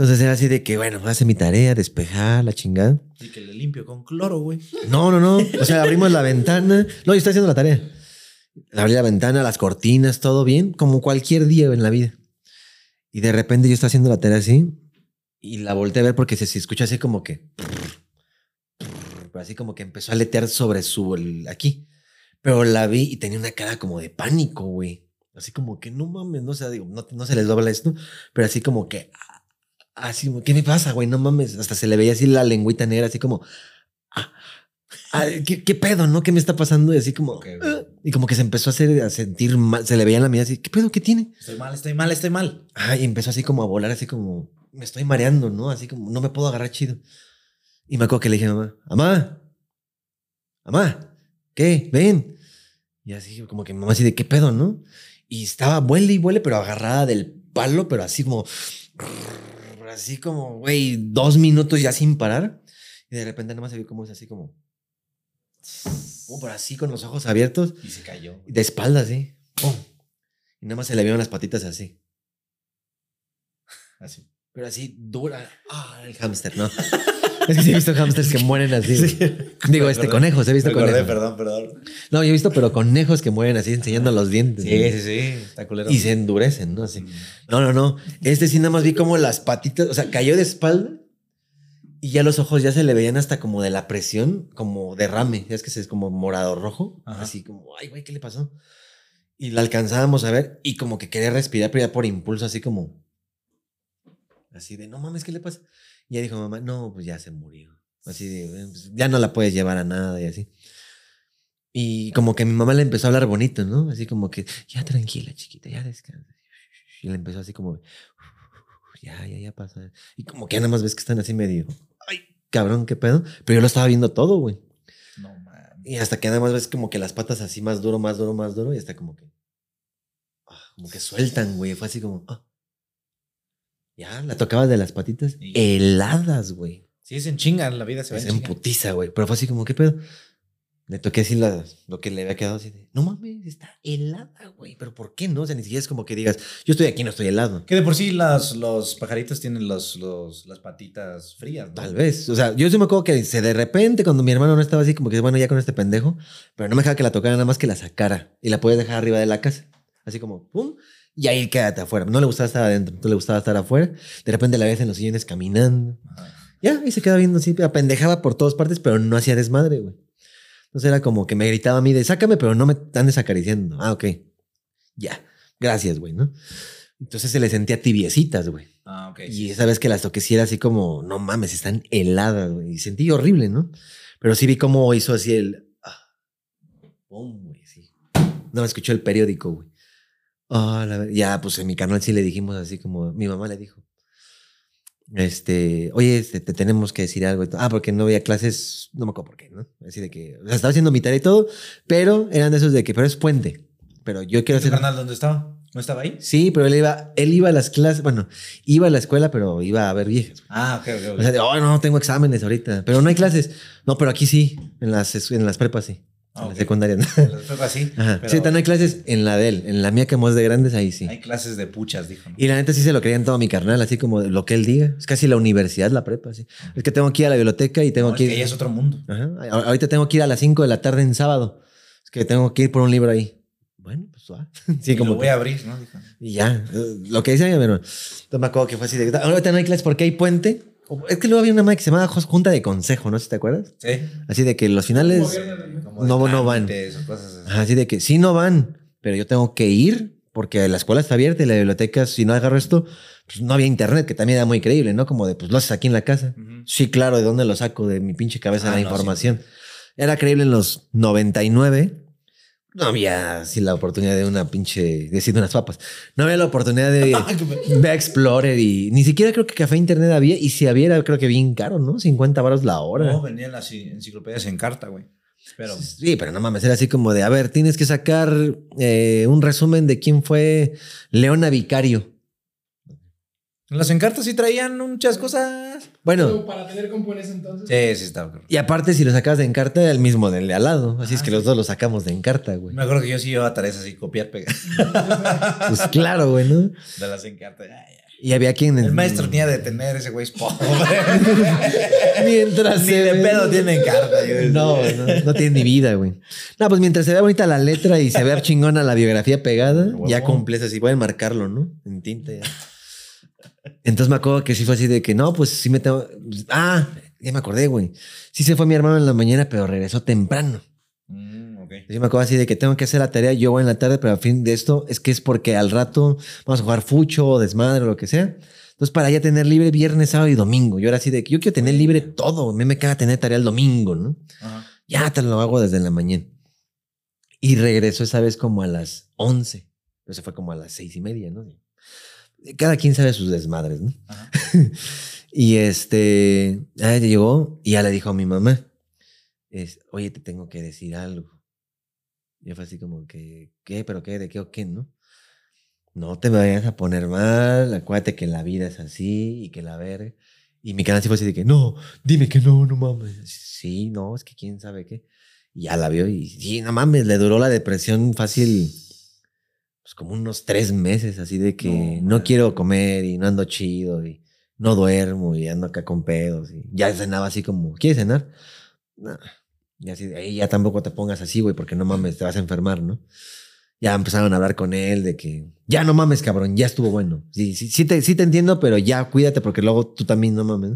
Entonces era así de que, bueno, hace mi tarea, despejar, la chingada. Y que le limpio con cloro, güey. No, no, no. O sea, abrimos la ventana. No, yo estoy haciendo la tarea. Abrí la ventana, las cortinas, todo bien, como cualquier día en la vida. Y de repente yo estaba haciendo la tarea así y la volteé a ver porque se, se escucha así como que. Pero así como que empezó a letear sobre su. el- aquí. Pero la vi y tenía una cara como de pánico, güey. Así como que no mames, no sé, digo, no, no se les dobla esto, pero así como que. Así como, ¿qué me pasa, güey? No mames. Hasta se le veía así la lengüita negra, así como. ah, ah, ¿qué, qué pedo, no? ¿Qué me está pasando? Y así como. Ah, y como que se empezó a, hacer, a sentir mal. Se le veía en la mirada así, ¿qué pedo? ¿Qué tiene? Estoy mal, estoy mal, estoy mal. Ah, y empezó así como a volar, así como. Me estoy mareando, ¿no? Así como, no me puedo agarrar chido. Y me acuerdo que le dije a mamá, mamá, mamá, ¿qué? Ven. Y así como que mamá así de, ¿qué pedo, no? Y estaba, vuele y vuele, pero agarrada del palo, pero así como. Así como, güey, dos minutos ya sin parar. Y de repente nada más se vio como es así como. Pum, pero así con los ojos abiertos. Y se cayó. De espaldas, sí. Pum. Y nada más se le vieron las patitas así. Así. Pero así dura. Ah, el hámster, ¿no? es que sí he visto hámsters que mueren así. Digo, este, conejos, he visto Me acordé, conejos. perdón, perdón. No, yo he visto, pero conejos que mueren así enseñando los dientes. Sí, ¿no? sí, sí. Está culero. Y se endurecen, ¿no? Así. No, no, no. Este sí nada más vi como las patitas, o sea, cayó de espalda y ya los ojos ya se le veían hasta como de la presión, como derrame. Ya es que es como morado rojo. Ajá. Así como, ay, güey, ¿qué le pasó? Y la alcanzábamos a ver y como que quería respirar, pero ya por impulso, así como, así de, no mames, ¿qué le pasa? Y ya dijo mamá, no, pues ya se murió. Así de, "Eh, pues, ya no la puedes llevar a nada y así. Y como que mi mamá le empezó a hablar bonito, ¿no? Así como que, ya tranquila, chiquita, ya descansa. Y le empezó así como, ya, ya, ya pasa. Y como que nada más ves que están así medio, ay, cabrón, qué pedo. Pero yo lo estaba viendo todo, güey. No, man. Y hasta que nada más ves como que las patas así más duro, más duro, más duro. Y hasta como que, ah, como que sueltan, güey. Fue así como, ah. Ya, la tocaba de las patitas heladas, güey. Sí, es en chinga, la vida se ve Es en putiza, güey. Pero fue así como, ¿qué pedo? Le toqué así la- lo que le había quedado así de, no mames, está helada, güey. Pero ¿por qué no? O sea, ni siquiera es como que digas, yo estoy aquí, no estoy helado. Que de por sí las, los pajaritos tienen los, los, las patitas frías, ¿no? Tal vez. O sea, yo sí me acuerdo que se de repente, cuando mi hermano no estaba así, como que bueno, ya con este pendejo, pero no me dejaba que la tocara nada más que la sacara y la podía dejar arriba de la casa. Así como, pum, Y ahí quédate afuera. No le gustaba estar adentro, no le gustaba estar afuera. De repente la ves en los sillones caminando. Ya, y se quedaba viendo así, apendejaba por todas partes, pero no hacía desmadre, güey. Entonces era como que me gritaba a mí de sácame, pero no me andes acariciando. Ah, ok. Ya. Gracias, güey, ¿no? Entonces se le sentía tibiecitas, güey. Ah, ok. Y esa vez que las toqué, sí era así como, no mames, están heladas, güey. Y sentí horrible, ¿no? Pero sí vi cómo hizo así el. ah, pum, güey, sí. No me escuchó el periódico, güey. Ah, la ya, pues en mi canal sí le dijimos así como mi mamá le dijo. Este, oye, este, te tenemos que decir algo. y. Ah, porque no había clases, no me acuerdo por qué, ¿no? Así de que, o sea, estaba haciendo mi tarea y todo, pero eran de esos de que, pero es puente. Pero yo quiero ¿Tu hacer. carnal dónde estaba? ¿No estaba ahí? Sí, pero él iba, él iba a las clases, bueno, iba a la escuela, pero iba a ver viejas. Ah, ok, ok. O sea, de, oh, no, tengo exámenes ahorita, pero no hay clases. No, pero aquí sí, en las, en las prepas sí, Ah, en ok. las secundarias. no. Así. Ajá. Sí, también hay clases en la de él, en la mía que más de grandes, ahí sí. Hay clases de puchas, dijo. ¿no? Y la neta sí se lo creían todo mi carnal, así como lo que él diga. Es casi la universidad, la prepa, sí. Es que tengo que ir a la biblioteca y tengo No, es que que ir. ya es otro mundo. Ajá. Ahorita tengo que ir a las 5 de la tarde en sábado. Es que tengo que ir por un libro ahí. Bueno, pues va. Sí, y como lo voy que- a abrir, ¿no? Dijo. Y ya, eh, lo que dice ella, pero no me acuerdo que fue así de. Ahorita no hay clases porque hay puente. Es que luego había una madre que se llamaba Junta de Consejo, ¿no? ¿Sí ¿Te acuerdas? Sí. Así de que los finales. No, no van. cosas así. De que sí no van, pero yo tengo que ir porque la escuela está abierta y la biblioteca, si no agarro esto, pues no había internet, que también era muy creíble, ¿no? Como de, pues lo haces aquí en la casa. Sí, claro, ¿de dónde lo saco? De mi pinche cabeza Ah, la no, información. Era creíble en los 99. No había así la oportunidad de una pinche, decir unas papas. No había la oportunidad de ver Explorer y ni siquiera creo que café internet había. Y si había, era creo que bien caro, ¿no? 50 baros la hora. No, vendían las enciclopedias en carta, güey. Pero Sí, pero no mames, era así como de, a ver, tienes que sacar eh, un resumen de quién fue Leona Vicario. Las encartas sí traían muchas cosas. Bueno, para tener compones entonces. Sí, sí, estaba. y aparte si lo sacabas de encarta, era el mismo del de al lado. Así es que los dos lo sacamos de encarta, güey. Me acuerdo que yo sí llevaba tareas así, copiar, pegar Pues claro, güey, ¿no? de las encartas. Ay. Y había quien... El maestro tenía de tener ese güey es pobre. Mientras Ni se de ve- pedo tiene encarta. yo decía. No, no, no tiene ni vida, güey. No, pues mientras se vea bonita la letra y se vea chingona la biografía pegada, ya cumples así. Pueden marcarlo, ¿no? En tinta ya. Entonces me acuerdo que sí fue así de que no, pues sí me tengo. Ah, ya me acordé, güey. Sí se fue mi hermano en la mañana, pero regresó temprano. Mm, ok. Sí me acuerdo así de que tengo que hacer la tarea yo voy en la tarde, pero al fin de esto es que es porque al rato vamos a jugar fucho o desmadre o lo que sea. Entonces, para ya tener libre viernes, sábado y domingo. Yo era así de que yo quiero tener libre todo. A mí me caga tener tarea el domingo, ¿no? Ajá. Ya te lo hago desde la mañana. Y regresó esa vez como a las 11. Pero se fue como a las seis y media, ¿no? Cada quien sabe sus desmadres, ¿no? Ajá. y este, ah, llegó y ya le dijo a mi mamá, es, oye, te tengo que decir algo. Y fue así como que, ¿qué? ¿Pero qué? ¿De qué o qué? ¿No? No te vayas a poner mal, acuérdate que la vida es así y que la verga. Y mi canal sí fue así de que, no, dime que no, no mames. Sí, no, es que quién sabe qué. Y ya la vio y sí, no mames, le duró la depresión fácil, pues como unos tres meses, así de que No, no, quiero comer y no ando chido y no duermo y ando acá con pedos. Y ya cenaba así como, ¿quieres cenar? No. Y así, "Ey, ya tampoco te pongas así, güey, porque no mames, te vas a enfermar, ¿no? Ya empezaron a hablar con él de que, ya no mames, cabrón, ya estuvo bueno. Sí, sí, sí, te, sí te entiendo, pero ya cuídate porque luego tú también no mames.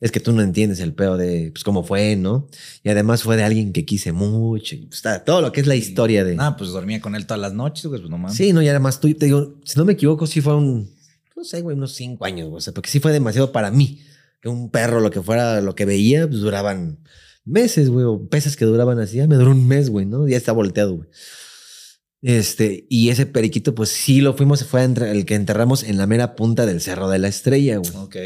Es que tú no entiendes el pedo de, pues, cómo fue, ¿no? Y además fue de alguien que quise mucho. y, pues, está- todo lo que es la historia de... Ah, pues dormía con él todas las noches, güey, pues no mames. Sí, no, y además tú, te digo, si no me equivoco, sí fue un, no sé, güey, unos cinco años, güey, o sea, porque sí fue demasiado para mí. Que un perro, lo que fuera, lo que veía, pues duraban meses, güey, o peces que duraban así, ya me duró un mes, güey, ¿no? Ya está volteado, güey. Este, y ese periquito, pues sí lo fuimos, fue entre- el que enterramos en la mera punta del Cerro de la Estrella, güey. Ok.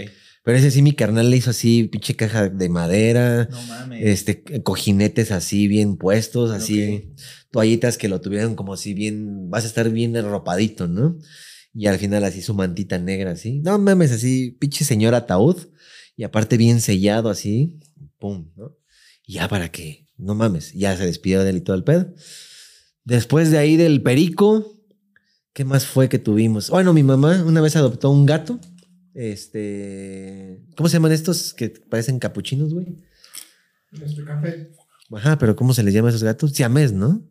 Pero ese sí, mi carnal le hizo así, pinche caja de madera, No mames. este, cojinetes así bien puestos, así, toallitas que lo tuvieron como así bien, vas a estar bien arropadito, ¿no? Y al final así su mantita negra, así. No mames, así, pinche señor ataúd. Y aparte bien sellado, así, pum, ¿no? Y ya para qué, no mames, ya se despidió de él y todo el pedo. Después de ahí del perico, ¿qué más fue que tuvimos? Bueno, mi mamá una vez adoptó un gato. Este, ¿cómo se llaman estos que parecen capuchinos, güey? Nuestro café. Ajá, pero ¿cómo se les llama a esos gatos? Siamés, ¿no?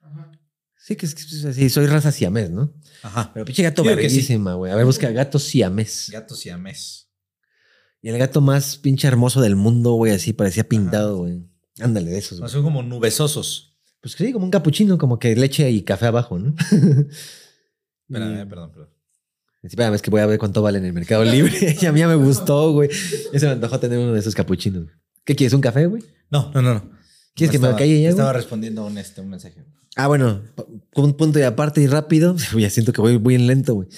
Ajá. Sí, que es que es así, soy raza siamés, ¿no? Ajá. Pero pinche gato sí. verguísima, güey. A ver, busca gato siamés. Gato siamés. Y el gato más pinche hermoso del mundo, güey, así parecía pintado, güey. Ándale, de esos, No, güey. son como nubesosos. Pues sí, como un capuchino, como que leche y café abajo, ¿no? Espérame, perdón, perdón. Espérame, es que voy a ver cuánto vale en el Mercado Libre. y a mí ya me gustó, güey. Ya se me antojó tener uno de esos capuchinos. ¿Qué quieres? ¿Un café, güey? No, no, no. no. ¿Quieres que me calle ya, güey? Estaba respondiendo un, este, un mensaje. Ah, bueno, p- un punto y aparte y rápido. Ya siento que voy bien lento, güey.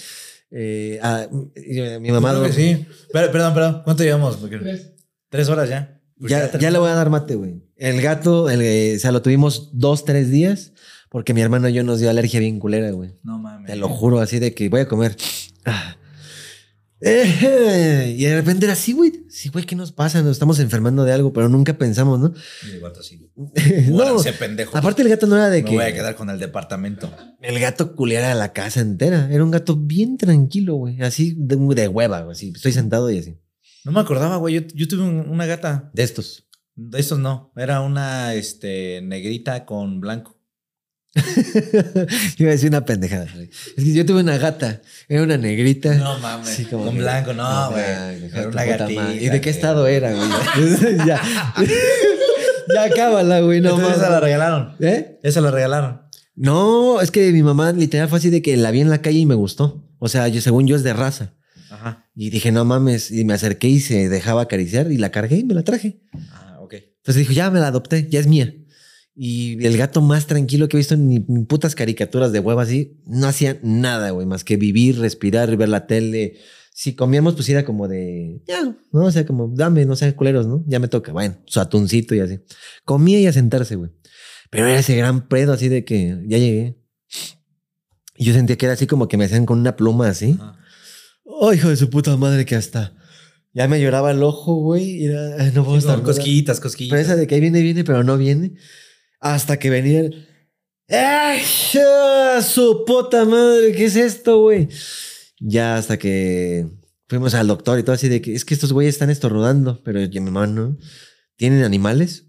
Eh, ah, y- mi mamá. Que sí. Pero- perdón, perdón. ¿Cuánto llevamos? Porque- Tres. Tres horas ya. Ya, ya terminó. le voy a dar mate, güey. El gato, el, eh, o sea, lo tuvimos dos, tres días porque mi hermano y yo nos dio alergia bien culera, güey. No mames. Te lo juro, así de que voy a comer. Ah. Eh, y de repente era así, güey. Sí, güey, ¿qué nos pasa? Nos estamos enfermando de algo, pero nunca pensamos, ¿no? Y el gato así. no. Muéranse, pendejos. Aparte, el gato no era de Me que voy a quedar con el departamento. el gato culiara la casa entera. Era un gato bien tranquilo, güey. Así de, de hueva, güey. Así, estoy sentado y así. No me acordaba, güey. Yo, yo tuve un- una gata. De estos. De estos no. Era una este, negrita con blanco. Iba a decir una pendejada. Es que yo tuve una gata. Era una negrita. No mames. Sí, como que- blanco, no, güey. Era una gatita. ¿Y de qué estado era, güey? ya. ya acábala, güey. No, Entonces esa la regalaron. ¿Eh? Esa la regalaron. No, es que mi mamá literal fue así de que la vi en la calle y me gustó. O sea, yo, según yo es de raza. Ajá. Y dije, no mames. Y me acerqué y se dejaba acariciar y la cargué y me la traje. Ah, ok. Entonces dijo, ya me la adopté, ya es mía. Y el gato más tranquilo que he visto en ni ni putas caricaturas de huevo así, no hacía nada, güey, más que vivir, respirar, ver la tele. Si comíamos, pues era como de, ya, ¿no? O sea, como, dame, no sean culeros, ¿no? Ya me toca. Bueno, su atuncito y así. Comía y a sentarse, güey. Pero era ese gran pedo así de que ya llegué. Y yo sentía que era así como que me hacían con una pluma así. Ajá. Oh, hijo de su puta madre que hasta. Ya me lloraba el ojo, güey. y era, "Ay, no puedo estar. Cosquillitas, cosquillitas. Pero esa de que ahí viene, viene, pero no viene. Hasta que venía el. ¡Ay, su puta madre! ¿Qué es esto, güey? Ya hasta que fuimos al doctor y todo así de que es que estos güeyes están estornudando, pero yo, mi mamá no. ¿Tienen animales?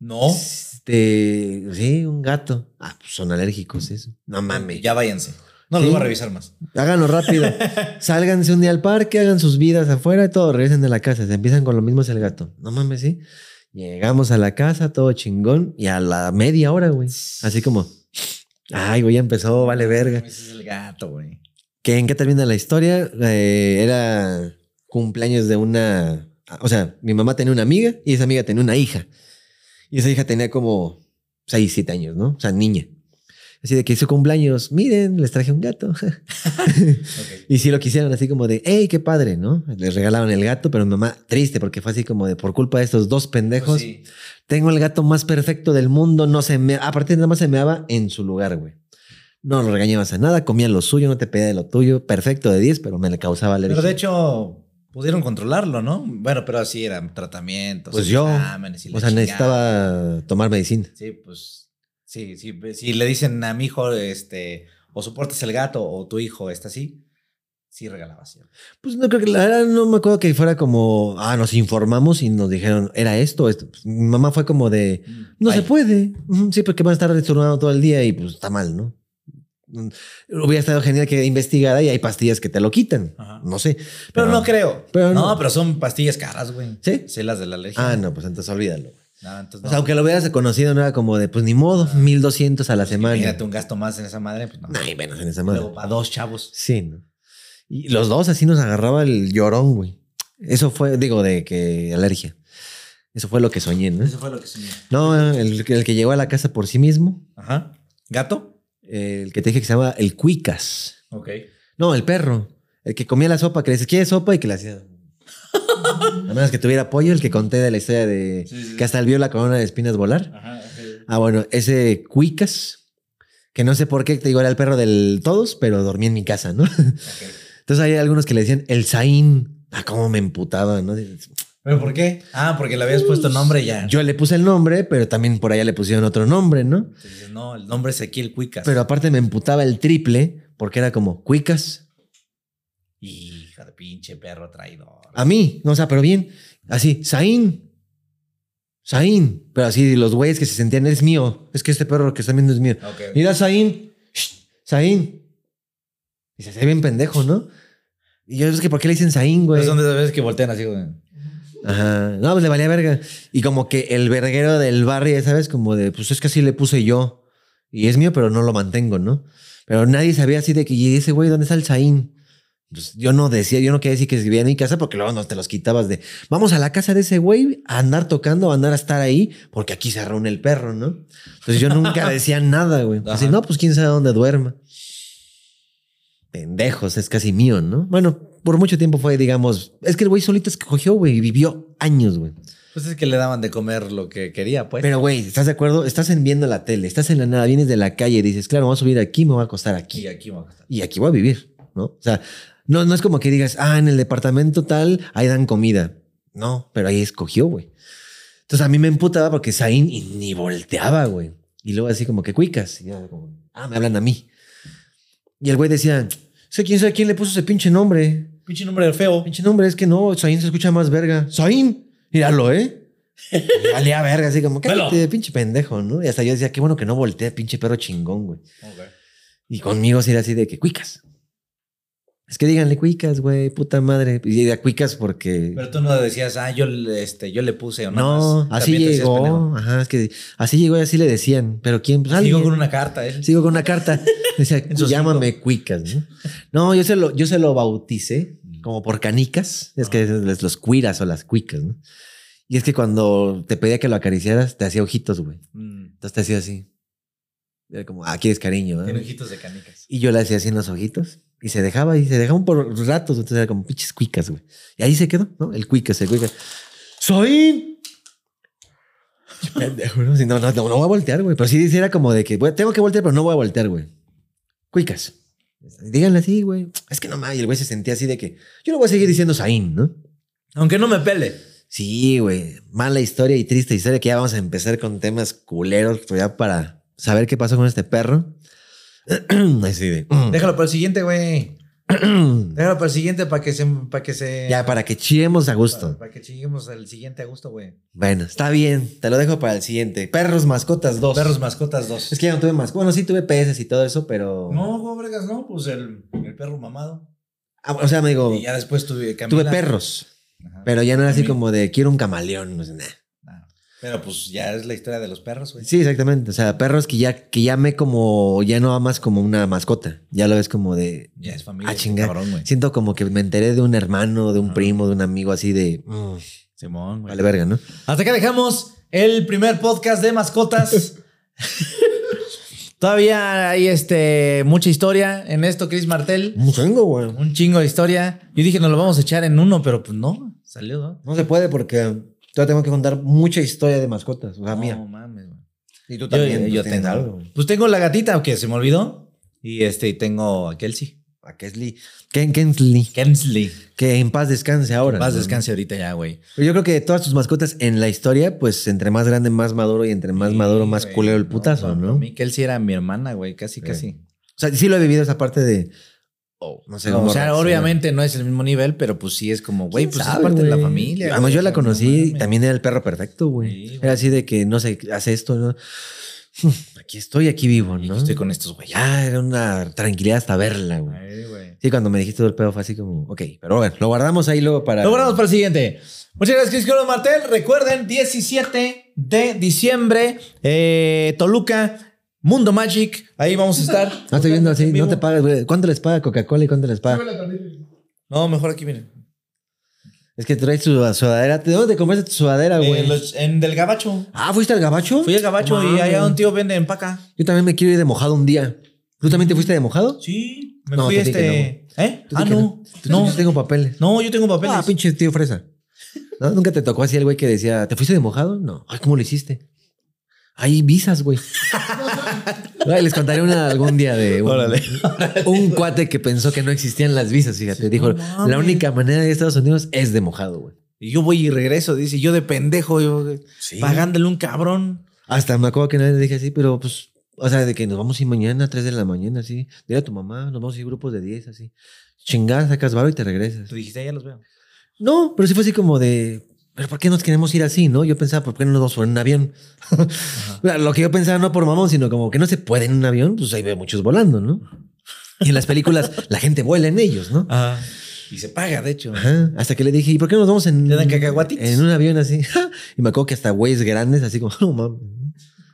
No. Este, sí, un gato. Ah, pues son alérgicos, eso. No mames. Ya váyanse. No los Sí. voy a revisar más. Háganlo rápido. Sálganse un día al parque, hagan sus vidas afuera y todo, regresen a la casa. Se empiezan con lo mismo es el gato. No mames, sí. Llegamos a la casa, todo chingón, y a la media hora, güey. Así como, ay, güey, ya empezó, vale verga. Ese es el gato, güey. ¿Qué, ¿En qué termina la historia? Eh, era cumpleaños de una. O sea, mi mamá tenía una amiga y esa amiga tenía una hija. Y esa hija tenía como 6, 7 años, ¿no? O sea, niña. Así de que hizo cumpleaños, miren, les traje un gato. Y sí lo quisieron así como de, hey, qué padre, ¿no? Les regalaron el gato, pero mi mamá triste porque fue así como de, por culpa de estos dos pendejos, Pues sí. tengo el gato más perfecto del mundo, no se me, aparte nada más se meaba en su lugar, güey. No lo regañabas a nada, comía lo suyo, no te pedía de lo tuyo, perfecto de 10, pero me le causaba alergia. Pero de hecho, pudieron controlarlo, ¿no? Bueno, pero así eran tratamientos. pues yo, o sea, necesitaba tomar medicina. Sí, pues. Sí, sí. Si le dicen a mi hijo, este, o soportas el gato o tu hijo está así, sí regalaba así. Pues no creo que la verdad no me acuerdo que fuera como, ah, nos informamos y nos dijeron, era esto, esto. Pues, mi mamá fue como de, No se puede. Sí, porque van a estar estornudando todo el día y pues está mal, ¿no? Mm, Hubiera estado genial que investigara y hay pastillas que te lo quitan. Ajá. No sé. Pero no creo. pero no, no. pero son pastillas caras, güey. ¿Sí? Sí, las de la alergia. Ah, no, pues entonces olvídalo. No, entonces O no. sea, aunque lo hubieras conocido, no era como de, pues ni modo, 1200 a la semana. Imagínate un gasto más en esa madre, pues no. Ay, menos en esa madre. Luego para dos chavos. Sí, ¿no? Y los dos así nos agarraba el llorón, güey. Eso fue, digo, de que alergia. Eso fue lo que soñé, ¿no? Eso fue lo que soñé. No, el, el que llegó a la casa por sí mismo, Ajá. ¿Gato? el que te dije que se llama el Cuicas. Ok. No, el perro. El que comía la sopa, que le decía, ¿quieres sopa? Y que le hacía. A menos que tuviera pollo, el que conté de la historia de Sí, sí. que hasta él vio la corona de espinas volar. Ajá. Ah, bueno, ese Cuicas, que no sé por qué te digo, era el perro del todos, pero dormía en mi casa, ¿no? Entonces hay algunos que le decían el Zain. Ah, cómo me emputaba, ¿no? ¿Pero por qué? Ah, porque le habías puesto nombre ya. Yo le puse el nombre, pero también por allá le pusieron otro nombre, ¿no? Entonces, no, el nombre es aquí el Cuicas. Pero aparte me emputaba el triple, porque era como Cuicas. Hija de pinche perro traidor. A mí, no, o sea, pero bien. Así, Zain. Saín. Pero así, los güeyes que se sentían, es mío. Es que este perro que están viendo es mío. Ok. Mira, Saín. Shh, Saín. Y se hace bien pendejo, ¿no? Y yo, es que, ¿por qué le dicen Saín, güey? Pues son de esas veces que voltean así, güey. Ajá. No, pues le valía verga. Y como que el verguero del barrio, ¿sabes? Como de, pues es que así le puse yo. Y es mío, pero no lo mantengo, ¿no? Pero nadie sabía así de que, y ese güey, ¿dónde está el Saín? Pues yo no decía, yo no quería decir que vivía en mi casa porque luego no te los quitabas de, vamos a la casa de ese güey a andar tocando, a andar a estar ahí, porque aquí se reúne el perro, ¿no? Entonces yo nunca decía nada, güey. Así, no, pues quién sabe dónde duerma. Pendejos, es casi mío, ¿no? Bueno, por mucho tiempo fue, digamos, es que el güey solito escogió, güey, y vivió años, güey. Pues es que le daban de comer lo que quería, pues. Pero, güey, ¿estás de acuerdo? Estás en viendo la tele, estás en la nada, vienes de la calle y dices, claro, vamos a subir aquí, me voy a acostar aquí. y aquí va a estar. Y aquí voy a vivir, ¿no? O sea, no, no es como que digas, ah, en el departamento tal, ahí dan comida. No, pero ahí escogió, güey. Entonces a mí me emputaba porque Zain y ni volteaba, güey. Y luego así como que cuicas. Y yo como, ah, me hablan a mí. Y el güey decía, sé quién sabe quién le puso ese pinche nombre. Pinche nombre feo. Pinche nombre, es que no, Zain se escucha más verga. Zain, míralo, ¿eh? Y valía verga, así como, cállate, pinche pendejo, ¿no? Y hasta yo decía, qué bueno que no voltea, pinche perro chingón, güey. Y conmigo sí era así de que cuicas. Es que díganle cuicas, güey, puta madre. Y de cuicas porque. Pero tú no decías, ah, yo, le- este, yo le puse o no, más. así llegó. Ajá, es que así llegó y así le decían. Pero quién, pues Sigo con una carta, ¿eh? Sigo con una carta. Decía, llámame cuicas, ¿no? No, yo se lo, yo se lo bauticé como por canicas. Es que es los cuiras o las cuicas, ¿no? Y es que cuando te pedía que lo acariciaras, te hacía ojitos, güey. Mm, Entonces te hacía así. Era como, ah, quieres cariño, ¿no? Tiene ojitos de canicas. Y yo le hacía así en los ojitos. Y se dejaba y se dejaban por ratos. Entonces era como pinches cuicas, güey. Y ahí se quedó, ¿no? El cuicas, el cuicas. ¡Soy! Pendejo, ¿no? No, no, no, no voy a voltear, güey. Pero sí sí era como de que güey, tengo que voltear, pero no voy a voltear, güey. Cuicas. Díganle así, güey. Es que no mames. Y el güey se sentía así de que yo no voy a seguir diciendo Saín, ¿no? Aunque no me pele. Sí, güey. Mala historia y triste historia que ya vamos a empezar con temas culeros, pero ya para saber qué pasó con este perro. Así de. Déjalo para el siguiente, güey. Déjalo para el siguiente para que se. Para que se Ya, para que chillemos a gusto. Para, para que lleguemos al siguiente a gusto, güey. Bueno, está bien. Te lo dejo para el siguiente. Perros, mascotas, dos. Perros mascotas dos. Es que ya no tuve más. Bueno, sí tuve peces y todo eso, pero. No, no, bregas, no. Pues el, el perro mamado. Ah, o sea, me digo, Y ya después tuve tuve Camila. perros. Ajá. Pero ya no era así como de quiero un camaleón. No sé. Pero pues ya es la historia de los perros, güey. Sí, exactamente. O sea, perros que ya, que ya me como, ya no amas como una mascota. Ya lo ves como de. Ya es familia. Ah, chinga. Cabrón, güey. Siento como que me enteré de un hermano, de un primo, de un amigo así de. mm, Simón, güey. vale, verga, ¿no? Hasta acá dejamos el primer podcast de mascotas. Todavía hay este, mucha historia en esto, Chris Martel. Un chingo, güey. Un chingo de historia. Yo dije, nos lo vamos a echar en uno, pero pues no, salió, ¿no? No se puede porque todavía tengo que contar mucha historia de mascotas. O sea, no mía. mames, güey. Y tú también. yo tengo. algo. Pues tengo la gatita, que se me olvidó. Y este, y tengo a Kelsey. A Kensley. Ken Kensley. Kensley. Que en paz descanse ahora. Más ¿no? descanse ahorita ya, güey. Pero yo creo que de todas tus mascotas en la historia, pues entre más grande, más maduro y entre más Sí, maduro, más güey. culero el putazo, ¿no? mí Kelsey era mi hermana, güey, casi, casi. O sea, sí lo he vivido esa parte de. Oh, no sé No, o sea, obviamente no es el mismo nivel, pero pues sí es como, güey, ¿Quién pues sabe, es parte de la güey? familia. Además, güey, yo la no conocí, mames. también era el perro perfecto, güey. Sí, güey. era así de que, no sé, hace esto, ¿no? Aquí estoy, aquí vivo, ¿no? Estoy con estos güeyes. Ya era una tranquilidad hasta verla, güey. Güey. Sí, cuando me dijiste todo el pedo fue así como, ok, pero bueno, lo guardamos ahí luego para. Lo guardamos para el siguiente. Muchas gracias, Colón Martel. Recuerden, 17 de diciembre, eh, Toluca, Mundo Magic. Ahí vamos a estar. No estoy viendo así, no te pagas, güey. ¿Cuánto les paga Coca-Cola y cuánto les paga? No, mejor aquí, miren. Es que traes tu sudadera. ¿De dónde te compraste tu sudadera, güey? En, los- en Del Gabacho. Ah, ¿fuiste al gabacho? Fui al Gabacho No y allá un tío vende empaca. Yo también me quiero ir de mojado un día. ¿Tú también te fuiste de mojado? Sí, me No, fui tú di que este. ¿Eh? Tú di Ah, que no. Tú No, Yo tengo papeles. no, yo tengo papeles. Ah, pinche tío fresa. ¿No? ¿Nunca te tocó así el güey que decía, ¿te fuiste de mojado? No. Ay, ¿cómo lo hiciste? Hay visas, güey. Les contaré una algún día de un, Órale. un cuate que pensó que no existían las visas, fíjate. Dijo, no la única manera de ir a Estados Unidos es de mojado, güey. Y yo voy y regreso, dice, yo de pendejo, yo Sí. pagándole un cabrón. Hasta me acuerdo que una vez le dije así, pero pues, o sea, de que nos vamos a ir mañana a 3 de la mañana, así. Dile a tu mamá, nos vamos a ir grupos de 10, así. Chingada, sacas varo y te regresas. Tú dijiste, "Ah, ya los veo. No, pero sí fue así como de, pero ¿por qué nos queremos ir así, no? Yo pensaba, ¿por qué no nos vamos por un avión? Lo que yo pensaba no por mamón, sino como que no se puede en un avión, pues ahí ve muchos volando, ¿no? Y en las películas la gente vuela en ellos, ¿no? Ajá. Y se paga, de hecho. Ajá. Hasta que le dije, ¿y por qué no nos vamos en, en un avión así? y me acuerdo que hasta güeyes grandes, así como, no mames.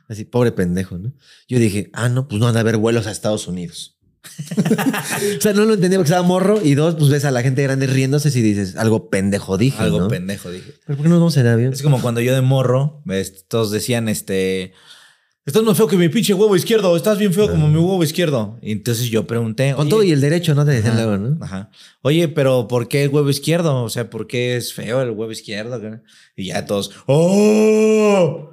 Así, pobre pendejo, ¿no? Yo dije, ah, no, pues no van a haber vuelos a Estados Unidos. o sea, no lo entendía porque estaba morro. Y dos, pues ves a la gente grande riéndose si dices, algo pendejo dije, Algo ¿no? pendejo, dije. ¿Pero por qué no nos vamos en avión? Es como cuando yo de morro, ves, todos decían, este, estás más feo que mi pinche huevo izquierdo, estás bien feo como mi huevo izquierdo. Y entonces yo pregunté, Con "Oye, todo y el derecho, ¿no? Te decían Ajá, luego, ¿no? Ajá. Oye, pero ¿por qué el huevo izquierdo? O sea, ¿por qué es feo el huevo izquierdo? Y ya todos, ¡oh!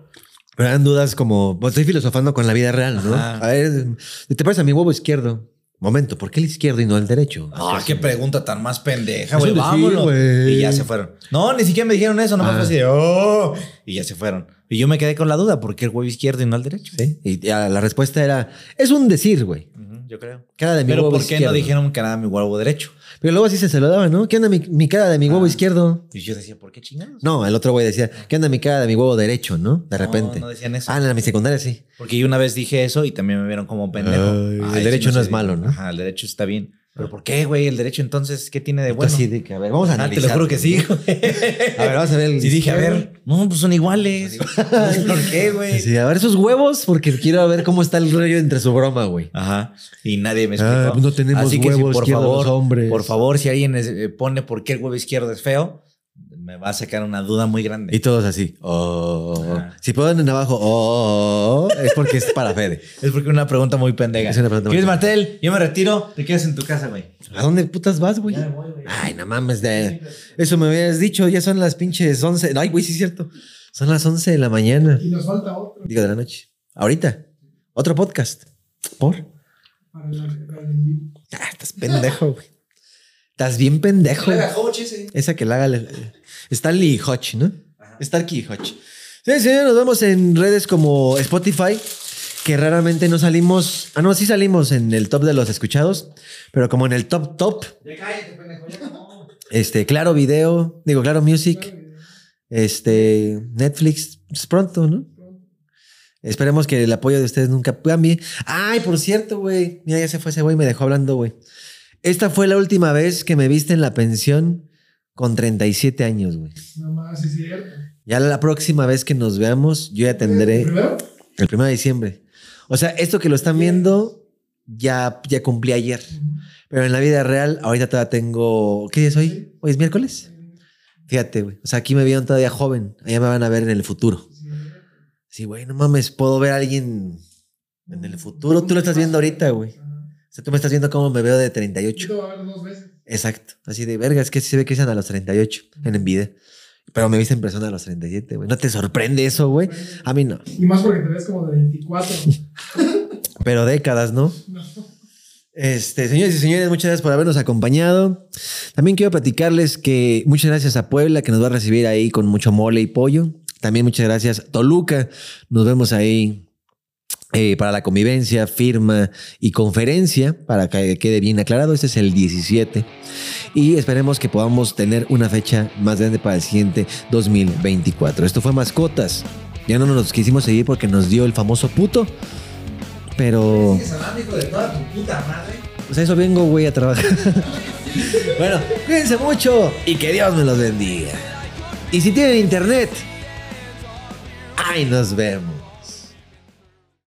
Pero eran dudas como, pues estoy filosofando con la vida real, ¿no? Ajá. A ver, ¿te parece a mi huevo izquierdo? Momento, ¿por qué el izquierdo y no el derecho? Ah, qué pregunta tan más pendeja, Eso güey. decir, Vámonos. y ya se fueron. No, ni siquiera me dijeron eso, nomás Ah. fue así de, ¡oh! Y ya se fueron. Y yo me quedé con la duda, ¿por qué el huevo izquierdo y no el derecho? Sí. Y ya la respuesta era, es un decir, güey. Yo creo. Cara de mi Pero huevo ¿por qué izquierdo. no dijeron que era mi huevo derecho? Pero luego así se se lo daban, ¿no? ¿Qué onda mi, mi cara de mi huevo Ah. izquierdo? Y yo decía, ¿por qué chingados? No, el otro güey decía, ¿qué onda mi cara de mi huevo derecho, no? De repente. No, no decían eso. Ah, en la mi secundaria sí. Porque yo una vez dije eso y también me vieron como pendejo. Ay, el derecho no sé, es malo, ¿no? Ajá, el derecho está bien. ¿Pero por qué, güey? El derecho entonces, ¿qué tiene de Bueno. Así de que, a ver, vamos a Ah, te lo juro que sí, güey. A ver, vamos a ver el Sí dije, a ver, no, pues son iguales. ¿Por qué, güey? Sí, a ver esos huevos, porque quiero ver cómo está el rollo entre su broma, güey. Ajá. Y nadie me explicó. Ah, pues no tenemos Así que si, por favor, los hombres. por favor, si alguien eh, pone por qué el huevo izquierdo es feo, me va a sacar una duda muy grande. Y todos así. Oh. Ajá. Si ponen abajo, oh, es porque es para Fede. Es porque es una pregunta muy pendeja. Es una pregunta muy ¿Quieres, Martel? Yo me retiro. Te quedas en tu casa, güey. ¿A dónde putas vas, güey? Ya me voy, güey. Ay, no mames, de... eso me habías dicho, ya son las pinches 11. Ay, güey, sí es cierto. Son las 11 de la mañana. Y nos falta otro Digo, de la noche. Ahorita. Otro podcast. ¿Por? para el, para el en vivo. Ah, estás pendejo, güey. Estás bien pendejo. Esa que la haga Stanley Hodge, ¿no? Stanley Hodge. Sí, sí, nos vemos en redes como Spotify, que raramente no salimos. Ah, no, sí salimos en el top de los escuchados, pero como en el top top. Este, claro video, digo, claro music, este, Netflix, pues pronto, ¿no? Esperemos que el apoyo de ustedes nunca cambie. Ay, por cierto, güey. Mira, ya se fue ese güey, me dejó hablando, güey. Esta fue la última vez que me viste en la pensión con 37 años, güey. Nada más, es cierto. Ya la próxima vez que nos veamos, yo ya tendré Primero, el 1 de diciembre. O sea, esto que lo están viendo, ya, ya cumplí ayer. Pero en la vida real, ahorita todavía tengo. ¿Qué día es hoy? ¿Hoy es miércoles? Fíjate, güey. O sea, aquí me vieron todavía joven. Allá me van a ver en el futuro. Sí, güey, no mames, puedo ver a alguien en el futuro. Tú lo estás viendo ahorita, güey. O sea, tú me estás viendo cómo me veo de 38. yo te voy a ver dos veces. Exacto. Así de verga, es que se ve que dicen a los 38 en Envidia. Pero me viste en persona a los 37, güey. ¿No te sorprende eso, güey? A mí no. Y más porque te ves como de 24. Pero décadas, ¿no? Este, señores y señores, muchas gracias por habernos acompañado. También quiero platicarles que muchas gracias a Puebla, que nos va a recibir ahí con mucho mole y pollo. También muchas gracias Toluca. Nos vemos ahí eh, para la convivencia, firma y conferencia, para que quede bien aclarado. Este es el 17. Y esperemos que podamos tener una fecha más grande para el siguiente 2024. Esto fue Mascotas. Ya no nos quisimos seguir porque nos dio el famoso puto. Pero... Pues a eso vengo, güey, a trabajar. bueno, cuídense mucho y que Dios me los bendiga. Y si tienen internet, ahí nos vemos.